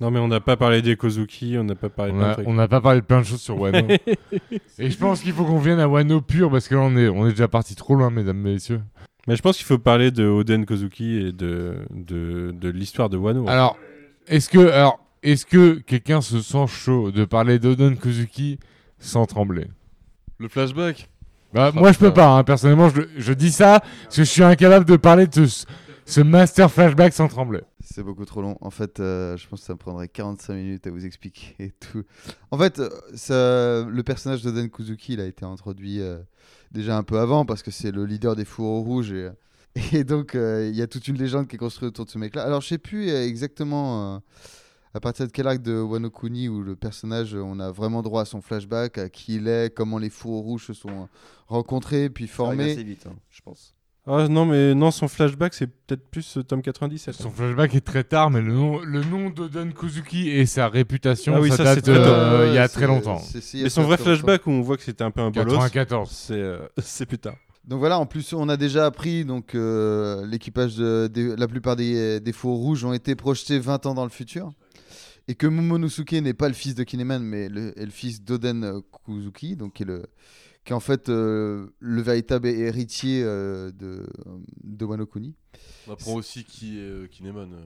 Non, mais on n'a pas parlé des Kozuki, on n'a pas parlé de On de a- on n'a pas parlé de plein de choses sur Wano. et je pense qu'il faut qu'on vienne à Wano pur, parce que là, on est, on est déjà parti trop loin, mesdames, messieurs. Mais je pense qu'il faut parler de Oden Kozuki et de, de, de l'histoire de Wano. Alors, est-ce que, alors, est-ce que quelqu'un se sent chaud de parler d'Odon Kozuki sans trembler Le flashback bah, Ah, Moi, je peux pas. hein. Personnellement, je, je dis ça parce que je suis incapable de parler de ce, ce master flashback sans trembler. C'est beaucoup trop long. En fait, euh, je pense que ça me prendrait 45 minutes à vous expliquer tout. En fait, euh, ça- le personnage de Den Kuzuki, il a été introduit euh, déjà un peu avant parce que c'est le leader des fourreaux rouges et, et donc euh, il y a toute une légende qui est construite autour de ce mec-là. Alors, je sais plus exactement euh, à partir de quel arc de Wano Kuni où le personnage, euh, on a vraiment droit à son flashback, à qui il est, comment les fourreaux rouges se sont euh, rencontrés puis formés. assez vite, hein, je pense. Ah non, mais non, son flashback, c'est peut-être plus euh, tome 97. Son flashback est très tard, mais le nom, le nom d'Oden Kuzuki et sa réputation, Ah oui, ça, ça, date très euh, il y a très longtemps. Mais son vrai flashback où on voit que c'était un peu un bolos, 94. c'est euh, c'est plus tard. Donc voilà, en plus on a déjà appris donc euh, l'équipage de, la plupart des, des faux rouges ont été projetés 20 ans dans le futur et que Momonosuke n'est pas le fils de Kineman mais le, est le fils d'Oden euh, Kuzuki donc qui est le qui est en fait euh, le véritable héritier euh, de de Wano Kuni. On apprend aussi qui est euh, Kinemon. euh.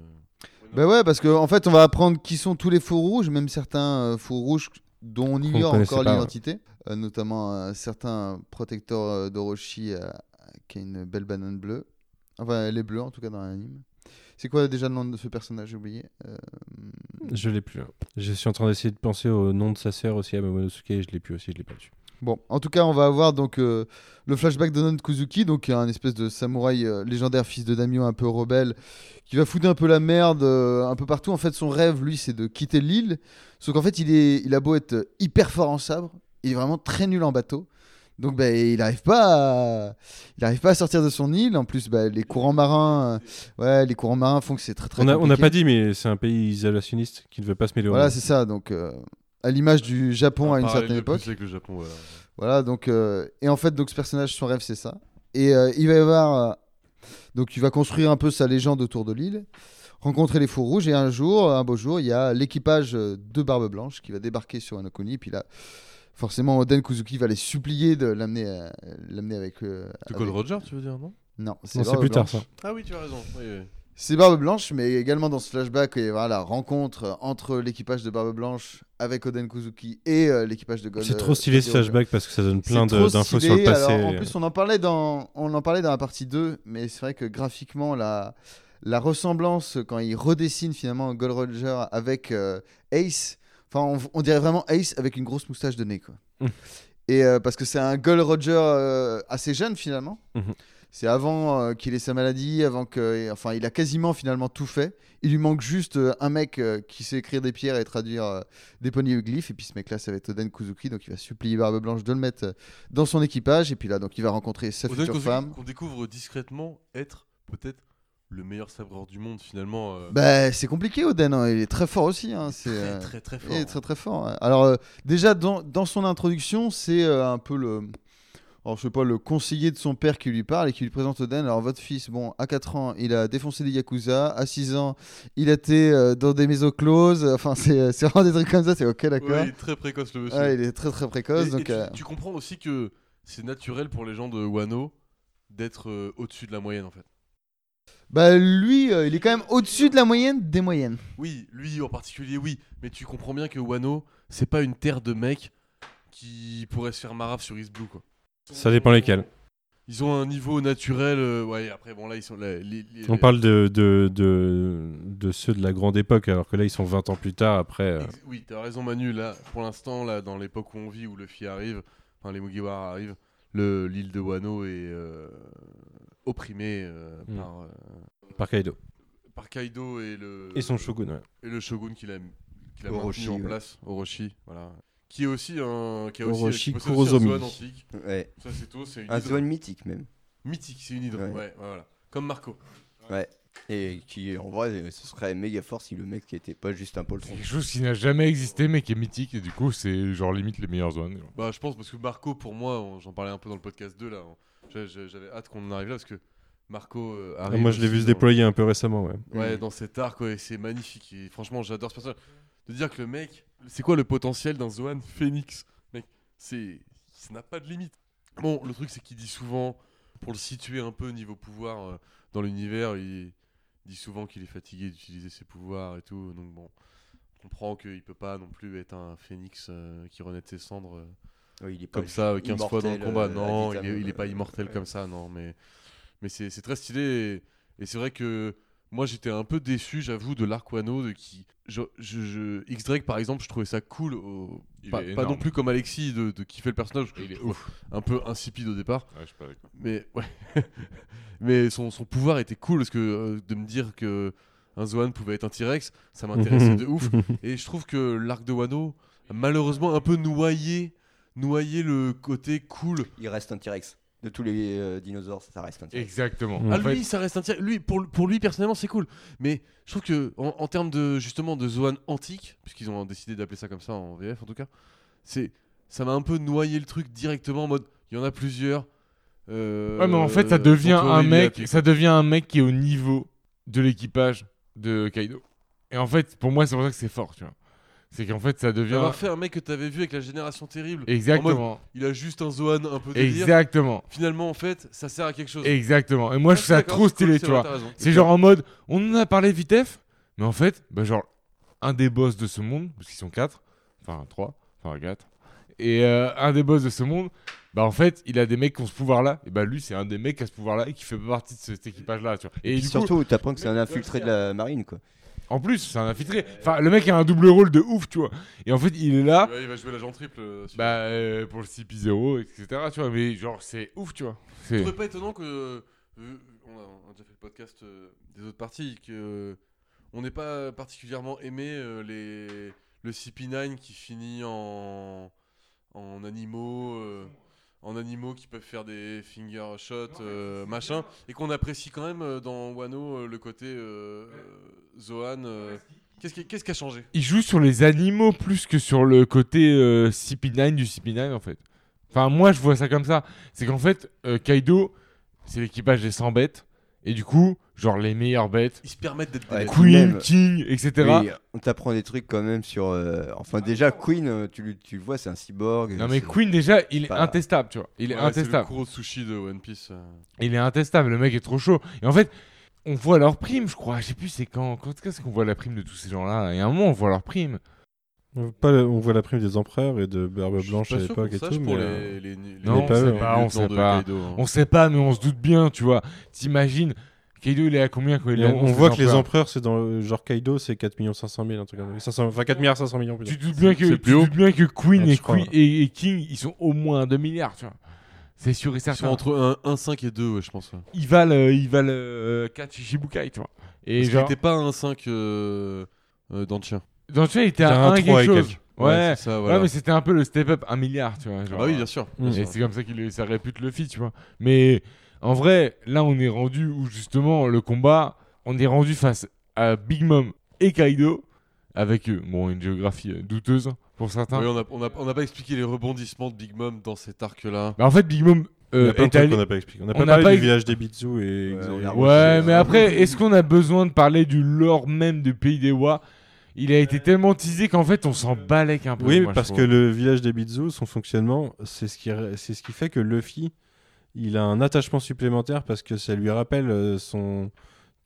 Bah ouais parce qu'en en fait on va apprendre qui sont tous les faux rouges, même certains euh, faux rouges dont on ignore encore ouais. l'identité, Euh, notamment un certain protecteur euh, d'Orochi euh, qui a une belle banane bleue. Enfin elle est bleue en tout cas dans l'anime. C'est quoi déjà le nom de ce personnage J'ai oublié. Euh, Je l'ai plus. hein. Je suis en train d'essayer de penser au nom de sa sœur aussi, à Momonosuke, et je l'ai plus aussi, je l'ai pas dessus. Bon, en tout cas, on va avoir donc euh, le flashback d'Onon Kuzuki, donc un espèce de samouraï euh, légendaire, fils de Daimyo, un peu rebelle, qui va foutre un peu la merde euh, un peu partout. En fait, son rêve, lui, c'est de quitter l'île. Sauf qu'en fait, il, est, il a beau être hyper fort en sabre, il est vraiment très nul en bateau. Donc, bah, il n'arrive pas, à... il arrive pas à sortir de son île. En plus, bah, les courants marins, euh, ouais, les courants marins font que c'est très très. On n'a pas dit, mais c'est un pays isolationniste qui ne veut pas se mêler Voilà, monde. c'est ça. Donc, euh, à l'image du Japon Un à une certaine de plus époque. avec le Japon, voilà. Voilà, donc euh, et en fait donc ce personnage son rêve c'est ça. Et euh, il va y avoir euh, donc il va construire un peu sa légende autour de l'île, rencontrer les fous rouges et un jour, un beau jour, il y a l'équipage de Barbe Blanche qui va débarquer sur Anokuni puis là forcément Oden Kuzuki va les supplier de l'amener euh, l'amener avec euh, De avec- Gold Roger, tu veux dire, non? Non, c'est plus tard ça. Ah oui, tu as raison. Oui, oui. C'est Barbe Blanche, mais également dans ce flashback, il y a voilà, la rencontre entre l'équipage de Barbe Blanche avec Oden Kuzuki et euh, l'équipage de Gold. C'est trop stylé ce flashback parce que ça donne plein C'est de- trop d'infos stylé. sur le passé. Alors, en plus, on en parlait dans, on en parlait dans la partie 2, mais c'est vrai que graphiquement, la, la ressemblance, quand il redessine finalement Gold Roger avec euh, Ace, enfin, on, on dirait vraiment Ace avec une grosse moustache de nez, quoi. Mm. Et euh, parce que c'est un Gold Roger euh, assez jeune finalement. Mhm. C'est avant euh, qu'il ait sa maladie, avant que, enfin, il a quasiment finalement tout fait. Il lui manque juste euh, un mec euh, qui sait écrire des pierres et traduire euh, des poneglyphes. Et puis ce mec-là, ça va être Oden Kuzuki, donc il va supplier Barbe Blanche de le mettre euh, dans son équipage. Et puis là, donc il va rencontrer sa Oden future femme. qu'on découvre discrètement être peut-être le meilleur sabreur du monde finalement. euh, Bah, c'est compliqué, Oden. hein. Il est très fort aussi. hein. C'est très, euh, très très fort. il est très très fort. Alors euh, déjà dans, dans son introduction, c'est euh, un peu le, alors je sais pas, le conseiller de son père qui lui parle et qui lui présente Oden. Alors votre fils, bon, à 4 ans, il a défoncé des yakuza. À 6 ans, il a été euh, dans des maisons closes. Enfin, c'est euh, c'est vraiment des trucs comme ça. C'est ok, d'accord. Ouais, il est très précoce le monsieur. Ouais, il est très très précoce. Et- et donc, tu, euh, tu comprends aussi que c'est naturel pour les gens de Wano d'être euh, au-dessus de la moyenne en fait. Bah lui, euh, il est quand même au-dessus de la moyenne des moyennes. Oui, lui en particulier, oui. Mais tu comprends bien que Wano, c'est pas une terre de mecs qui pourraient se faire marave sur East Blue quoi. Ça dépend lesquels. Ils ont un niveau naturel. euh, ouais, après bon là ils sont là, les- les- On parle de, de, de, de ceux de la grande époque, alors que là, ils sont 20 ans plus tard, après... euh, Ex- Oui, t'as raison Manu, là, pour l'instant, là, dans l'époque où on vit, où Luffy arrive, enfin les Mugiwara arrivent, le- l'île de Wano est euh, opprimée euh, Mm. par, euh, par Kaido. par Kaido et le, Et son shogun, ouais. et le shogun qu'il a, qu'il a Orochi, maintenu en ouais. place, Orochi, voilà. Qui est aussi un... Qui a aussi, Orochi qui aussi un Kurozomi. Zoan antique. Ouais. Ça c'est tout, c'est une Un. Zoan mythique même. mythique, c'est une hydre, ouais. Ouais. ouais, voilà. Comme Marco. Ouais. Et qui, en vrai, ce serait méga fort si le mec était pas juste un poltron. C'est quelque chose qui n'a jamais existé mais qui est mythique et du coup c'est genre limite les meilleures zones. Bah, je pense parce que Marco, pour moi, on- j'en parlais un peu dans le podcast 2 là. J'avais hâte qu'on en arrive là parce que Marco euh, Ah, arrive. moi, je l'ai vu se déployer un peu récemment, ouais. Ouais, dans cet arc, ouais, c'est magnifique. Et franchement, j'adore ce personnage. De dire que le mec, c'est quoi le potentiel d'un Zoan Phoenix? Mec, c'est. Ça n'a pas de limite. Bon, le truc, c'est qu'il dit souvent, pour le situer un peu niveau pouvoir euh, dans l'univers, il dit souvent qu'il est fatigué d'utiliser ses pouvoirs et tout. Donc bon, on comprend qu'il peut pas non plus être un phénix euh, qui renaît de ses cendres. Il est pas comme ça euh, 15 fois dans le immortel, combat. euh, non, il est, vitam, il est pas euh, immortel comme ça, non. Mais, mais c'est c'est très stylé. Et c'est vrai que moi j'étais un peu déçu, j'avoue, de l'arc Wano, de qui. Je, je, je- X-Drake par exemple, je trouvais ça cool. au- Pas, non plus comme Alexis de, de kiffer le personnage, parce que Il est un peu insipide au départ. Ouais, je suis pas d'accord. Mais ouais. mais son, son pouvoir était cool parce que euh, de me dire que un Zoan pouvait être un T-Rex, ça m'intéressait de ouf. Et je trouve que l'arc de Wano a malheureusement un peu noyé, noyé le côté cool. Il reste un T-Rex. De tous les euh, dinosaures, ça reste un T-Rex. Exactement. Mm. Ah, fait, lui, ça reste un T-Rex. Lui, pour, pour lui personnellement, c'est cool. Mais je trouve que en, en termes de justement de Zoan antique, puisqu'ils ont décidé d'appeler ça comme ça en VF en tout cas, c'est ça m'a un peu noyé le truc directement en mode il y en a plusieurs. euh, Ouais, mais en fait, ça devient Santori, un mec, ça devient un mec qui est au niveau de l'équipage de Kaido. Et en fait, pour moi, c'est pour ça que c'est fort, tu vois. C'est qu'en fait, ça devient D'avoir fait un mec que t'avais vu avec la génération terrible. Mode, exactement, il a juste un Zoan un peu délire. exactement, Finalement, en fait, ça sert à quelque chose. exactement. Et moi, Ah, je trouve ça trop stylé, c'est tu vois. C'est genre en mode, on en a parlé vitef, mais en fait, bah genre, un des boss de ce monde, parce qu'ils sont quatre, enfin trois, enfin quatre, et euh, un des boss de ce monde, bah en fait, il a des mecs qui ont ce pouvoir-là, et bah lui, c'est un des mecs qui a ce pouvoir-là et qui fait partie de cet équipage-là, tu vois. Et, Et du coup, surtout, t'apprends que c'est un infiltré de la marine, quoi. En plus, c'est un infiltré. Enfin, le mec a un double rôle de ouf, tu vois. Et en fait, il est là, il va jouer l'agent triple. euh, bah, euh, pour le CP0, etc., tu vois, mais genre, c'est ouf, tu vois. Je trouverais pas étonnant que. euh, on, a, on a déjà fait le podcast euh, des autres parties, que on n'ait pas particulièrement aimé les, le CP9 qui finit en, en animaux. En animaux qui peuvent faire des finger shots, euh, machin, et qu'on apprécie quand même euh, dans Wano euh, le côté euh, Zohan. euh, Qu'est-ce qui, qu'est-ce qui a changé? Il joue sur les animaux plus que sur le côté euh, CP9 du CP9 en fait. Enfin moi je vois ça comme ça. C'est qu'en fait euh, Kaido c'est l'équipage des 100 bêtes et du coup genre les meilleures bêtes, Ils se permettent d'être Ouais, Queen, même. King, etc. Oui, on t'apprend des trucs quand même sur. euh, Enfin, déjà, Queen, euh, tu, le- tu le vois, c'est un cyborg. Non mais Queen déjà il est pas- intestable tu vois. Il est Ouais, c'est le intestable. gros sushi de One Piece. euh. Il est intestable. Le mec est trop chaud. Et en fait on voit leur prime je crois. Je sais plus c'est quand. Quand est-ce qu'on voit la prime de tous ces gens là. Et à un moment on voit leur prime. On voit pas le- on voit la prime des empereurs et de Barbe Blanche pas à l'époque et tout. pour mais, euh, les, les, les- Non, on sait pas, on sait pas. Kaido, hein. On sait pas mais on se doute bien tu vois. T'imagines Kaido il est à combien quand il on, voit que les empereurs c'est dans le genre Kaido, c'est 4 500 000, un truc comme ça. 500 Enfin, 4 milliards 500 millions. Tu te doutes bien bien que Queen, Ouais, et, je crois, Queen et, et King, ils sont au moins 2 milliards, tu vois. C'est sûr et Ils sont certain. entre 1, 5 et 2, ouais, je pense. ouais. Ils valent, euh, ils valent euh, 4 Shichibukai, tu vois. Et Parce genre, était pas un 5 euh, euh, dans le chien. dans le film, il était à un 1 trois quelque chose. quelques. Ouais, ouais, mais c'était un peu le step-up, 1 milliard, tu vois. genre, ah oui, bien sûr. Et c'est comme ça qu'il ça répute Luffy, tu vois. Mais en vrai, là, on est rendu où justement le combat, on est rendu face à Big Mom et Kaido, avec eux, bon, une géographie euh, douteuse pour certains. Oui, on n'a on a, on a pas expliqué les rebondissements de Big Mom dans cet arc-là. Mais en fait, Big Mom Il y euh, a plein de est trucs allé. qu'on n'a pas expliqué. On n'a on pas parlé pas du village des Bitsu et. Ouais, on Ouais, mais après, est-ce qu'on a besoin de parler du lore même du pays des Wa Il a été tellement teasé qu'en fait, on s'en balèque un peu. Oui, moi, parce que le village des Bitsu, son fonctionnement, c'est ce qui, c'est ce qui fait que Luffy, il a un attachement supplémentaire parce que ça lui rappelle euh, son.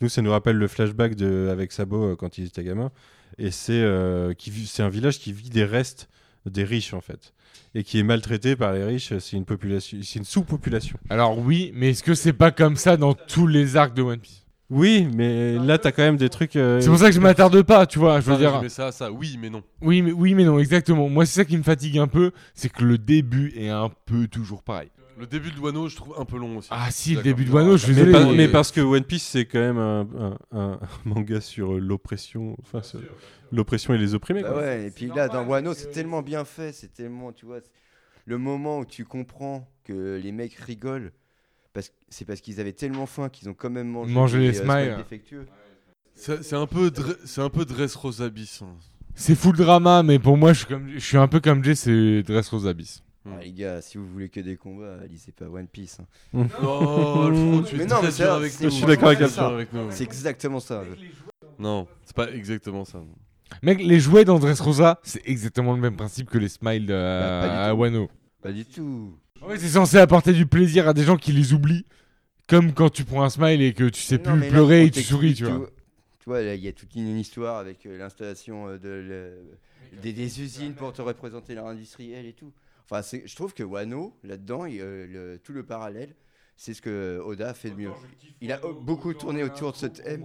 Nous, ça nous rappelle le flashback de avec Sabo euh, quand il était gamin, et c'est euh, qui vit- c'est un village qui vit des restes des riches en fait, et qui est maltraité par les riches. C'est une population, c'est une sous-population. Alors oui, mais est-ce que c'est pas comme ça dans tous les arcs de One Piece? Oui, mais là, t'as quand même des trucs. euh, C'est pour ça que je m'attarde pas, tu vois. Je veux Pas dire, résumer ça, à ça, oui, mais non. oui, mais oui, mais non, exactement. Moi, c'est ça qui me fatigue un peu, c'est que le début est un peu toujours pareil. Le début de Wano, je trouve un peu long aussi. Ah si, le début de Wano, je suis Mais, désolé. pas- mais- mais parce que One Piece c'est quand même un, un- un manga sur euh, l'oppression, enfin l'oppression et les opprimés. Bah quoi. ouais, et puis là, dans Wano, c'est tellement bien fait, c'est tellement, tu vois, le moment où tu comprends que les mecs rigolent, parce c'est parce qu'ils avaient tellement faim qu'ils ont quand même mangé, Mangé les euh, smiles. défectueux. C'est un peu, c'est un peu Dressrosa Abyss. hein. C'est full drama, mais pour moi, je suis, comme... je suis un peu comme Jay, c'est Dressrosa Ah, les gars, si vous voulez que des combats, lisez pas One Piece. hein. Oh, Alfred, tu es Mais non, mais c'est- avec nous. je suis d'accord avec nous. C'est exactement ça. Non, c'est pas exactement ça. Mec, les jouets dans Dressrosa, c'est exactement le même principe que les smiles de- Bah, à tout. Wano. Pas du tout. Ouais, c'est censé apporter du plaisir à des gens qui les oublient. Comme quand tu prends un smile et que tu sais Non, plus là, pleurer et tu souris, tu vois. Tu vois, là, il y a toute une histoire avec euh, l'installation euh, de le- des, des usines pour te représenter l'art industriel et tout. Enfin, c'est- je trouve que Wano, là-dedans, il, euh, le- tout le parallèle, c'est ce que Oda fait de mieux. Il a beaucoup tourné autour de ce thème.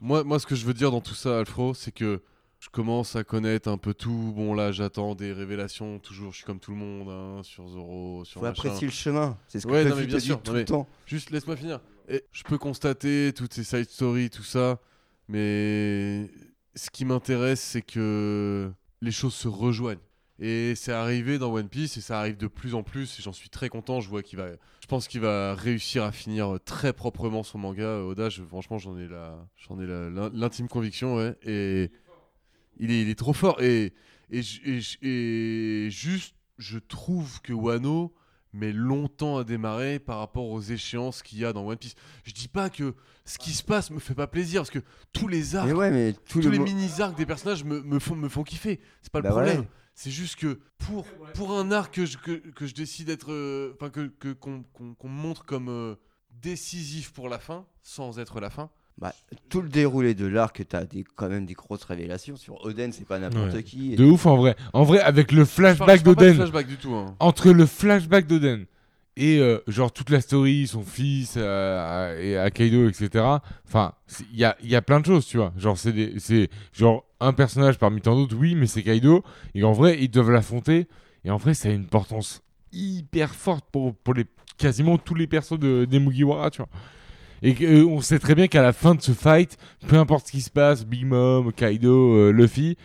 Moi, moi, ce que je veux dire dans tout ça, Alfro, c'est que je commence à connaître un peu tout. Bon, là, j'attends des révélations. Toujours, je suis comme tout le monde hein, sur Zoro, sur Faut machin. apprécier le chemin. C'est ce que Ouais, non, mais bien sûr, tout non, le temps. Juste laisse-moi finir. Et je peux constater toutes ces side stories, tout ça, mais ce qui m'intéresse, c'est que les choses se rejoignent. Et c'est arrivé dans One Piece et ça arrive de plus en plus. Et j'en suis très content. Je vois qu'il va, je pense qu'il va réussir à finir très proprement son manga. euh, Oda, je- franchement, j'en ai la, j'en ai l'intime conviction, ouais. Et il est, il est trop fort. Et et, et juste, je trouve que Wano met longtemps à démarrer par rapport aux échéances qu'il y a dans One Piece. Je dis pas que ce qui se passe me fait pas plaisir parce que tous les arcs, Mais ouais, mais tout tous le les mini arcs des personnages me, me font me font kiffer. C'est pas le Bah problème. ouais. C'est juste que pour pour un arc que je, que, que je décide d'être, euh, enfin que que- qu'on qu'on- qu'on me montre comme euh, décisif pour la fin, sans être la fin. Bah, tout le déroulé de l'arc, t'as des, quand même des grosses révélations. Sur Oden, c'est pas n'importe Ouais. qui. De ouf en vrai. En vrai, avec le flashback d'Oden, flashback du tout. hein. entre le flashback d'Oden et euh, genre toute la story, son fils euh, et Akaido, etc. Enfin, il y a, y a plein de choses, tu vois. Genre, c'est genre un personnage parmi tant d'autres, oui, mais c'est Kaido. Et en vrai, ils doivent l'affronter. Et en vrai, ça a une importance hyper forte pour, pour les, quasiment tous les persos de, des Mugiwara, tu vois. Et euh, on sait très bien qu'à la fin de ce fight, peu importe ce qui se passe, Big Mom, Kaido, euh, Luffy,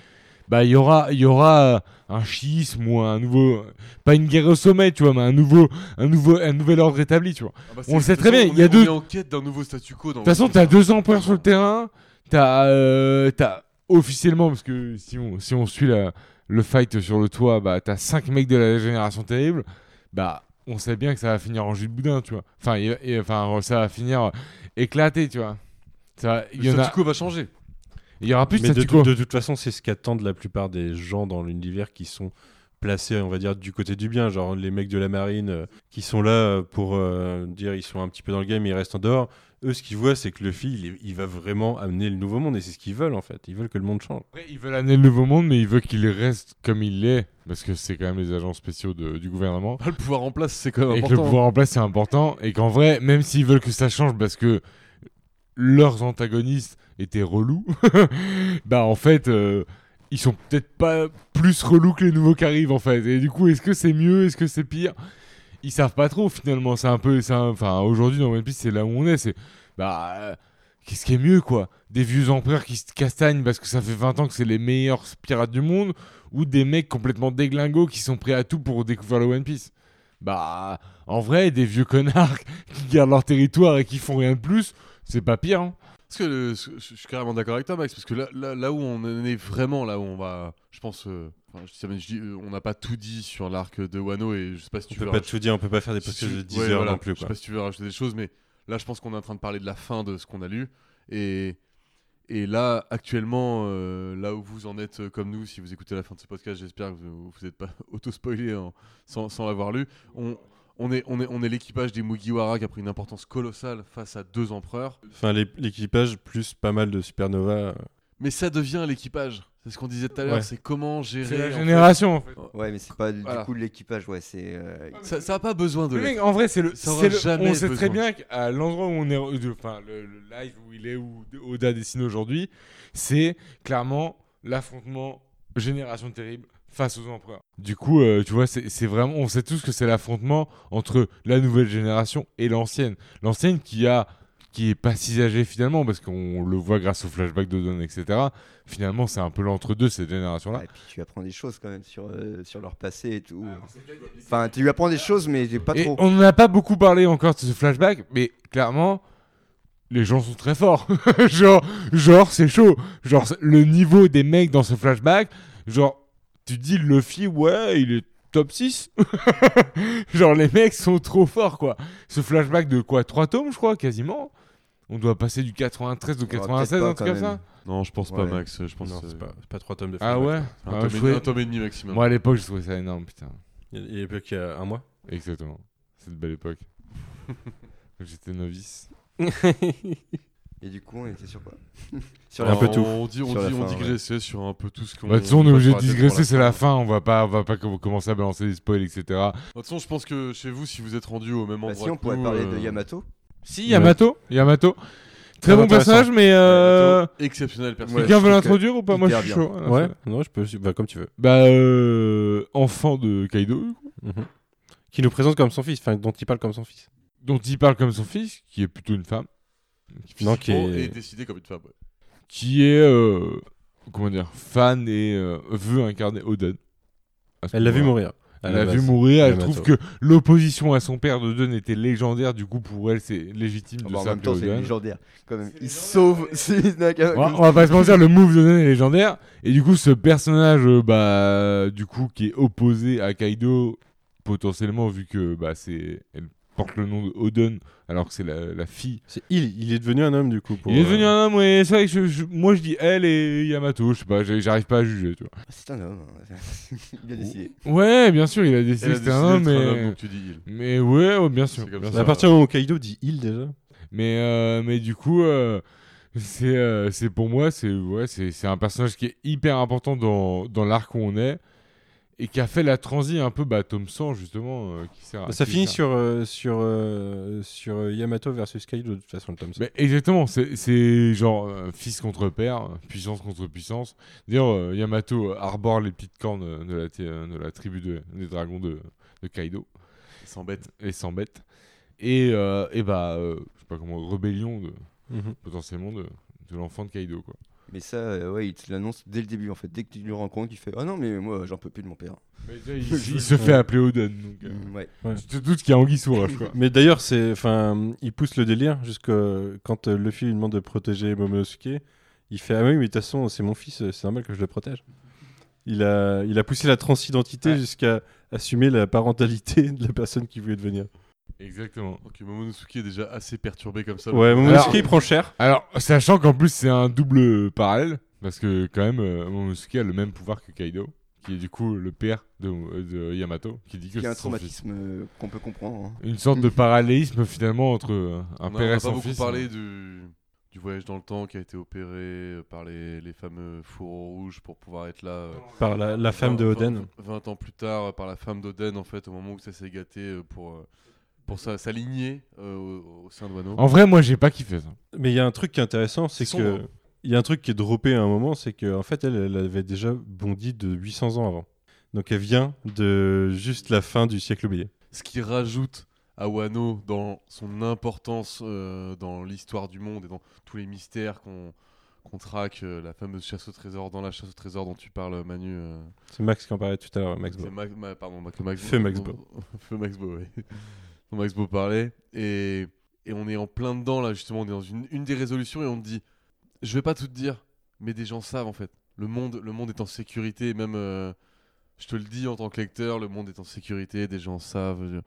bah il y aura, il y aura euh, un schisme ou un nouveau, pas une guerre au sommet, tu vois, mais un nouveau, un nouveau, un nouvel ordre établi, tu vois. Ah bah, On le sait très bien, on il y a est- deux- On est en quête d'un nouveau statu quo. De toute façon, t'as deux empereurs sur le terrain. T'as, euh, t'as officiellement, parce que si on, si on suit la- le fight sur le toit, bah t'as cinq mecs de la génération terrible. Bah, on sait bien que ça va finir en jus de boudin, tu vois. Enfin, et- enfin, ça va finir éclaté, tu vois. Ça, y Le a, statu quo va changer. Il y aura plus de Mais de, statu tout- quo. de toute façon, c'est ce qu'attendent la plupart des gens dans l'univers qui sont placés, on va dire, du côté du bien. Genre les mecs de la marine euh, qui sont là euh, pour euh, dire ils sont un petit peu dans le game, ils restent en dehors. Eux, ce qu'ils voient, c'est que Luffy, il, il va vraiment amener le nouveau monde et c'est ce qu'ils veulent en fait. Ils veulent que le monde change. Après, ils veulent amener le nouveau monde, mais ils veulent qu'il reste comme il est, parce que c'est quand même les agents spéciaux de- du gouvernement. Ah, le pouvoir en place, c'est quand même et que le important. pouvoir en place c'est important et qu'en vrai même s'ils veulent que ça change parce que leurs antagonistes étaient relous bah en fait euh, ils sont peut-être pas plus relous que les nouveaux qui arrivent en fait. Et du coup est-ce que c'est mieux est-ce que c'est pire? Ils savent pas trop finalement. C'est un peu enfin aujourd'hui dans One Piece c'est là où on est. C'est bah euh, qu'est-ce qui est mieux quoi? Des vieux empereurs qui se castagnent parce que ça fait 20 ans que c'est les meilleurs pirates du monde ou des mecs complètement déglingos qui sont prêts à tout pour découvrir le One Piece? Bah, en vrai, des vieux connards qui gardent leur territoire et qui font rien de plus, c'est pas pire. hein. Parce que le- je suis carrément d'accord avec toi, Max, parce que là, là, là où on en est vraiment, là où on va, je pense, euh, enfin, je, je dis, euh, on n'a pas tout dit sur l'arc de Wano et je sais pas si On tu peut veux pas rajouter- tout dire, on peut pas faire des tu- de 10 ouais, heures voilà, non plus. Je sais Quoi. pas si tu veux rajouter des choses, mais là, je pense qu'on est en train de parler de la fin de ce qu'on a lu et et là, actuellement, euh, là où vous en êtes euh, comme nous, si vous écoutez la fin de ce podcast, j'espère que vous n'êtes pas auto-spoilé en- sans, sans l'avoir lu. On, on est, on est, on est l'équipage des Mugiwara qui a pris une importance colossale face à deux empereurs. Enfin, l'équipage plus pas mal de supernova. euh, Mais ça devient l'équipage. C'est ce qu'on disait tout à l'heure. Ouais. C'est comment gérer. C'est la en fait- génération en fait. Ouais, mais c'est pas du Voilà. coup l'équipage, ouais, c'est. euh, Ça, ça a pas besoin de mec, en vrai, c'est le. Ça aura c'est le- jamais on sait très bien qu'à l'endroit où on est, enfin, le, le live où il est, où Oda dessine aujourd'hui, c'est clairement l'affrontement génération terrible face aux empereurs. Du coup, euh, tu vois, c'est vraiment, on sait tous que c'est l'affrontement entre la nouvelle génération et l'ancienne. L'ancienne qui a, qui est pas si âgée finalement, parce qu'on le voit grâce au flashback de Don, etc. Finalement, c'est un peu l'entre-deux cette génération-là. Et puis tu apprends des choses quand même sur, euh, sur leur passé et tout. Enfin, tu lui apprends des choses, mais pas Et trop. on n'en a pas beaucoup parlé encore de ce flashback, mais clairement, les gens sont très forts. genre, genre c'est chaud. Genre, le niveau des mecs dans ce flashback, genre, tu dis Luffy, ouais, il est top 6. genre, les mecs sont trop forts, quoi. Ce flashback de quoi 3 tomes, je crois, quasiment. On doit passer du 93 au peut-être 96, pas, un truc comme ça. Non, je pense pas. Max. Je pense Non, que c'est pas, c'est pas trois tomes de Ah flashback. ouais un, Ah, tome et, trouvais- un tome et demi maximum. Moi, à l'époque, je trouvais ça énorme, putain. Il y a- y a un mois. Exactement. Cette belle époque. J'étais novice. Et du coup, on était sur quoi? Sur Un la peu fin. tout. On, dit, on, dit- on digressait sur un peu tout ce qu'on. Bah, de toute façon, on est obligé de digresser, c'est la fin. On va pas, on va pas com- commencer à balancer des spoils, etc. De toute façon, je pense que chez vous, si vous êtes rendu au même Bah, endroit. si, on pourrait parler euh, de Yamato. Si, Yamato, Yamato. Très bon personnage, mais euh, exceptionnel personnage. quelqu'un veut l'introduire ou pas? Moi, je suis chaud. Ah, Ouais, non, je peux, bah, comme tu veux. Bah, euh, enfant de Kaido, Mhm. Qui nous présente comme son fils, enfin, dont il parle comme son fils. dont il parle comme son fils, qui est plutôt une femme, Non, qui est- Et décidé comme une femme. ouais. qui est, euh, comment dire, fan et euh, veut incarner Oden. Elle l'a vu mourir. Elle la vu mourir, elle trouve que l'opposition à son père d'Oden était légendaire, du coup pour elle c'est légitime Ah de bah, en même temps, c'est légendaire. Quand même. Il sauve. On va, on va pas se mentir, le move d'Oden est légendaire. Et du coup, ce personnage, euh, bah, du coup, qui est opposé à Kaido, potentiellement, vu que bah, c'est, elle porte le nom de Oden, alors que c'est la, la fille. C'est il, il est devenu un homme du coup. Pour, Il est devenu euh, un homme, ouais, c'est vrai que je- je- moi je dis elle et Yamato, je sais pas, j'arrive pas à juger, tu vois. C'est un homme. hein. Il a décidé. Ouais, bien sûr, il a décidé que a c'était un homme, un homme, mais. donc tu dis il. Mais ouais, ouais, bien sûr. C'est comme ça. À partir du moment où Kaido dit il déjà. Mais, euh, mais du coup, euh, c'est euh, c'est pour moi, c'est ouais, c'est c'est un personnage qui est hyper important dans, dans l'arc où on est et qui a fait la transi un peu bah, tome 100 justement. euh, qui sert à- Ça qui finit sert- sur, euh, sur, euh, sur Yamato versus Kaido de toute façon. Mais exactement, c'est c'est genre euh, fils contre père, puissance contre puissance. D'ailleurs, euh, Yamato arbore les petites cornes de la, de la tribu de- des dragons de, de Kaido Il s'embête. et s'embête. Et, euh, et bah, euh, je sais pas comment, rébellion de, Mhm. potentiellement de, de l'enfant de Kaido quoi. Mais ça, euh, ouais, il te l'annonce dès le début en fait. Dès que tu le rencontres, il fait Ah non, mais moi j'en peux plus de mon père. il, il se fait appeler Oden. Donc, euh, Mm, ouais. Tu te doutes qu'il y a Anguille sous roche, quoi. Mais d'ailleurs, c'est, enfin, il pousse le délire jusque quand euh, Luffy lui demande de protéger Momonosuke. Il fait ah oui, mais de toute façon, c'est mon fils, c'est normal que je le protège. Il a, il a poussé la transidentité Ouais. jusqu'à assumer la parentalité de la personne qui voulait devenir. Exactement. Ok, Momonosuke est déjà assez perturbé comme ça. Ouais, Momonosuke Alors- il prend cher. Alors, sachant qu'en plus, c'est un double parallèle, parce que quand même, euh, Momonosuke a le même pouvoir que Kaido, qui est du coup le père de, de Yamato, qui dit que Il y a un c'est fils. traumatisme euh, qu'on peut comprendre. hein. Une sorte de parallélisme finalement entre euh, un On a- père on et a son pas beaucoup fils. parlé du, du voyage dans le temps qui a été opéré par les, les fameux fourreaux rouges pour pouvoir être là. euh, Par la, la femme de 20 Oden. 20 ans plus tard, par la femme d'Oden, en fait, au moment où ça s'est gâté pour, euh, pour sa- s'aligner euh, au, au sein de Wano. En vrai, moi, j'ai pas kiffé ça. Mais il y a un truc qui est intéressant, c'est que il y a un truc qui est droppé à un moment, c'est qu'en fait elle, elle avait déjà bondi de 800 ans avant. Donc elle vient de juste la fin du siècle oublié. Ce qui rajoute à Wano dans son importance euh, dans l'histoire du monde et dans tous les mystères qu'on qu'on traque, euh, la fameuse chasse au trésor, dans la chasse au trésor dont tu parles, Manu. euh, C'est Max qui en parlait tout à l'heure, Max. C'est Bo. Ma- pardon, Max Feu Max dont- Feu Max Beau, oui. Dont Max Beau parlait. Et, et on est en plein dedans, là, justement. On est dans une, une des résolutions et on te dit Je vais pas tout te dire, mais des gens savent, en fait. Le monde, le monde est en sécurité, et même. euh, je te le dis en tant que lecteur, le monde est en sécurité, des gens savent.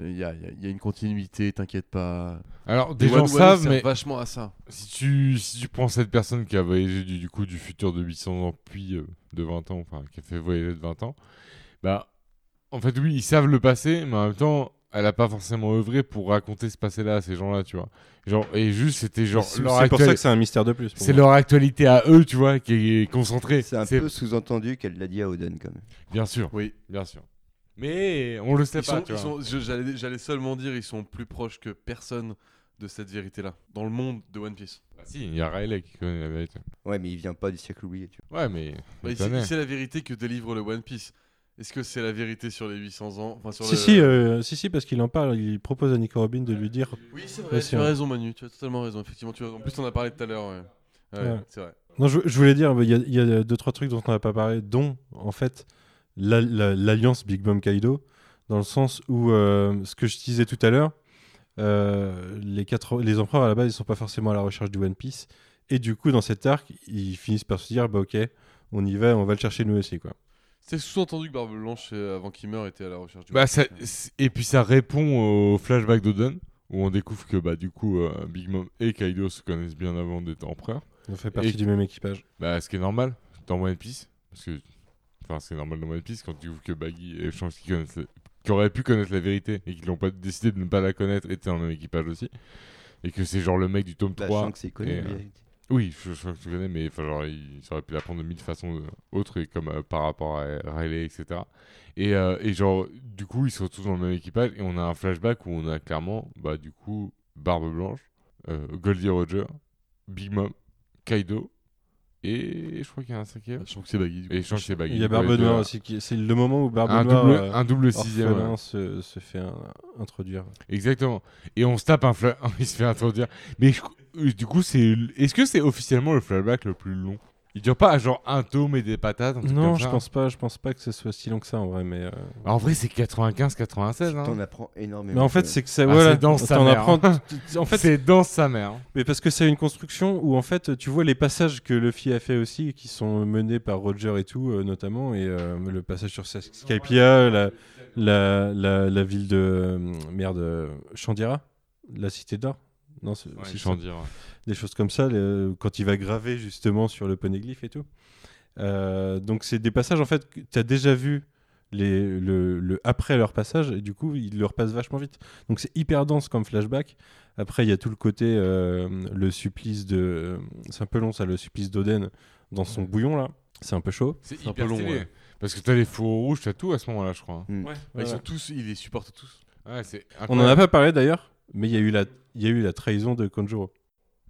Il y a, il y a- une continuité, t'inquiète pas. Alors, des gens savent, mais vachement à ça. si tu, si tu prends cette personne qui a voyagé du, du coup du futur de 800 ans puis euh, de 20 ans, enfin qui a fait voyager de 20 ans, bah en fait oui, ils savent le passé, mais en même temps, elle a pas forcément œuvré pour raconter ce passé-là à ces gens-là, tu vois. Genre et juste c'était genre C'est pour ça que c'est un mystère de plus. c'est leur actualité à eux, tu vois, qui est concentrée. C'est un peu sous-entendu qu'elle l'a dit à Oden quand même. bien sûr, Oui. bien sûr. Mais on le sait Ils pas, J'allais seulement dire, ils sont plus proches que personne de cette vérité-là, dans le monde de One Piece. Bah, si, il y a Riley qui connaît la vérité. Ouais, mais il vient pas du siècle oublié, tu vois. Ouais, mais Bah, il la vérité que délivre le One Piece. Est-ce que c'est la vérité sur les 800 ans? Enfin, sur Si, le- si, euh, si, si, parce qu'il en parle, il propose à Nico Robin de lui dire. Oui, c'est vrai, tu as raison, Manu, tu as totalement raison. Effectivement, tu as- en plus, on en a parlé tout à l'heure. Ouais. Ouais, Ouais. c'est vrai. Non, je, je voulais dire, il y, a- il y a deux, trois trucs dont on n'a pas parlé, dont, en fait, la- la- l'alliance Big Mom Kaido, dans le sens où, euh, ce que je disais tout à l'heure, euh, les, quatre, les empereurs à la base, ils sont pas forcément à la recherche du One Piece. Et du coup, dans cet arc, ils finissent par se dire, bah ok, on y va, on va le chercher nous aussi, quoi. C'est sous-entendu que Barbe Blanche, euh, avant qu'il meure, était à la recherche du Bah, ça- c- et puis ça répond au flashback d'Oden, où on découvre que bah, du coup euh, Big Mom et Kaido se connaissent bien avant d'être empereurs. On fait partie Et- du même équipage. Bah, ce qui est normal dans One Piece, parce que enfin c'est normal dans One Piece quand tu ouvres que Baggy et Shanks qui connaissent, la- qui auraient pu connaître la vérité et qui n'ont pas décidé de ne pas la connaître étaient dans le même équipage aussi. Et que c'est genre le mec du tome Bah, 3. Shanks, c'est connu. et, lui. Oui, je, je crois que tu connais, mais enfin, genre, il, ça aurait pu l'apprendre de mille façons euh, autres, et comme euh, par rapport à Riley, etc. Et, euh, et genre, du coup, ils sont tous dans le même équipage, et on a un flashback où on a clairement, bah, du coup, Barbe Blanche, euh, Goldie Roger, Big Mom, Kaido, et je crois qu'il y a un cinquième. Je sens que c'est baggy. du coup. Et Shanks et Baggy. Il y a Barbe Noire aussi. qui- C'est le moment où Barbe Un Noire, double, euh, un double sixième. orphelin, ouais. se, se fait un- introduire. Exactement. Et on se tape un flash. il se fait introduire. Mais je- du coup, c'est. Est-ce que c'est officiellement le flashback le plus long? Il dure pas genre un tome et des patates un truc Non, comme je ça pense pas. Je pense pas que ce soit si long que ça en vrai, mais. euh, En vrai, c'est 95-96. Hein. T'en apprends énormément. Mais en fait, c'est que ça. Ah, voilà. c'est dans sa t'en mère, apprends- hein. En fait, c'est dans sa mère. Mais parce que c'est une construction où en fait tu vois les passages que Luffy a fait aussi qui sont menés par Roger et tout euh, notamment et euh, le passage sur Skypiea, la, la, la, la ville de euh, merde euh, Chandira, la cité d'or. Non, c'est Ouais, dire. des choses comme ça le- quand il va graver justement sur le poneglyphe et tout. Euh, donc c'est des passages en fait que tu as déjà vu les, le, le après leur passage et du coup il leur passe vachement vite. Donc c'est hyper dense comme flashback. Après il y a tout le côté euh, le supplice de c'est un peu long ça le supplice d'Oden dans son bouillon là. C'est un peu chaud. C'est un hyper peu long, ouais. Parce que t'as les fourreaux rouges, t'as tout à ce moment-là, je crois. Mm. Ouais, Ils sont tous, ils les supportent tous. Ouais, On en a pas parlé d'ailleurs, mais il y a eu la il y a eu la trahison de Konjuro.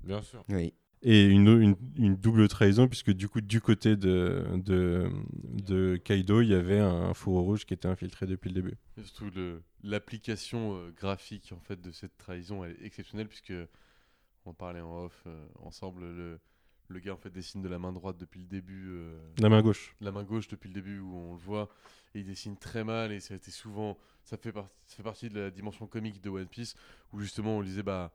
Bien sûr. Oui. Et une, une, une double trahison, puisque du coup, du côté de, de, de Kaido, il y avait un fourreau rouge qui était infiltré depuis le début. Et surtout le- l'application euh, graphique en fait de cette trahison elle est exceptionnelle puisque on parlait en off euh, ensemble le, le gars en fait dessine de la main droite depuis le début euh, La main gauche. la main gauche depuis le début où on le voit et il dessine très mal et ça a été souvent ça fait, par- ça fait partie de la dimension comique de One Piece où justement on disait bah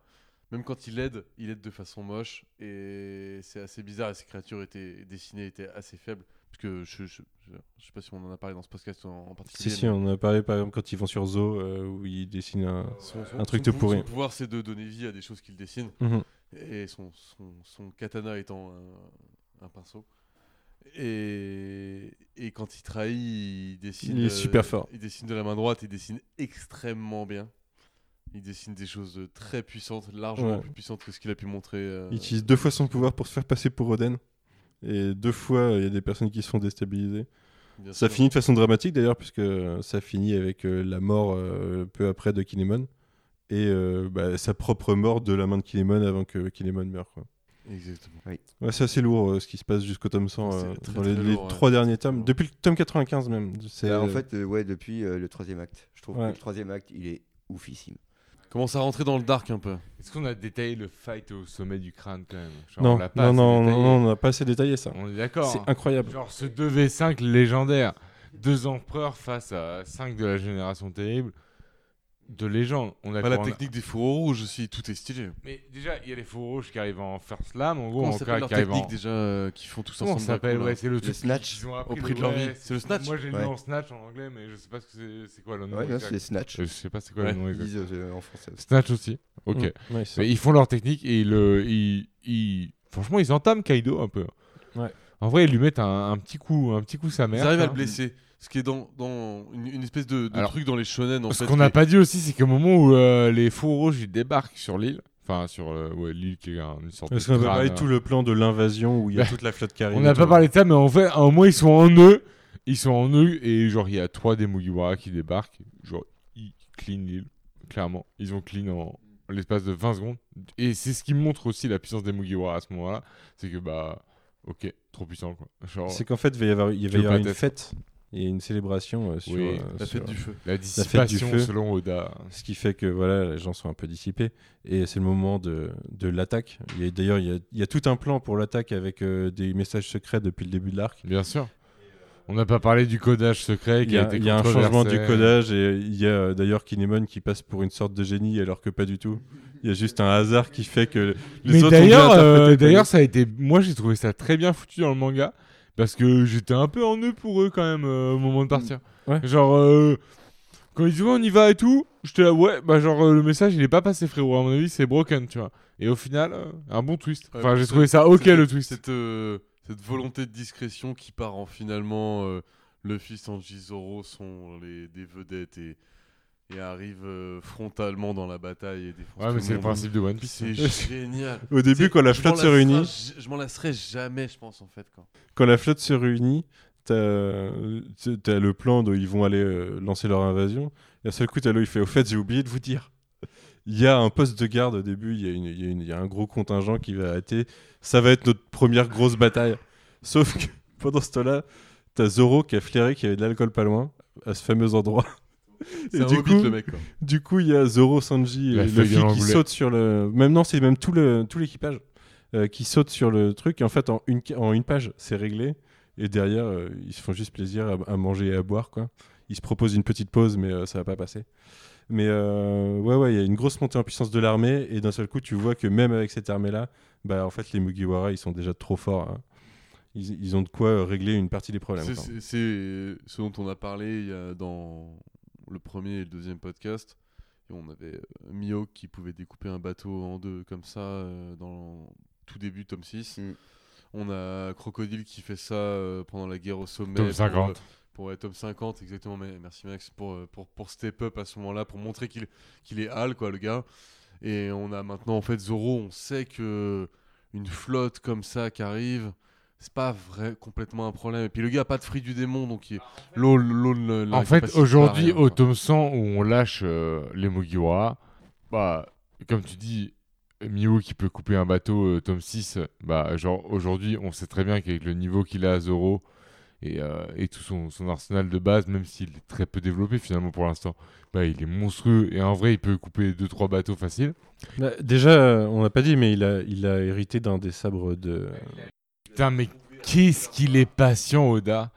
même quand il aide il aide de façon moche et c'est assez bizarre et ces créatures étaient dessinées étaient assez faibles parce que je, je, je, je sais pas si on en a parlé dans ce podcast en, en Si, particulier si, mais on en a parlé par exemple quand ils vont sur Zo, euh, où ils dessinent un. son, son- un truc pou- pourri. Son pouvoir c'est de donner vie à des choses qu'il dessine Mhm. et son, son, son katana étant un, un pinceau. Et, et quand il trahit, il dessine. Il est euh, super fort. Il dessine de la main droite, il dessine extrêmement bien. Il dessine des choses très puissantes, largement Ouais. plus puissantes que ce qu'il a pu montrer. euh, Il utilise deux fois son pouvoir pour se faire passer pour Oden. Et deux fois, il y a des personnes qui se font déstabiliser. bien Ça sûr. finit de façon dramatique d'ailleurs, puisque euh, ça finit avec euh, la mort euh, peu après de Kinemon. Et euh, bah, sa propre mort de la main de Kinemon avant que Kinemon meure. Quoi. Exactement. Ouais, c'est assez lourd euh, ce qui se passe jusqu'au tome 100, C'est euh, très, dans très les, les lourd, ouais. trois derniers tomes. Depuis le tome 95 même. C'est, Bah, en euh, fait, euh, ouais, depuis euh, le troisième acte. Je trouve Ouais. que le troisième acte, il est oufissime. Commence à rentrer dans le dark un peu? Est-ce qu'on a détaillé le fight au sommet du crâne quand même? Genre, non, on l'a pas non, assez non, non, on n'a pas assez détaillé ça. On est d'accord. C'est hein. incroyable. Genre ce 2v5 légendaire. Deux empereurs face à 5 de la génération terrible. De légende. On a Pas la a- technique des fourreaux rouges aussi, tout est stylé. Mais déjà, il y a les fourreaux rouges qui arrivent en first lame. En gros, en s'appelle leur qui arrivent technique en... déjà euh, qu'ils font ensemble ça coup, s'appelle là Ouais, c'est le, truc snatch qu'ils ont appris au prix de le- leur ouais, vie. C'est le snatch Moi, j'ai lu Ouais. en snatch en anglais, mais je sais pas ce que c'est. C'est quoi le nom Ouais, exact c'est Snatch. Euh, Je sais pas c'est quoi Ouais, le nom Ils exact. disent euh, en français. Snatch aussi. Ok. Mm. Ouais. Mais ils font leur technique et ils, euh, ils, ils- franchement, ils entament Kaido un peu. Ouais. En vrai, ils lui mettent un, un petit coup, un petit coup sa Ils mère. arrivent à le blesser. Ce qui est dans, dans une, une espèce de, de Alors, truc dans les shonen en Ce fait. qu'on n'a pas dit aussi, c'est qu'au moment où euh, les faux rouges ils débarquent sur l'île, enfin sur euh, ouais, l'île qui est un- une sorte Parce de qu'on a parlé euh, de tout le plan de l'invasion où il y a toute la flotte qui arrive. On n'a pas parlé de ça, mais en fait, au moins ils sont en eux. Ils sont en eux et genre il y a trois des Mugiwara qui débarquent. Genre ils clean l'île, clairement. Ils ont clean en l'espace de 20 secondes. Et c'est ce qui montre aussi la puissance des Mugiwara à ce moment-là. C'est que bah, ok, trop puissant quoi. Genre, C'est qu'en fait, il va y avoir, il va y avoir une fête et une célébration euh, sur, Oui, euh, La sur- fête du feu. la fête du dissipation feu. selon Oda. Ce qui fait que voilà, les gens sont un peu dissipés. Et c'est le moment de, de l'attaque. D'ailleurs, il, y a- il y a tout un plan pour l'attaque avec euh, des messages secrets depuis le début de l'arc. Bien sûr. On n'a pas parlé du codage secret Il qui y a, a, été il y a un changement du codage et il y a d'ailleurs Kinemon qui passe pour une sorte de génie alors que pas du tout. Il y a juste un hasard qui fait que les Mais autres ont bien d'ailleurs, euh, d'ailleurs, ça a été. Moi, j'ai trouvé ça très bien foutu dans le manga parce que j'étais un peu en eux pour eux quand même euh, au moment de partir. Ouais. Genre euh, quand ils disent ouais, on y va et tout, j'étais là ouais, bah genre euh, le message il est pas passé frérot. À mon avis, c'est broken, tu vois. Et au final, euh, un bon twist. Ouais, Enfin, j'ai trouvé ça ok le twist. Cette, euh, cette volonté de discrétion qui part en finalement euh, Luffy, Sanji, Zoro sont les, des vedettes et et arrive euh, frontalement dans la bataille et défonce Ouais, mais c'est le principe de One Piece. C'est génial. Au début, quand la flotte se réunit, Je m'en lasserai jamais, je pense, en fait. Quand... quand la flotte se réunit, t'as t'as le plan où ils vont aller euh, lancer leur invasion. Et à seul coup, t'as l'eau, il fait Au fait, j'ai oublié de vous dire. Il y a un poste de garde au début, il y, a une- il y a une- il y a un gros contingent qui va arrêter. Ça va être notre première grosse bataille. Sauf que pendant ce temps-là, t'as Zoro qui a flairé qu'il y avait de l'alcool pas loin, à ce fameux endroit. Et un du hobbit, coup, le mec. Quoi. du coup, il y a Zoro, Sanji La et Luffy qui sautent sur le. Même non, c'est même tout le tout l'équipage euh, qui saute sur le truc. Et en fait, en une, en une page, c'est réglé. Et derrière, euh, ils se font juste plaisir à, à manger et à boire, quoi. Ils se proposent une petite pause, mais euh, ça va pas passer. Mais euh, ouais, ouais, il y a une grosse montée en puissance de l'armée. Et d'un seul coup, tu vois que même avec cette armée-là, bah, en fait, les Mugiwara, ils sont déjà trop forts. hein. Ils, ils ont de quoi régler une partie des problèmes. C'est- ce dont on a parlé il y a dans le premier et le deuxième podcast. Et on avait euh, Mio qui pouvait découper un bateau en deux comme ça euh, dans tout début tome 6. Mm. On a Crocodile qui fait ça euh, pendant la guerre au sommet. Tome pour, 50. euh, Pour, ouais, tome 50, exactement. Mais, merci Max pour, pour, pour step up à ce moment-là, pour montrer qu'il qu'il est hal, quoi, le gars. Et on a maintenant, en fait, Zoro. On sait que une flotte comme ça qui arrive, c'est pas vrai complètement un problème. Et puis le gars a pas de fruit du démon, donc il... l'eau, l'eau ne En fait, aujourd'hui, au tome 100 où on lâche euh, les Mugiwara, bah, comme tu dis, Miu qui peut couper un bateau, euh, tome 6, bah, genre, aujourd'hui, on sait très bien qu'avec le niveau qu'il a à Zoro et, euh, et tout son, son arsenal de base, même s'il est très peu développé finalement pour l'instant, bah, il est monstrueux et en vrai, il peut couper 2-3 bateaux faciles. Bah, déjà, on n'a pas dit, mais il a, il a hérité d'un des sabres de. Putain, mais qu'est-ce qu'il est patient, Oda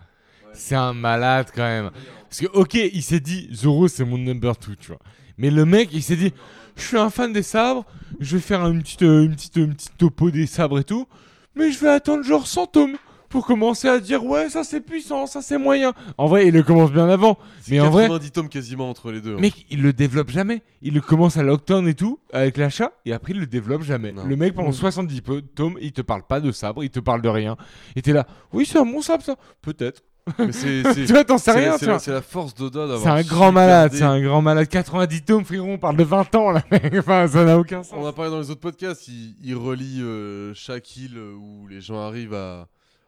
C'est un malade quand même. Parce que, ok, il s'est dit, Zoro, c'est mon number 2, tu vois. Mais le mec, il s'est dit, je suis un fan des sabres, je vais faire une petite, euh, une petite, une petite topo des sabres et tout, mais je vais attendre genre 100 tomes pour commencer à dire, ouais, ça c'est puissant, ça c'est moyen. En vrai, il le commence bien avant. Mais en vrai- 90 tomes quasiment entre les deux. hein. Mec, il le développe jamais. Il le commence à Lockdown et tout, avec l'achat, et après il le développe jamais. Non. Le mec, pendant 70 po- tomes, il te parle pas de sabre, il te parle de rien. Et t'es là, oui, c'est un bon sabre ça. Peut-être. Mais c'est- c'est- tu vois, t'en sais c'est- rien, tu la- vois. C'est la force d'Oda d'avoir. C'est un grand malade, c'est un grand malade. 90 tomes, frérot, on parle de 20 ans là, mec. Enfin, ça n'a aucun On sens. a parlé dans les autres podcasts, il, il relie euh, chaque île où les gens arrivent à,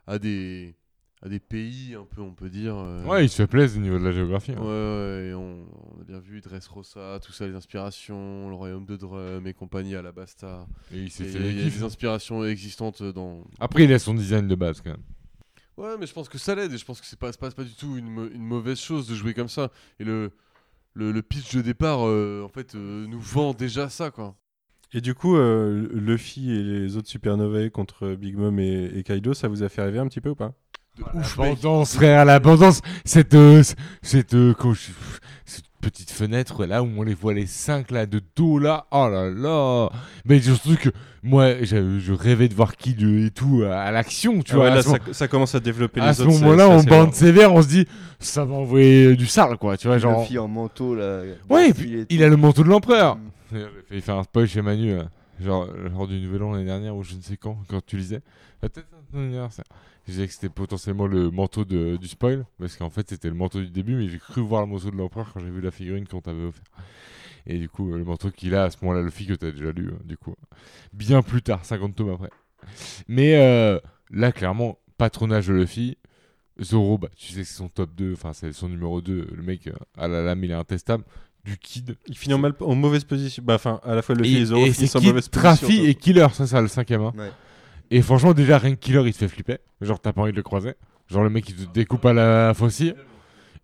à, des, à des pays, un peu, on peut dire. euh, Ouais, il se fait plaisir au niveau de la géographie. Ouais, hein. ouais, et on, on a bien vu Dressrosa, tout ça, les inspirations, le royaume de Drum et compagnie à la Basta. Et il s'est fait a- des des inspirations existantes dans. Après, il a son design de base quand même. Ouais, mais je pense que ça l'aide et je pense que c'est pas, pas, pas du tout une, une mauvaise chose de jouer comme ça. Et le, le, le pitch de départ, euh, en fait, euh, nous vend déjà ça, quoi. Et du coup, euh, Luffy et les autres supernovae contre Big Mom et, et Kaido, ça vous a fait rêver un petit peu ou pas? De ouf, mec. L'abondance, frère, l'abondance. Cette, euh, cette, euh, quand je- cette petite fenêtre là où on les voit les cinq là de dos là. Oh là là. Mais surtout que moi, je, je rêvais de voir Kid et tout à, à l'action, tu Ah vois. ouais, à là, ce, ça, commence à développer à les ce autres. c'est- moment-là, c'est on bande sévère, on se dit, ça va envoyer du sale, quoi. Tu vois, genre. Le fille en manteau là. Ouais, il tout. a le manteau de l'empereur. Mm. J'ai failli faire un spoil chez Manu, là. genre du Nouvel An l'année dernière ou je ne sais quand, quand tu lisais. Ah, Peut-être un anniversaire. Je disais que c'était potentiellement le manteau du spoil, parce qu'en fait c'était le manteau du début, mais j'ai cru voir le manteau de l'empereur quand j'ai vu la figurine qu'on t'avait offert. Et du coup, le manteau qu'il a à ce moment-là, le film que tu as déjà lu, hein, du coup, bien plus tard, 50 tomes après. Mais euh, là, clairement, patronage de Luffy. Zoro, bah, tu sais que c'est son top 2, enfin c'est son numéro 2. Le mec, euh, à la lame, il est intestable. Du Kid, Il finit en, mal, en mauvaise position. Bah, enfin, à la fois Luffy et, et et finissent c'est en Kid, mauvaise position. Trafi quoi. et Killer, ça, ça, le cinquième. hein. Ouais. Et franchement, déjà, rien que Killer, il te fait flipper. Genre, t'as pas envie de le croiser. Genre, le mec, il te découpe à la faucille.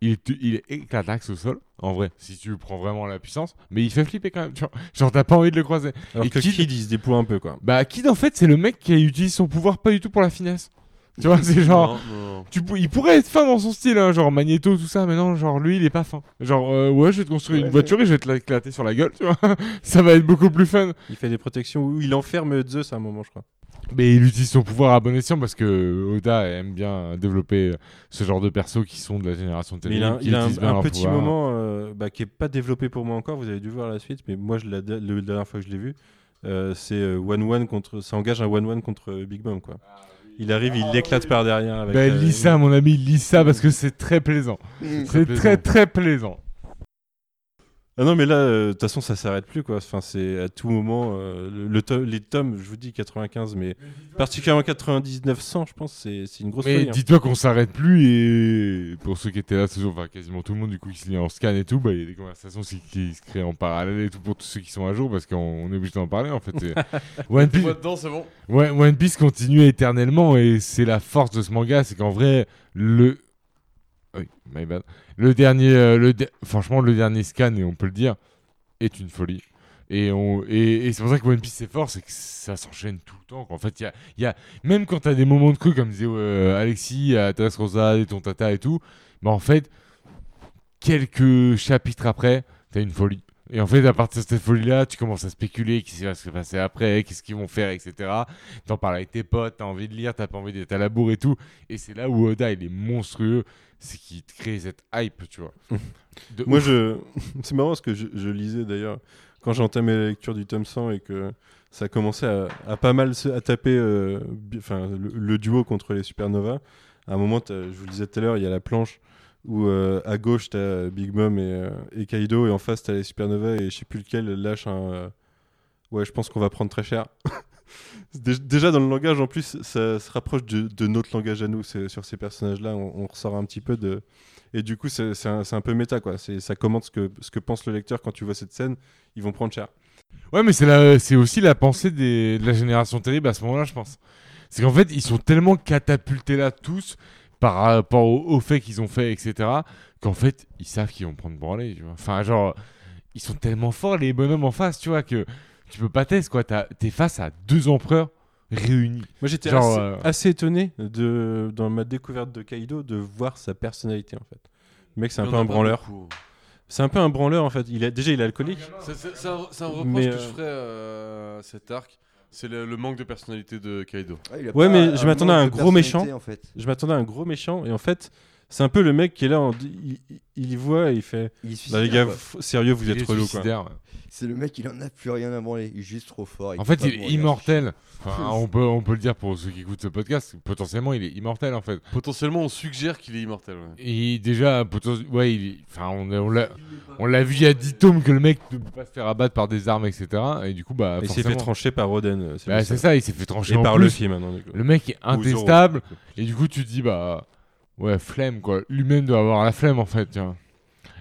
Il, te- il est éclataxe au sol, en vrai, si tu prends vraiment la puissance. Mais il fait flipper quand même. tu vois. Genre, t'as pas envie de le croiser. Alors et que Kid- Kid, il se déploie un peu, quoi. Bah, Kid, en fait, c'est le mec qui utilise son pouvoir pas du tout pour la finesse. Tu vois, c'est genre. Non, non, non. Tu, pou- il pourrait être fin dans son style, hein, genre Magneto, tout ça, mais non, genre lui, il est pas fin. Genre, euh, ouais, je vais te construire une voiture et je vais te l'éclater sur la gueule, tu vois. ça va être beaucoup plus fun. Il fait des protections où il enferme Zeus à un moment, je crois. Mais il utilise son pouvoir à bon escient parce que Oda aime bien développer ce genre de persos qui sont de la génération de Mais il a, qui il a un, petit pouvoir. moment euh, bah, qui est pas développé pour moi encore. Vous avez dû voir la suite, mais moi, je la, dernière fois que je l'ai vu, euh, c'est euh, one one contre. Ça engage un one one contre euh, Big Mom, quoi. Il arrive, il l'éclate par derrière. Avec, Bah, euh, lis ça, mon ami, lis ça parce que c'est très plaisant. Mm. C'est très très plaisant. Ah non, mais là, euh, de toute façon, ça s'arrête plus, quoi. Enfin, c'est à tout moment. euh, le, le to- les tomes, je vous dis 95, mais particulièrement 99 100, je pense, c'est c'est une grosse Mais hein. dis-toi qu'on s'arrête plus et pour ceux qui étaient là ce jour, enfin quasiment tout le monde du coup qui se lit en scan et tout, bah il y a des conversations qui se créent en parallèle et tout pour tous ceux qui sont à jour parce qu'on on est obligé d'en parler en fait. One Piece, Moi dedans, c'est bon. Ouais, One Piece continue éternellement et c'est la force de ce manga, c'est qu'en vrai le oui, my bad. Le dernier euh, le franchement le dernier scan et on peut le dire est une folie. Et, on, et, c'est pour ça que One Piece c'est fort, c'est que ça s'enchaîne tout le temps. qu'en fait, y a, y a, même quand t'as des moments de creux, comme disait euh, Alexis, à Rosa, et ton tata et tout, bah en fait, quelques chapitres après, t'as une folie. Et en fait, à partir de cette folie-là, tu commences à spéculer qu'est-ce qui va se passer après, qu'est-ce qu'ils vont faire, etc. T'en parles avec tes potes, t'as envie de lire, t'as pas envie d'être à la bourre et tout. Et c'est là où Oda, il est monstrueux, c'est qu'il te crée cette hype, tu vois. De Moi, ouf. je... c'est marrant parce que je, je lisais d'ailleurs quand j'ai entamé la lecture du tome 100 et que ça commençait à, à pas mal se, à taper euh, bi- enfin, le, le duo contre les supernovas. À un moment, je vous le disais tout à l'heure, il y a la planche où euh, à gauche t'as Big Mom et, euh, et Kaido et en face t'as les supernovas et je sais plus lequel lâche un. euh, Ouais, je pense qu'on va prendre très cher. Dé- Déjà dans le langage, en plus, ça se rapproche de, notre langage à nous sur ces personnages-là. On, on ressort un petit peu de, et du coup, c'est un, un peu méta, quoi. Ça commente ce que, ce que pense le lecteur quand tu vois cette scène. Ils vont prendre cher. Ouais, mais c'est aussi la pensée des, de la génération terrible à ce moment-là, je pense. C'est qu'en fait, ils sont tellement catapultés là tous par rapport au, au fait qu'ils ont fait, etc., qu'en fait, ils savent qu'ils vont prendre branlée, tu vois. Enfin, genre, ils sont tellement forts, les bonhommes en face, tu vois, que tu peux pas tester, quoi. T'es face à deux empereurs réunis. Moi, j'étais Genre, assez, euh, assez étonné de, dans ma découverte de Kaido de voir sa personnalité, en fait. Le mec, c'est un peu un branleur. beaucoup. C'est un peu un branleur, en fait. Il a, déjà, il est alcoolique. C'est- un, reproche Mais, que euh, je ferais euh, cet arc. C'est le, le manque de personnalité de Kaido. Ah, Ouais, mais je m'attendais à un gros méchant. En fait. Je m'attendais à un gros méchant. Et en fait, c'est un peu le mec qui est là. En, il, il- il y voit et il fait Il Bah, les gars, f- sérieux, vous Il êtes relou, quoi. C'est le mec, il en a plus rien à branler. Il est juste trop fort. En fait, il est immortel. Enfin, on, peut, on peut le dire pour ceux qui écoutent ce podcast. Potentiellement, il est immortel, en fait. Potentiellement, on suggère qu'il est immortel. ouais. Et déjà, poten- ouais, il est- enfin, on, on l'a, on l'a vu il y a 10 tomes que le mec ne peut pas se faire abattre par des armes, etc. Et du coup, bah, Il s'est fait forcément- trancher par Roden. euh, Bah, c'est ça, il s'est fait trancher Et en par plus. Luffy maintenant. du coup. Le mec est Ou Zoro. intestable. Et du coup, tu te dis, bah, ouais, flemme, quoi. Lui-même doit avoir la flemme, en fait, tiens.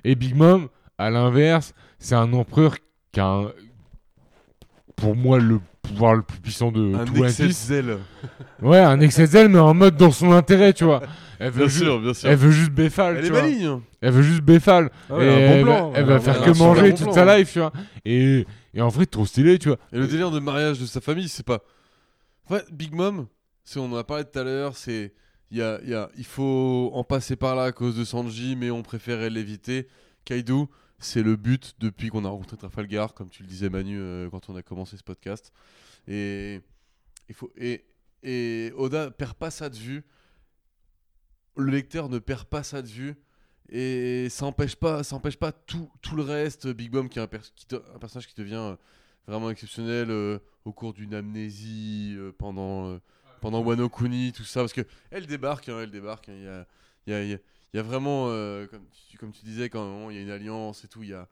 Et Big Mom, à l'inverse, c'est un empereur qui a, un- pour moi, le pouvoir le plus puissant de Un tout excès de zèle. Ouais, un excès de zèle, mais en mode dans son intérêt, tu vois. Elle veut, Bien juste, sûr, bien sûr. elle veut juste béfal, Elle tu est vois. maligne. Elle veut juste béfal. Ah ouais, et un bon elle, plan. va, elle va Un- faire que manger toute sa life, tu vois. Et, et en vrai, trop stylé, tu vois. Et le délire de mariage de sa famille, c'est pas. En fait, Big Mom, on en a parlé tout à l'heure, c'est. Il, faut en passer par là à cause de Sanji, mais on préférait l'éviter. Kaido, c'est le but depuis qu'on a rencontré Trafalgar, comme tu le disais Manu euh, quand on a commencé ce podcast. Et, il faut, et, Oda perd pas ça de vue. Le lecteur ne perd pas ça de vue. Et ça empêche pas, ça empêche pas tout, tout le reste. Big Mom, qui est un, personnage qui devient euh, vraiment exceptionnel euh, au cours d'une amnésie pendant, pendant Wano Kuni, tout ça. Parce que elle débarque, hein, elle débarque. hein, Il y, a, il y, a, il y a- il y a vraiment, euh, comme, tu, comme tu disais, quand il y a une alliance et tout. Il y a,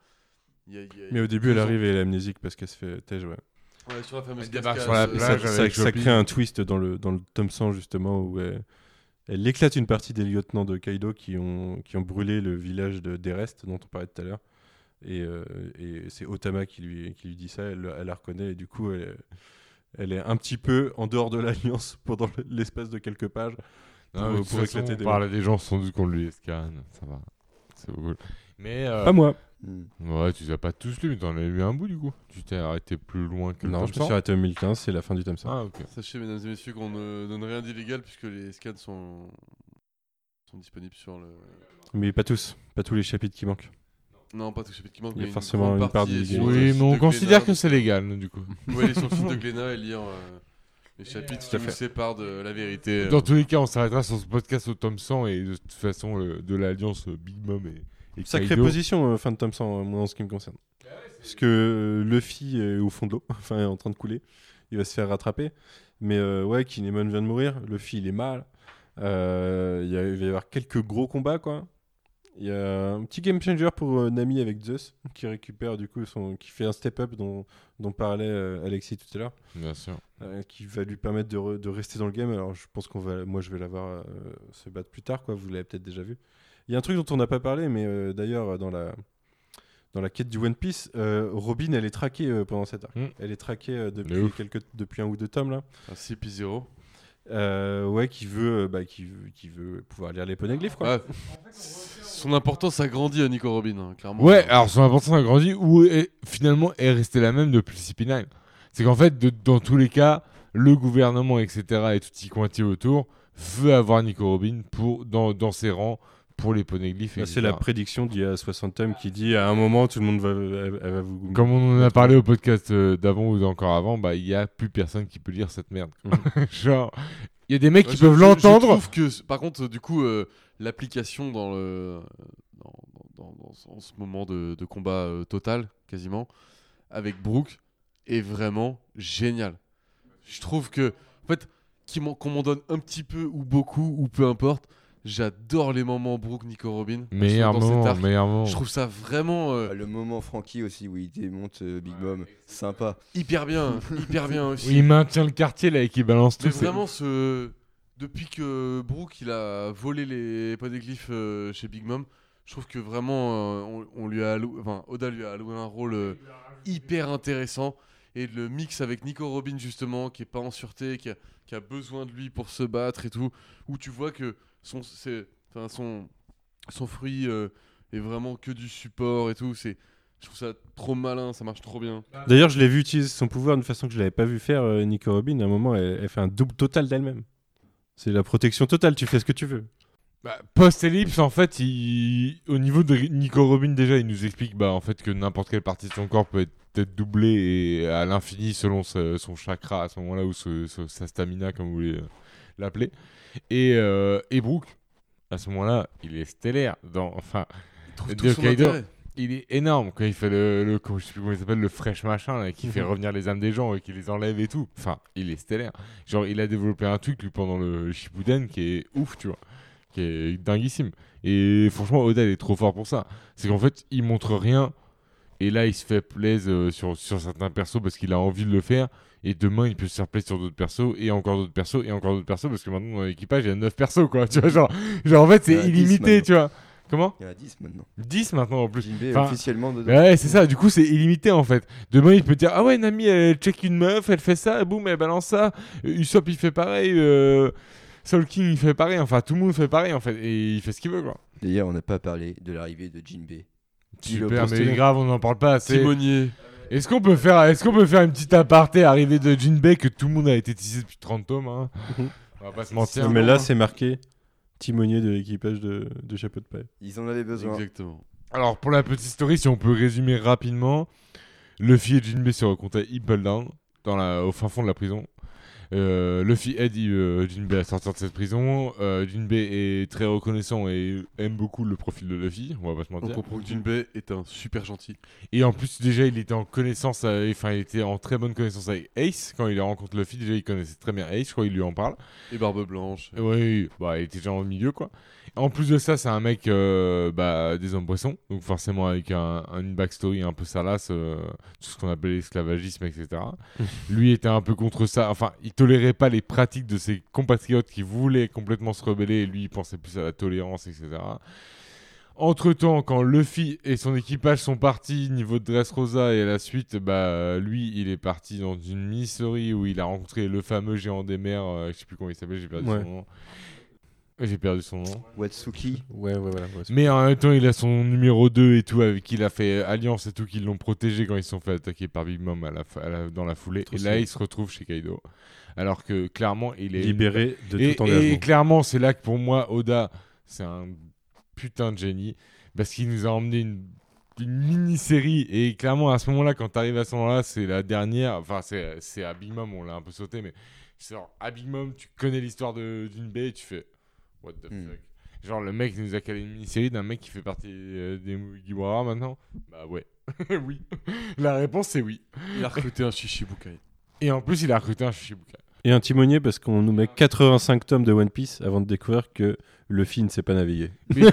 il y a- il y a- Mais au début, elle arrive et elle est amnésique parce qu'elle se fait tège, ouais. Ouais, sur la fameuse Elle débarque cascade, sur la Et ça, plage ça- avec ça Jopi. crée un twist dans le, dans le tome 100 justement où elle, elle éclate une partie des lieutenants de Kaido qui ont, qui ont brûlé le village de d'Erest dont on parlait tout à l'heure. Et, euh, et c'est Otama qui lui, qui lui dit ça, elle, elle la reconnaît et du coup elle, elle est un petit peu en dehors de l'alliance pendant l'espace de quelques pages. Non, Pour- mais de toute pour façon, éclater on des parle à des gens sans doute qu'on lui scanne. Ça va. C'est cool. Mais. euh, Pas moi. Hmm. Ouais, tu les as pas tous lus, mais t'en as lu un bout du coup. Tu t'es arrêté plus loin que le Non, je me 100. suis arrêté en 2015, c'est la fin du tome 100. Ah, ok. Sachez, mesdames et messieurs, qu'on ne donne rien d'illégal puisque les scans sont, sont disponibles sur le. Mais pas tous, pas tous les chapitres qui manquent. Non, pas tout chapitre qui manque. Il y a mais forcément grande une part sur le Oui, mais on de considère que c'est légal, du coup. Vous pouvez aller sur le site de Glénat et lire euh, les chapitres à qui nous séparent de la vérité. euh. Dans tous les cas, on s'arrêtera sur ce podcast au tome 100 et de toute façon, de l'alliance euh, Big Mom et, et Sacrée Kaido. position, euh, fin de tome 100, euh, moi en ce qui me concerne. Parce que euh, Luffy est au fond de l'eau, enfin est en train de couler. Il va se faire rattraper. Mais euh, ouais, Kinemon vient de mourir. Luffy, il est mal. Euh, il va y avoir quelques gros combats, quoi. Il y a un petit game changer pour euh, Nami avec Zeus qui récupère du coup son, qui fait un step up dont, dont parlait euh, Alexis tout à l'heure, Bien sûr. euh, qui va lui permettre de, re- de rester dans le game. Alors je pense qu'on va, moi je vais la voir euh, se battre plus tard quoi. Vous l'avez peut-être déjà vu. Il y a un truc dont on n'a pas parlé, mais euh, d'ailleurs dans la dans la quête du One Piece, euh, Robin elle est traquée euh, pendant cette arc. Mm. Elle est traquée euh, De depuis quelques depuis un ou deux tomes là. Un CP0. Euh, ouais, qui veut, euh, bah, qui veut, qui veut pouvoir lire les poneglyphes quoi. Ouais. Son importance a grandi à Nico Robin, hein, clairement. Ouais, alors son importance a grandi ou est, finalement est restée la même depuis le CP9. C'est qu'en fait, de- dans tous les cas, le gouvernement, etc., et tout y cointé autour, veut avoir Nico Robin pour, dans, dans ses rangs pour les poneglyphes. Etc. c'est la prédiction d'il y a 60 tomes qui dit à un moment tout le monde va, elle, elle va vous. Comme on en a parlé au podcast euh, d'avant ou d'encore avant, bah il y a plus personne qui peut lire cette merde. Genre, il y a des mecs Ouais, qui je- peuvent je- Je l'entendre. trouve que, par contre, du coup, euh, l'application dans le dans, dans- dans- dans ce moment de, de combat euh, total, quasiment, avec Brooke, est vraiment génial. Je trouve que, en fait, qu'on m'en donne un petit peu ou beaucoup ou peu importe, j'adore les moments Brooke, Nico Robin. Meilleur moment, meilleur moment. Je trouve ça vraiment euh, Ah, le moment Frankie aussi où il démonte euh, Big Mom, sympa. hyper bien, hyper bien aussi. Oui, il maintient le quartier là et qui balance tout. Mais c'est- vraiment, ce... depuis que Brooke il a volé les poneglyphes euh, chez Big Mom, je trouve que vraiment, euh, on, on lui a alloué... enfin, Oda lui a alloué un rôle euh, hyper intéressant. Et le mix avec Nico Robin, justement, qui est pas en sûreté, qui a, qui a besoin de lui pour se battre et tout, où tu vois que son, enfin, son, son fruit euh, est vraiment que du support et tout. C'est, je trouve ça trop malin, ça marche trop bien. D'ailleurs, je l'ai vu utiliser son pouvoir d'une façon que je l'avais pas vu faire. euh, Nico Robin, à un moment, elle, elle fait un double total d'elle-même. C'est la protection totale. Tu fais ce que tu veux. Bah, Post-ellipse, en fait, il... au niveau de Nico Robin, déjà, il nous explique bah, en fait, que n'importe quelle partie de son corps peut être, être doublée et à l'infini selon ce- son chakra à ce moment-là ou ce- ce- sa stamina, comme vous voulez l'appeler. Et, euh, et Brooke, à ce moment-là, il est stellaire. Dans... Enfin, Il Kaido, est énorme quand il fait le, le je sais plus comment il s'appelle le fresh machin là, qui Mhm. fait revenir les âmes des gens et qui les enlève et tout. Enfin, il est stellaire. Genre, il a développé un truc lui pendant le Shippuden qui est ouf, tu vois, qui est dinguissime. Et franchement, Oda il est trop fort pour ça. C'est qu'en fait, il montre rien et là, il se fait plaisir euh, sur sur certains persos parce qu'il a envie de le faire. Et demain, il peut se faire plaisir sur d'autres persos, et encore d'autres persos, et encore d'autres persos, parce que maintenant, dans l'équipage, il y a 9 persos, quoi. Tu vois, genre, genre en fait, c'est a 10 illimité, tu vois. Comment Il y en a 10 maintenant. 10 maintenant en plus. Enfin, officiellement dedans. Ouais, c'est ça. Du coup, c'est illimité en fait. Demain, il peut dire Ah ouais, Nami, elle check une meuf, elle fait ça, boum, elle balance ça. Usopp, il fait pareil. Euh... Soul King, il fait pareil. Enfin, tout le monde fait pareil en fait. Et il fait ce qu'il veut, quoi. D'ailleurs, on n'a pas parlé de l'arrivée de Jinbei. Super, mais grave, on n'en parle pas assez. Timonier. Est-ce qu'on peut faire, est-ce qu'on peut faire une petite aparté arrivée de Jinbei que tout le monde a été tissé depuis 30 tomes hein On va pas se mentir. mais là, c'est marqué timonier de l'équipage de, de Chapeau de paille. Ils en avaient besoin. Exactement. Alors, pour la petite story, si on peut résumer rapidement, Luffy et Jinbei se rencontrent à Impel Down, dans la, au fin fond de la prison. Euh, Luffy aide euh, Jinbei à sortir de cette prison. Euh, Jinbei est très reconnaissant et aime beaucoup le profil de Luffy, on va pas se On mentir. comprend que Jinbei est un super gentil. Et en plus, déjà, il était en connaissance, enfin, il était en très bonne connaissance avec Ace. Quand il rencontre Luffy, déjà, il connaissait très bien Ace, je crois qu'il lui en parle. Et Barbe Blanche. Oui, bah, il était déjà au milieu, quoi. En plus de ça, c'est un mec euh, bah, des hommes poissons, donc forcément avec un, un- une backstory un peu salace, euh, tout ce qu'on appelle l'esclavagisme, etc. Lui était un peu contre ça, enfin, il tolérait pas les pratiques de ses compatriotes qui voulaient complètement se rebeller, et lui, il pensait plus à la tolérance, etc. Entre temps, quand Luffy et son équipage sont partis niveau de Dressrosa et à la suite, bah lui, il est parti dans une mini-story où il a rencontré le fameux géant des mers, euh, je sais plus comment il s'appelle, j'ai perdu Ouais. son nom. J'ai perdu son nom. Watsuki. Ouais, ouais, voilà. ouais, c'est- Mais en même temps, il a son numéro 2 et tout, avec qui il a fait alliance et tout, qui l'ont protégé quand ils se sont fait attaquer par Big Mom à la fa- à la- dans la foulée. Trop et là, il se retrouve chez Kaido. Alors que clairement, il est Libéré de et, tout et engagement. clairement, c'est là que pour moi, Oda, c'est un putain de génie. Parce qu'il nous a emmené une, une mini-série. Et clairement, à ce moment-là, quand t'arrives à ce moment-là, c'est la dernière. Enfin, c'est c'est à Big Mom, on l'a un peu sauté. Mais c'est genre, à Big Mom, tu connais l'histoire de- d'une baie et tu fais What the Hmm. fuck. Genre, le mec nous a calé une mini-série d'un mec qui fait partie euh, des Mugiwara maintenant Bah ouais. oui. La réponse, c'est oui. Il a recruté un Shishibukai. Et en plus, il a recruté un Shishibuka. Et un timonier parce qu'on nous met 85 tomes de One Piece avant de découvrir que Luffy ne sait pas naviguer. Mais,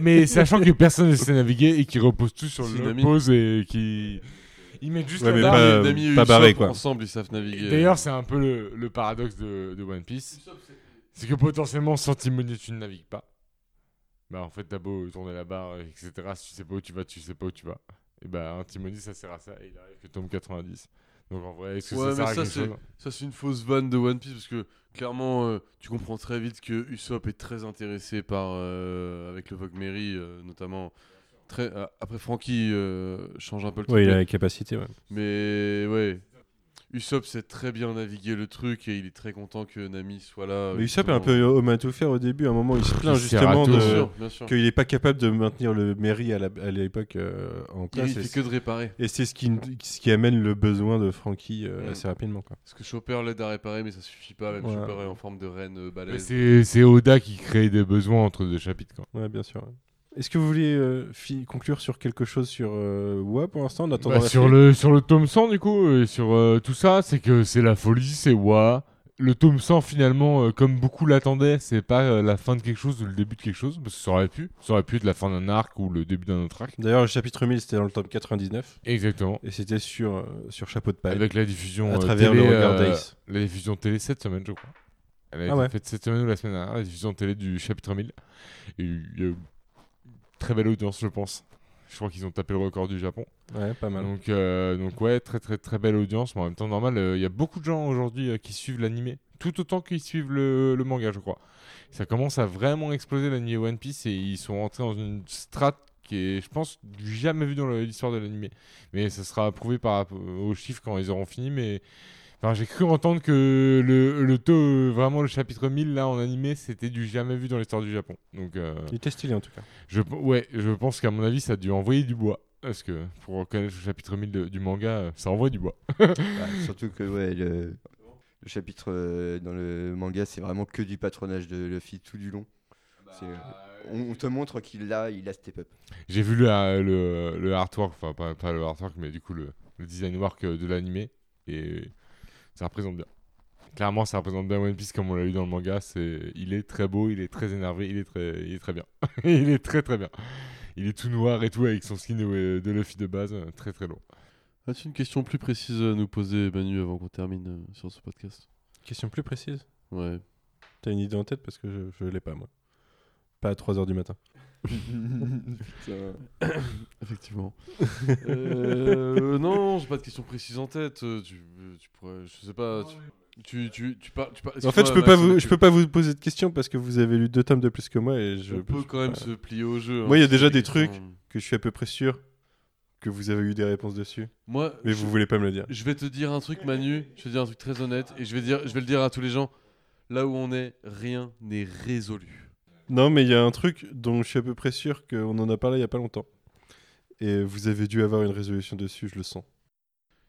mais sachant que personne ne sait naviguer et qu'ils reposent tous sur le pose et qui ils mettent juste Ouais, la barre. pas- pas barré, quoi. Ensemble, ils savent naviguer. D'ailleurs, c'est un peu le, le paradoxe de, de One Piece. C'est que potentiellement, sans timonier, tu ne navigues pas. Bah, en fait, t'as beau tourner la barre, etc. Si tu sais pas où tu vas, tu sais pas où tu vas. Et bah, un timonier, ça sert à ça. Et il arrive que tome 90. Donc, en vrai, est-ce que Ouais, ça sert mais à ça, quelque c'est- chose Ça, c'est une fausse vanne de One Piece parce que clairement, euh, tu comprends très vite que Usopp est très intéressé par. euh, avec le Vogue Mary, euh, notamment. Très, euh, après, Frankie euh, change un peu le truc. Ouais, il a la capacité, ouais. Mais ouais. Usopp sait très bien naviguer le truc et il est très content que Nami soit là. Mais Usopp est un peu homme à tout faire au début. À un moment, il se plaint Il justement qu'il n'est pas capable de maintenir le mairie à la- à l'époque euh, en place. il et fait que de réparer. Et c'est ce qui, ce qui amène le besoin de Frankie euh, Mm. assez rapidement. Quoi. Parce que Chopper l'aide à réparer, mais ça suffit pas. Même. Chopper est en forme de reine euh, balèze. c'est c'est Oda qui crée des besoins entre deux chapitres. Quoi. Ouais, bien sûr. ouais. Est-ce que vous voulez euh, conclure sur quelque chose sur euh, Wa pour l'instant? Bah, sur, le, sur le tome 100, du coup, et sur euh, tout ça, c'est que c'est la folie, c'est Wa. Le tome 100, finalement, euh, comme beaucoup l'attendaient, c'est pas la fin de quelque chose ou le début de quelque chose, parce que ça aurait pu. Ça aurait pu être la fin d'un arc ou le début d'un autre arc. D'ailleurs, le chapitre 1000, c'était dans le tome 99. Exactement. Et c'était sur, sur Chapeau de paille. Avec la diffusion à travers télé, le regard d'Ace. la diffusion télé cette semaine, je crois. Elle a Ah été ouais. faite cette semaine ou la semaine dernière, la diffusion télé du chapitre 1000. Et il y a eu très belle audience, je pense. Je crois qu'ils ont tapé le record du Japon. Ouais, pas mal. Donc, euh, donc ouais, très très très belle audience. Mais en même temps, normal, euh, il y a beaucoup de gens aujourd'hui euh, qui suivent l'animé, tout autant qu'ils suivent le, le manga, je crois. Ça commence à vraiment exploser l'animé One Piece et ils sont rentrés dans une strate qui est, je pense, jamais vu dans l'histoire de l'animé. Mais ça sera approuvé par rapport aux chiffres quand ils auront fini. Mais enfin, j'ai cru entendre que le, le taux, euh, vraiment le chapitre 1000 là en animé, c'était du jamais vu dans l'histoire du Japon. Donc euh, Il était stylé en tout cas. je, ouais, je pense qu'à mon avis, ça a dû envoyer du bois. Parce que pour reconnaître le chapitre 1000 de- du manga, euh, ça envoie du bois. Bah, surtout que ouais, le, le chapitre euh, dans le manga, c'est vraiment que du patronage de Luffy tout du long. C'est- on, on te montre qu'il a, il a step up. J'ai vu le, euh, le, le artwork, enfin pas, pas le artwork, mais du coup le, le design work euh, de l'animé. Et ça représente bien. Clairement, ça représente bien One Piece comme on l'a lu dans le manga. C'est, il est très beau, il est très énervé, il est très, il est très bien. il est très très bien. Il est tout noir et tout avec son skin de, de Luffy de base, très très lourd. As-tu une question plus précise à nous poser, Manu, avant qu'on termine euh, sur ce podcast? Question plus précise? Ouais. T'as une idée en tête? Parce que je, je l'ai pas moi. Pas à 3h du matin. Effectivement. Euh, non, j'ai pas de question précise en tête. euh, Tu, euh, tu pourrais, je sais pas. Tu, tu, tu, tu par- tu par- En fait, je peux pas vous, je peux pas vous poser de questions parce que vous avez lu deux tomes de plus que moi et je On peut je- quand même se plier au jeu. Moi, il y a hein, déjà des questions- trucs. que je suis à peu près sûr que vous avez eu des réponses dessus. Moi, Mais je, vous voulez pas me le dire. je vais te dire un truc, Manu. Je vais te dire un truc très honnête et je vais dire, je vais le dire à tous les gens. Là où on est, rien n'est résolu. Non, mais il y a un truc dont je suis à peu près sûr qu'on en a parlé il y a pas longtemps. Et vous avez dû avoir une résolution dessus, je le sens.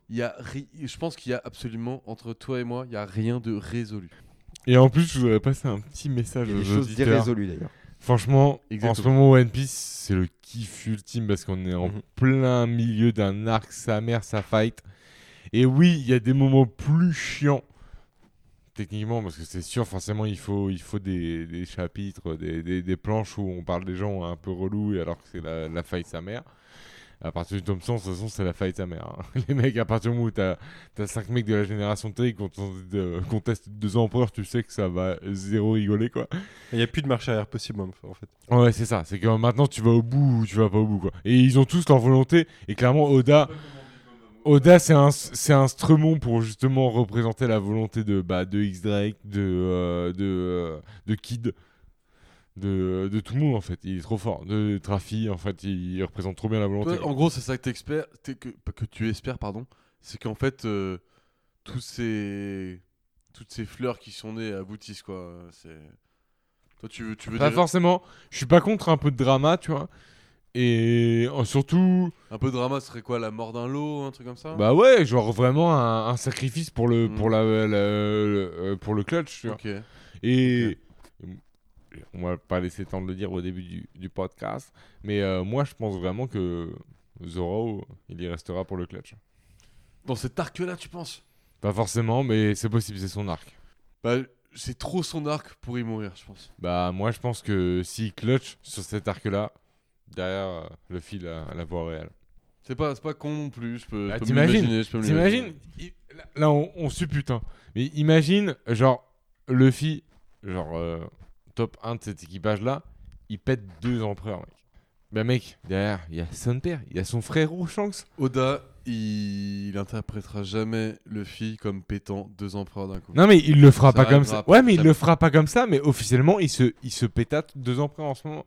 Il y a, ri- je pense qu'il y a absolument entre toi et moi, il y a rien de résolu. Et en plus, je voudrais passer un petit message Il y a aux des choses irrésolues d'ailleurs. Franchement, en ce Exactement. moment, One Piece, c'est le kiff ultime parce qu'on est en Mhm. plein milieu d'un arc, sa mère, sa fight. Et oui, il y a des moments plus chiants, techniquement, parce que c'est sûr, forcément, il faut, il faut des, des chapitres, des, des- des planches où on parle des gens un peu relous, et alors que c'est la, la fight sa mère. À partir du tome 100, de toute façon, c'est la fight sa mère. hein. Les mecs, à partir du moment où t'as as 5 mecs de la génération T qui contestent deux empereurs, tu sais que ça va zéro rigoler, quoi. Il n'y a plus de marche arrière possible, en fait. Ouais, c'est ça. C'est que maintenant tu vas au bout ou tu vas pas au bout, quoi. Et ils ont tous leur volonté. Et clairement, Oda, Oda, c'est un, c'est un Stremon pour justement représenter la volonté de, bah, de X Drake, de, euh, de, euh, de Kid, de, de tout le monde en fait. Il est trop fort. De Trafi, en fait, il, il représente trop bien la volonté. En gros, c'est ça que, que, que tu espères, pardon. C'est qu'en fait, euh, tous ces, toutes ces fleurs qui sont nées aboutissent, quoi. C'est... Toi, tu veux, tu veux Pas dire forcément. Je suis pas contre un peu de drama, tu vois. Et euh, surtout, un peu de drama, serait quoi La mort d'un lot, un truc comme ça? bah ouais, genre vraiment un, un sacrifice pour le, Mm. pour la, la- le- euh, pour le clutch, tu vois. Et on va pas laisser le temps de le dire au début du, du podcast, mais euh, moi je pense vraiment que Zoro, il y restera pour le clutch. Dans cet arc-là, tu penses? Pas forcément, mais c'est possible, c'est son arc. Bah, c'est trop son arc pour y mourir, je pense. Bah, moi, je pense que s'il clutch sur cet arc-là, derrière, euh, le fil à la voie réelle. C'est pas, pas con non plus. Je peux, Bah, peux m'imaginer, T'imagines Là, on, on suppute, hein. Mais imagine, genre, Luffy, genre, euh, top 1 de cet équipage-là, il pète deux empereurs, mec. Bah, mec, derrière, il y a son père, il y a son frérot Shanks. Oda, il... il interprétera jamais Luffy comme pétant deux empereurs d'un coup. Non, mais il le fera Ça pas comme ça. Ouais, mais il jamais. le fera pas comme ça, mais officiellement, il se, il se pétate deux empereurs en ce moment.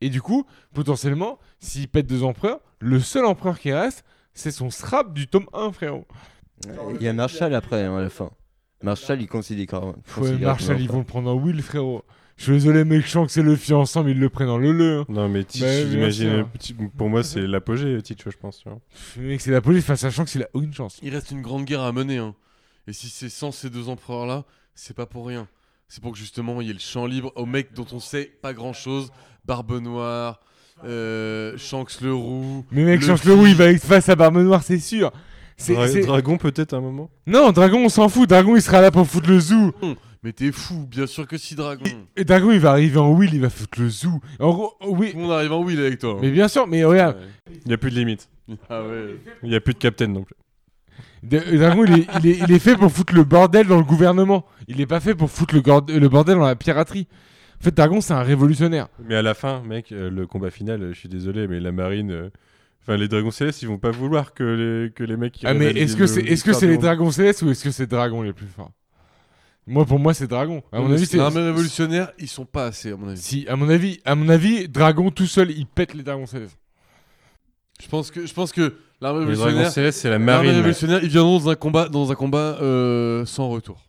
Et du coup, potentiellement, s'il pète deux empereurs, le seul empereur qui reste, c'est son scrap du tome 1, frérot. Il y a Marshall après, hein, à la fin. Marshall, il considère. Ouais, considère Marshall, ils vont le prendre en will, frérot. Je suis désolé, mec, Shanks et Luffy ensemble, ils le prennent en le-le. hein. Non, mais Teach, Bah, j'imagine. Pour moi, c'est l'apogée, Teach, je pense. tu vois. Pff, Mec, c'est la police face à Shanks, il a aucune chance. Il reste une grande guerre à mener. Hein. Et si c'est sans ces deux empereurs-là, c'est pas pour rien. C'est pour que justement il y ait le champ libre aux mecs dont on sait pas grand-chose. Barbe Noire, euh, Shanks le Roux. Mais mec, Luffy. Shanks le roux, il va être face à Barbe Noire, c'est sûr. C'est- Dra- c'est- Dragon, peut-être, à un moment Non, Dragon, on s'en fout. Dragon, il sera là pour foutre le zoo. Mais t'es fou, bien sûr que si Dragon. Et Dragon, il va arriver en will, il va foutre le zoo. En gros, oui. Tout le monde arrive en Will avec toi. hein. Mais bien sûr, mais regarde, Ouais. Il n'y a plus de limite. Ah ouais. Il n'y a plus de captain non plus. D- Dragon, il est, il, est, il est fait pour foutre le bordel dans le gouvernement. Il est pas fait pour foutre le, gord- le bordel dans la piraterie. En fait, Dragon, c'est un révolutionnaire. Mais à la fin, mec, euh, le combat final, euh, je suis désolé, mais la marine. euh, Enfin, les dragons célestes, ils vont pas vouloir que les, que les mecs qui Ah, mais révèlent est-ce que le- c'est est-ce que l'histoire c'est du les monde. dragons célestes ou est-ce que c'est Dragon les plus forts? Moi, pour moi, c'est Dragon. À mon avis, c'est. L'armée révolutionnaire, ils sont pas assez, à mon avis. Si, à mon avis, à mon avis, Dragon tout seul, il pète les dragons célestes. Je pense que, je pense que l'armée Les dragons révolutionnaire. célestes, c'est la L'armée marine. révolutionnaire, ils viendront dans un combat, dans un combat euh, sans retour.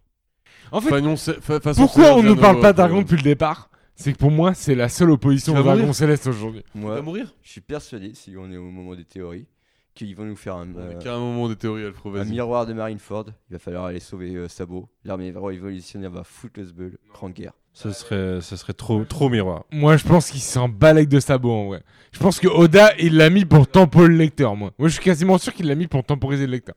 En fait, Fagnon, c'est- fa- façon pourquoi on ne parle pas euh, Dragon depuis le départ? C'est que pour moi, c'est la seule opposition dragons mourir célestes aujourd'hui. Moi, va mourir? je suis persuadé, si on est au moment des théories, qu'ils vont nous faire un, euh, Qu'à un moment des théories, Alfro, un miroir de Marineford. Il va falloir aller sauver euh, Sabo. L'armée révolutionnaire va foutre le sbeul. Grande guerre. Ce serait, ce serait trop, trop miroir. Moi, je pense qu'il s'en balèque de sabot en vrai. Je pense que Oda, il l'a mis pour temporer le lecteur, moi. Moi, je suis quasiment sûr qu'il l'a mis pour temporiser le lecteur.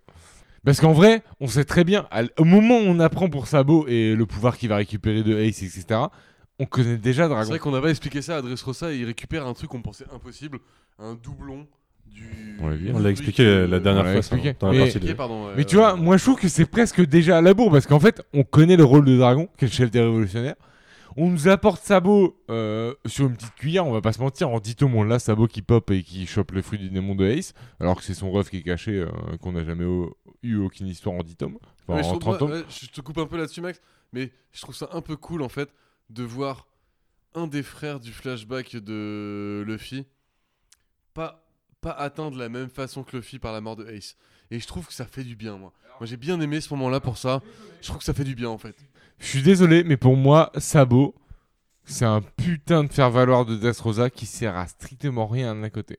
Parce qu'en vrai, on sait très bien, au moment où on apprend pour Sabo et le pouvoir qu'il va récupérer de Ace, etc., on connaît déjà C'est Dragon. vrai qu'on avait expliqué ça à Dressrosa et il récupère un truc qu'on pensait impossible, un doublon du. On l'a vu. On l'a expliqué la, la dernière On l'a fois, expliqué. ça, dans la Mais- partie Ok, 2. pardon. ouais, Mais tu vois, ouais. moi je trouve que c'est presque déjà à la bourre parce qu'en fait, on connaît le rôle de Dragon, qui est le chef des révolutionnaires. On nous apporte Sabo euh, sur une petite cuillère, on va pas se mentir. En 10 tomes, on l'a Sabo qui pop et qui chope le fruit du démon de Ace, alors que c'est son ref qui est caché, euh, qu'on n'a jamais au- eu aucune histoire en 10 tomes. Enfin, en trouve- 30 moi, tomes. je te coupe un peu là-dessus, Max, mais je trouve ça un peu cool en fait de voir un des frères du flashback de Luffy pas, pas atteint de la même façon que Luffy par la mort de Ace. Et je trouve que ça fait du bien, moi. Moi j'ai bien aimé ce moment-là pour ça. Je trouve que ça fait du bien en fait. Je suis désolé, mais pour moi, Sabo, c'est un putain de faire-valoir de Dressrosa qui sert à strictement rien d'un côté.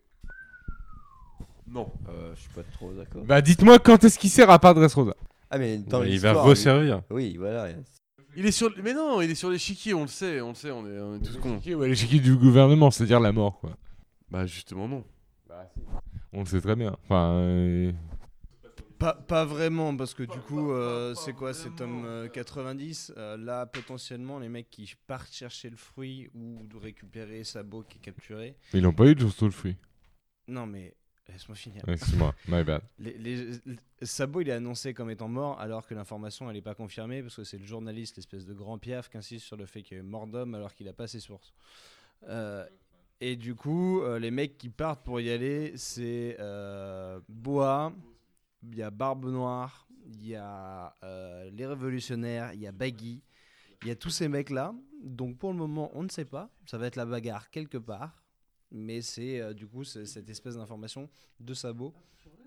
Non. Euh, je suis pas trop d'accord. Bah dites-moi quand est-ce qu'il sert à part Dressrosa Ah, mais dans il va l'histoire, resservir. lui- Oui, voilà. Il est sur. Mais non, il est sur l'échiquier, on le sait, on le sait, on est, on est tous cons. Ok, ouais, l'échiquier du gouvernement, c'est-à-dire la mort, quoi. Bah justement non. On le sait très bien. Enfin, euh, Pas, pas vraiment, parce que du coup, euh, c'est quoi C'est tome euh, 90. euh, là, potentiellement, les mecs qui partent chercher le fruit ou de récupérer Sabo qui est capturé. ils l'ont pas eu, Just All Free. Non, mais laisse-moi finir. Excuse-moi, my bad. Les, les- les- Sabo, il est annoncé comme étant mort, alors que l'information, elle n'est pas confirmée, parce que c'est le journaliste, l'espèce de grand piaf, qui insiste sur le fait qu'il est mort d'homme, alors qu'il n'a pas ses sources. Euh, et du coup, euh, les mecs qui partent pour y aller, c'est euh, Boa, il y a Barbe Noire, il y a euh, les Révolutionnaires, il y a Baggy, il y a tous ces mecs-là. Donc pour le moment, on ne sait pas. Ça va être la bagarre quelque part. Mais c'est euh, du coup cette espèce d'information de Sabo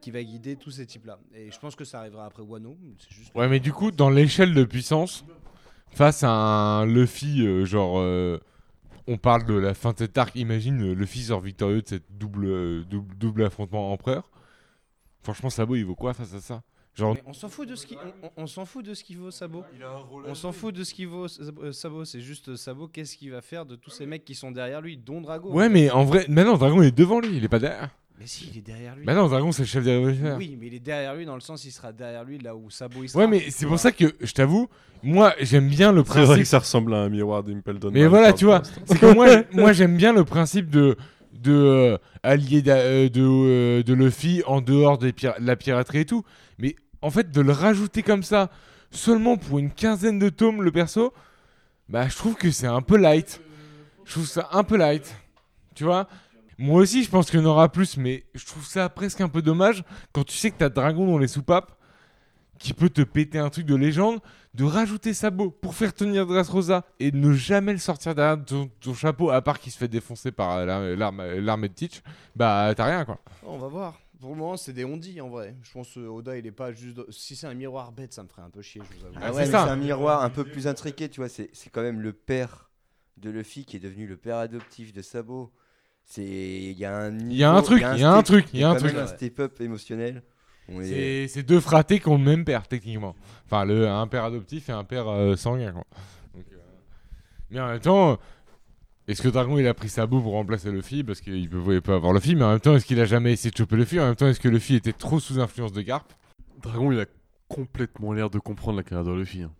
qui va guider tous ces types-là. Et je pense que ça arrivera après Wano. Ouais, mais du coup, dans l'échelle de puissance, face à un Luffy, euh, genre, on parle de la fin de cet arc, imagine Luffy sort victorieux de cette double, double, double affrontement empereur. Franchement, Sabo, il vaut quoi face à ça Genre, Mais on s'en fout de ce qui on, on- on s'en fout de ce qu'il vaut Sabo. On s'en fout de ce qu'il vaut euh, Sabo, c'est juste Sabo qu'est-ce qu'il va faire de tous ces mecs qui sont derrière lui dont Drago. ouais, mais en vrai, maintenant, Dragon est devant lui, il est pas derrière. Mais si, il est derrière lui. Bah non, Dragon, c'est le chef des révolutionnaires. Oui, mais il est derrière lui dans le sens il sera derrière lui là où Sabo il sera. Ouais, mais c'est pour ça que je t'avoue, moi j'aime bien le C'est vrai que principe. ça ressemble à un miroir d'Impledon. Mais voilà, tu vois, c'est que moi, moi j'aime bien le principe de de euh, euh, de euh, de Luffy en dehors de la piraterie et tout. Mais en fait, de le rajouter comme ça seulement pour une quinzaine de tomes le perso, bah je trouve que c'est un peu light. Je trouve ça un peu light. Tu vois? Moi aussi, je pense qu'il y en aura plus, mais je trouve ça presque un peu dommage quand tu sais que t'as Dragon dans les soupapes qui peut te péter un truc de légende, de rajouter Sabot pour faire tenir Dressrosa et ne jamais le sortir derrière ton, ton chapeau, à part qu'il se fait défoncer par euh, l'armée de Teach, bah t'as rien quoi. On va voir. Pour le moment, c'est des ondis en vrai. Je pense que Oda, il est pas juste. Si c'est un miroir bête, ça me ferait un peu chier, je vous avoue. Ah, Ah c'est ouais, c'est un miroir un peu plus intriqué, tu vois. C'est c'est quand même le père de Luffy qui est devenu le père adoptif de Sabo. C'est il y a un Il y a un truc, il y a un step- truc, il y a un truc. un step-up émotionnel. Est- C'est deux fratés qui ont le même père techniquement. Enfin, le, un père adoptif et un père euh, sanguin quoi. Donc, euh, Mais en même temps, est-ce que Dragon il a pris Sabot pour remplacer Luffy parce qu'il ne pouvait pas avoir Luffy, mais en même temps est-ce qu'il a jamais essayé de choper Luffy? En même temps est-ce que Luffy était trop sous influence de Garp? Dragon, il a complètement l'air de comprendre la carrière de Luffy. hein.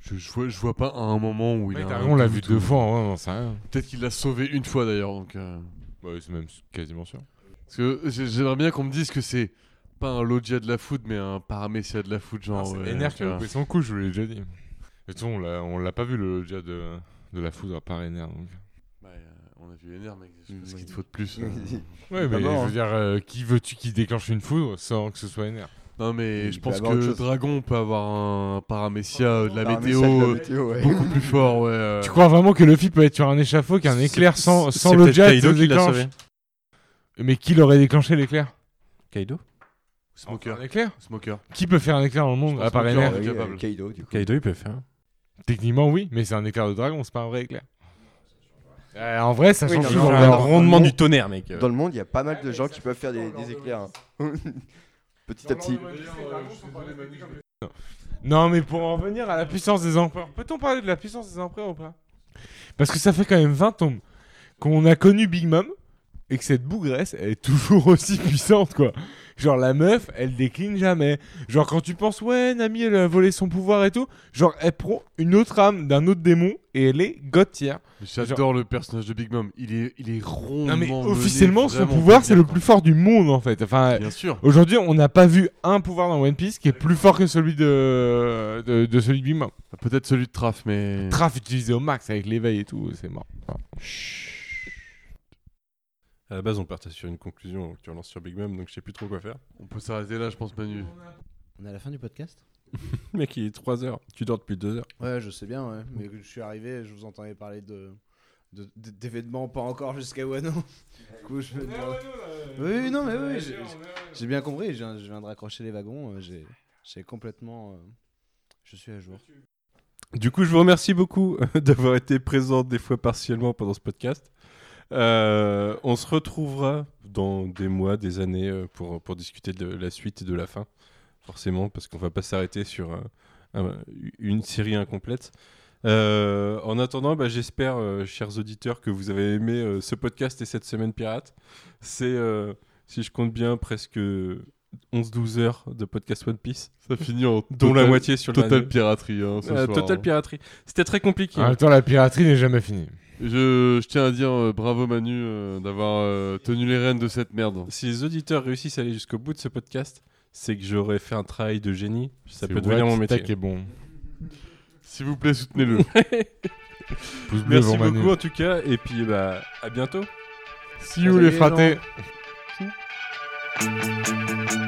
Je, je, vois, je vois pas à un moment où il Ouais, a. Dragon l'a vu deux fois, c'est rien. Peut-être qu'il l'a sauvé une fois d'ailleurs. Donc, euh, Ouais, c'est même quasiment sûr. Parce que j'ai- j'aimerais bien qu'on me dise que c'est pas un Logia de la foot, mais un Paramecia de la foot, genre. c'est ouais, Ener qui a loupé son coup, je vous l'ai déjà dit. Toute façon, on l'a- on l'a pas vu le déjà de, de la foudre par Ener. Donc. Bah, euh, on a vu Ener, mec. Je sais pas Mm, ce qu'il te oui. faut de plus. euh. Ouais, mais je hein. veux dire, euh, qui veux-tu qui déclenche une foudre sans que ce soit Ener? Non, mais Il je pense que. Dragon peut avoir un Paramecia euh, de la météo message de la euh, météo, ouais. beaucoup plus fort, ouais. euh. Tu crois vraiment que Luffy peut être sur un échafaud qu'un C'est- éclair sans, c'est sans le jet Kaido se qui l'a déclenche? sauvé. Mais qui l'aurait déclenché l'éclair? Kaido? Smoker. Un éclair Smoker. Qui peut faire un éclair dans le monde à part que Ener Kaido- Oui, capable. euh, Kaido, du coup. Kaido, il peut faire. Techniquement, oui, mais c'est un éclair de dragon, c'est pas un vrai éclair. Euh, en vrai, ça Oui, change non, mais le rendement du tonnerre, mec. Dans le monde, il y a pas mal de gens qui peuvent faire des, des éclairs. hein. petit à petit. Non, mais pour en revenir à la puissance des empereurs, peut-on parler de la puissance des empereurs ou pas? Parce que ça fait quand même 20 tomes qu'on a connu Big Mom et que cette bougresse, elle est toujours aussi puissante, quoi. Genre, la meuf, elle décline jamais. Genre, quand tu penses, ouais, Nami, elle a volé son pouvoir et tout, genre, elle prend une autre âme d'un autre démon et elle est god tier. Mais J'adore le personnage de Big Mom. Il est, il est rond. Non, mais officiellement, son pouvoir, c'est le plus fort du monde, en fait. Enfin, Bien sûr. aujourd'hui, on n'a pas vu un pouvoir dans One Piece qui est plus fort que celui de, de, de celui de Big Mom. Peut-être celui de Traf, mais. Traf utilisé au max avec l'éveil et tout, c'est mort. Enfin, À la base, on partait sur une conclusion que tu relances sur Big Mom, donc je sais plus trop quoi faire. On peut s'arrêter là, je pense, Manu. On est à la fin du podcast Mec, il est 3 heures. Tu dors depuis 2 heures. Ouais, je sais bien, ouais. Mais je suis arrivé, je vous entendais parler de d'événements pas encore jusqu'à Wano. Du coup, je me demande- Oui, oui, non, mais oui, j'ai- j'ai bien compris. Je viens, je viens de raccrocher les wagons. euh, J'ai j'ai complètement. euh, Je suis à jour. Du coup, je vous remercie beaucoup d'avoir été présent des fois partiellement pendant ce podcast. Euh, on se retrouvera dans des mois, des années euh, pour, pour discuter de la suite et de la fin, forcément, parce qu'on va pas s'arrêter sur un- une série incomplète. Euh, en attendant, bah, j'espère, euh, chers auditeurs, que vous avez aimé euh, ce podcast et cette semaine pirate. C'est, euh, si je compte bien, presque 11-12 heures de podcast One Piece, Ça finit en. dont la moitié sur le Total piraterie, hein, ce Euh, soir, Total hein. piraterie. C'était très compliqué. En même temps, la piraterie n'est jamais finie. Je, je tiens à dire euh, bravo Manu euh, d'avoir euh, tenu les rênes de cette merde. Si les auditeurs réussissent à aller jusqu'au bout de ce podcast, c'est que j'aurais fait un travail de génie. Ça peut devenir mon métier. Est bon. S'il vous plaît, soutenez-le. Pouce bleu Merci Manu. beaucoup en tout cas, et puis bah, à bientôt. See you les Salut うん。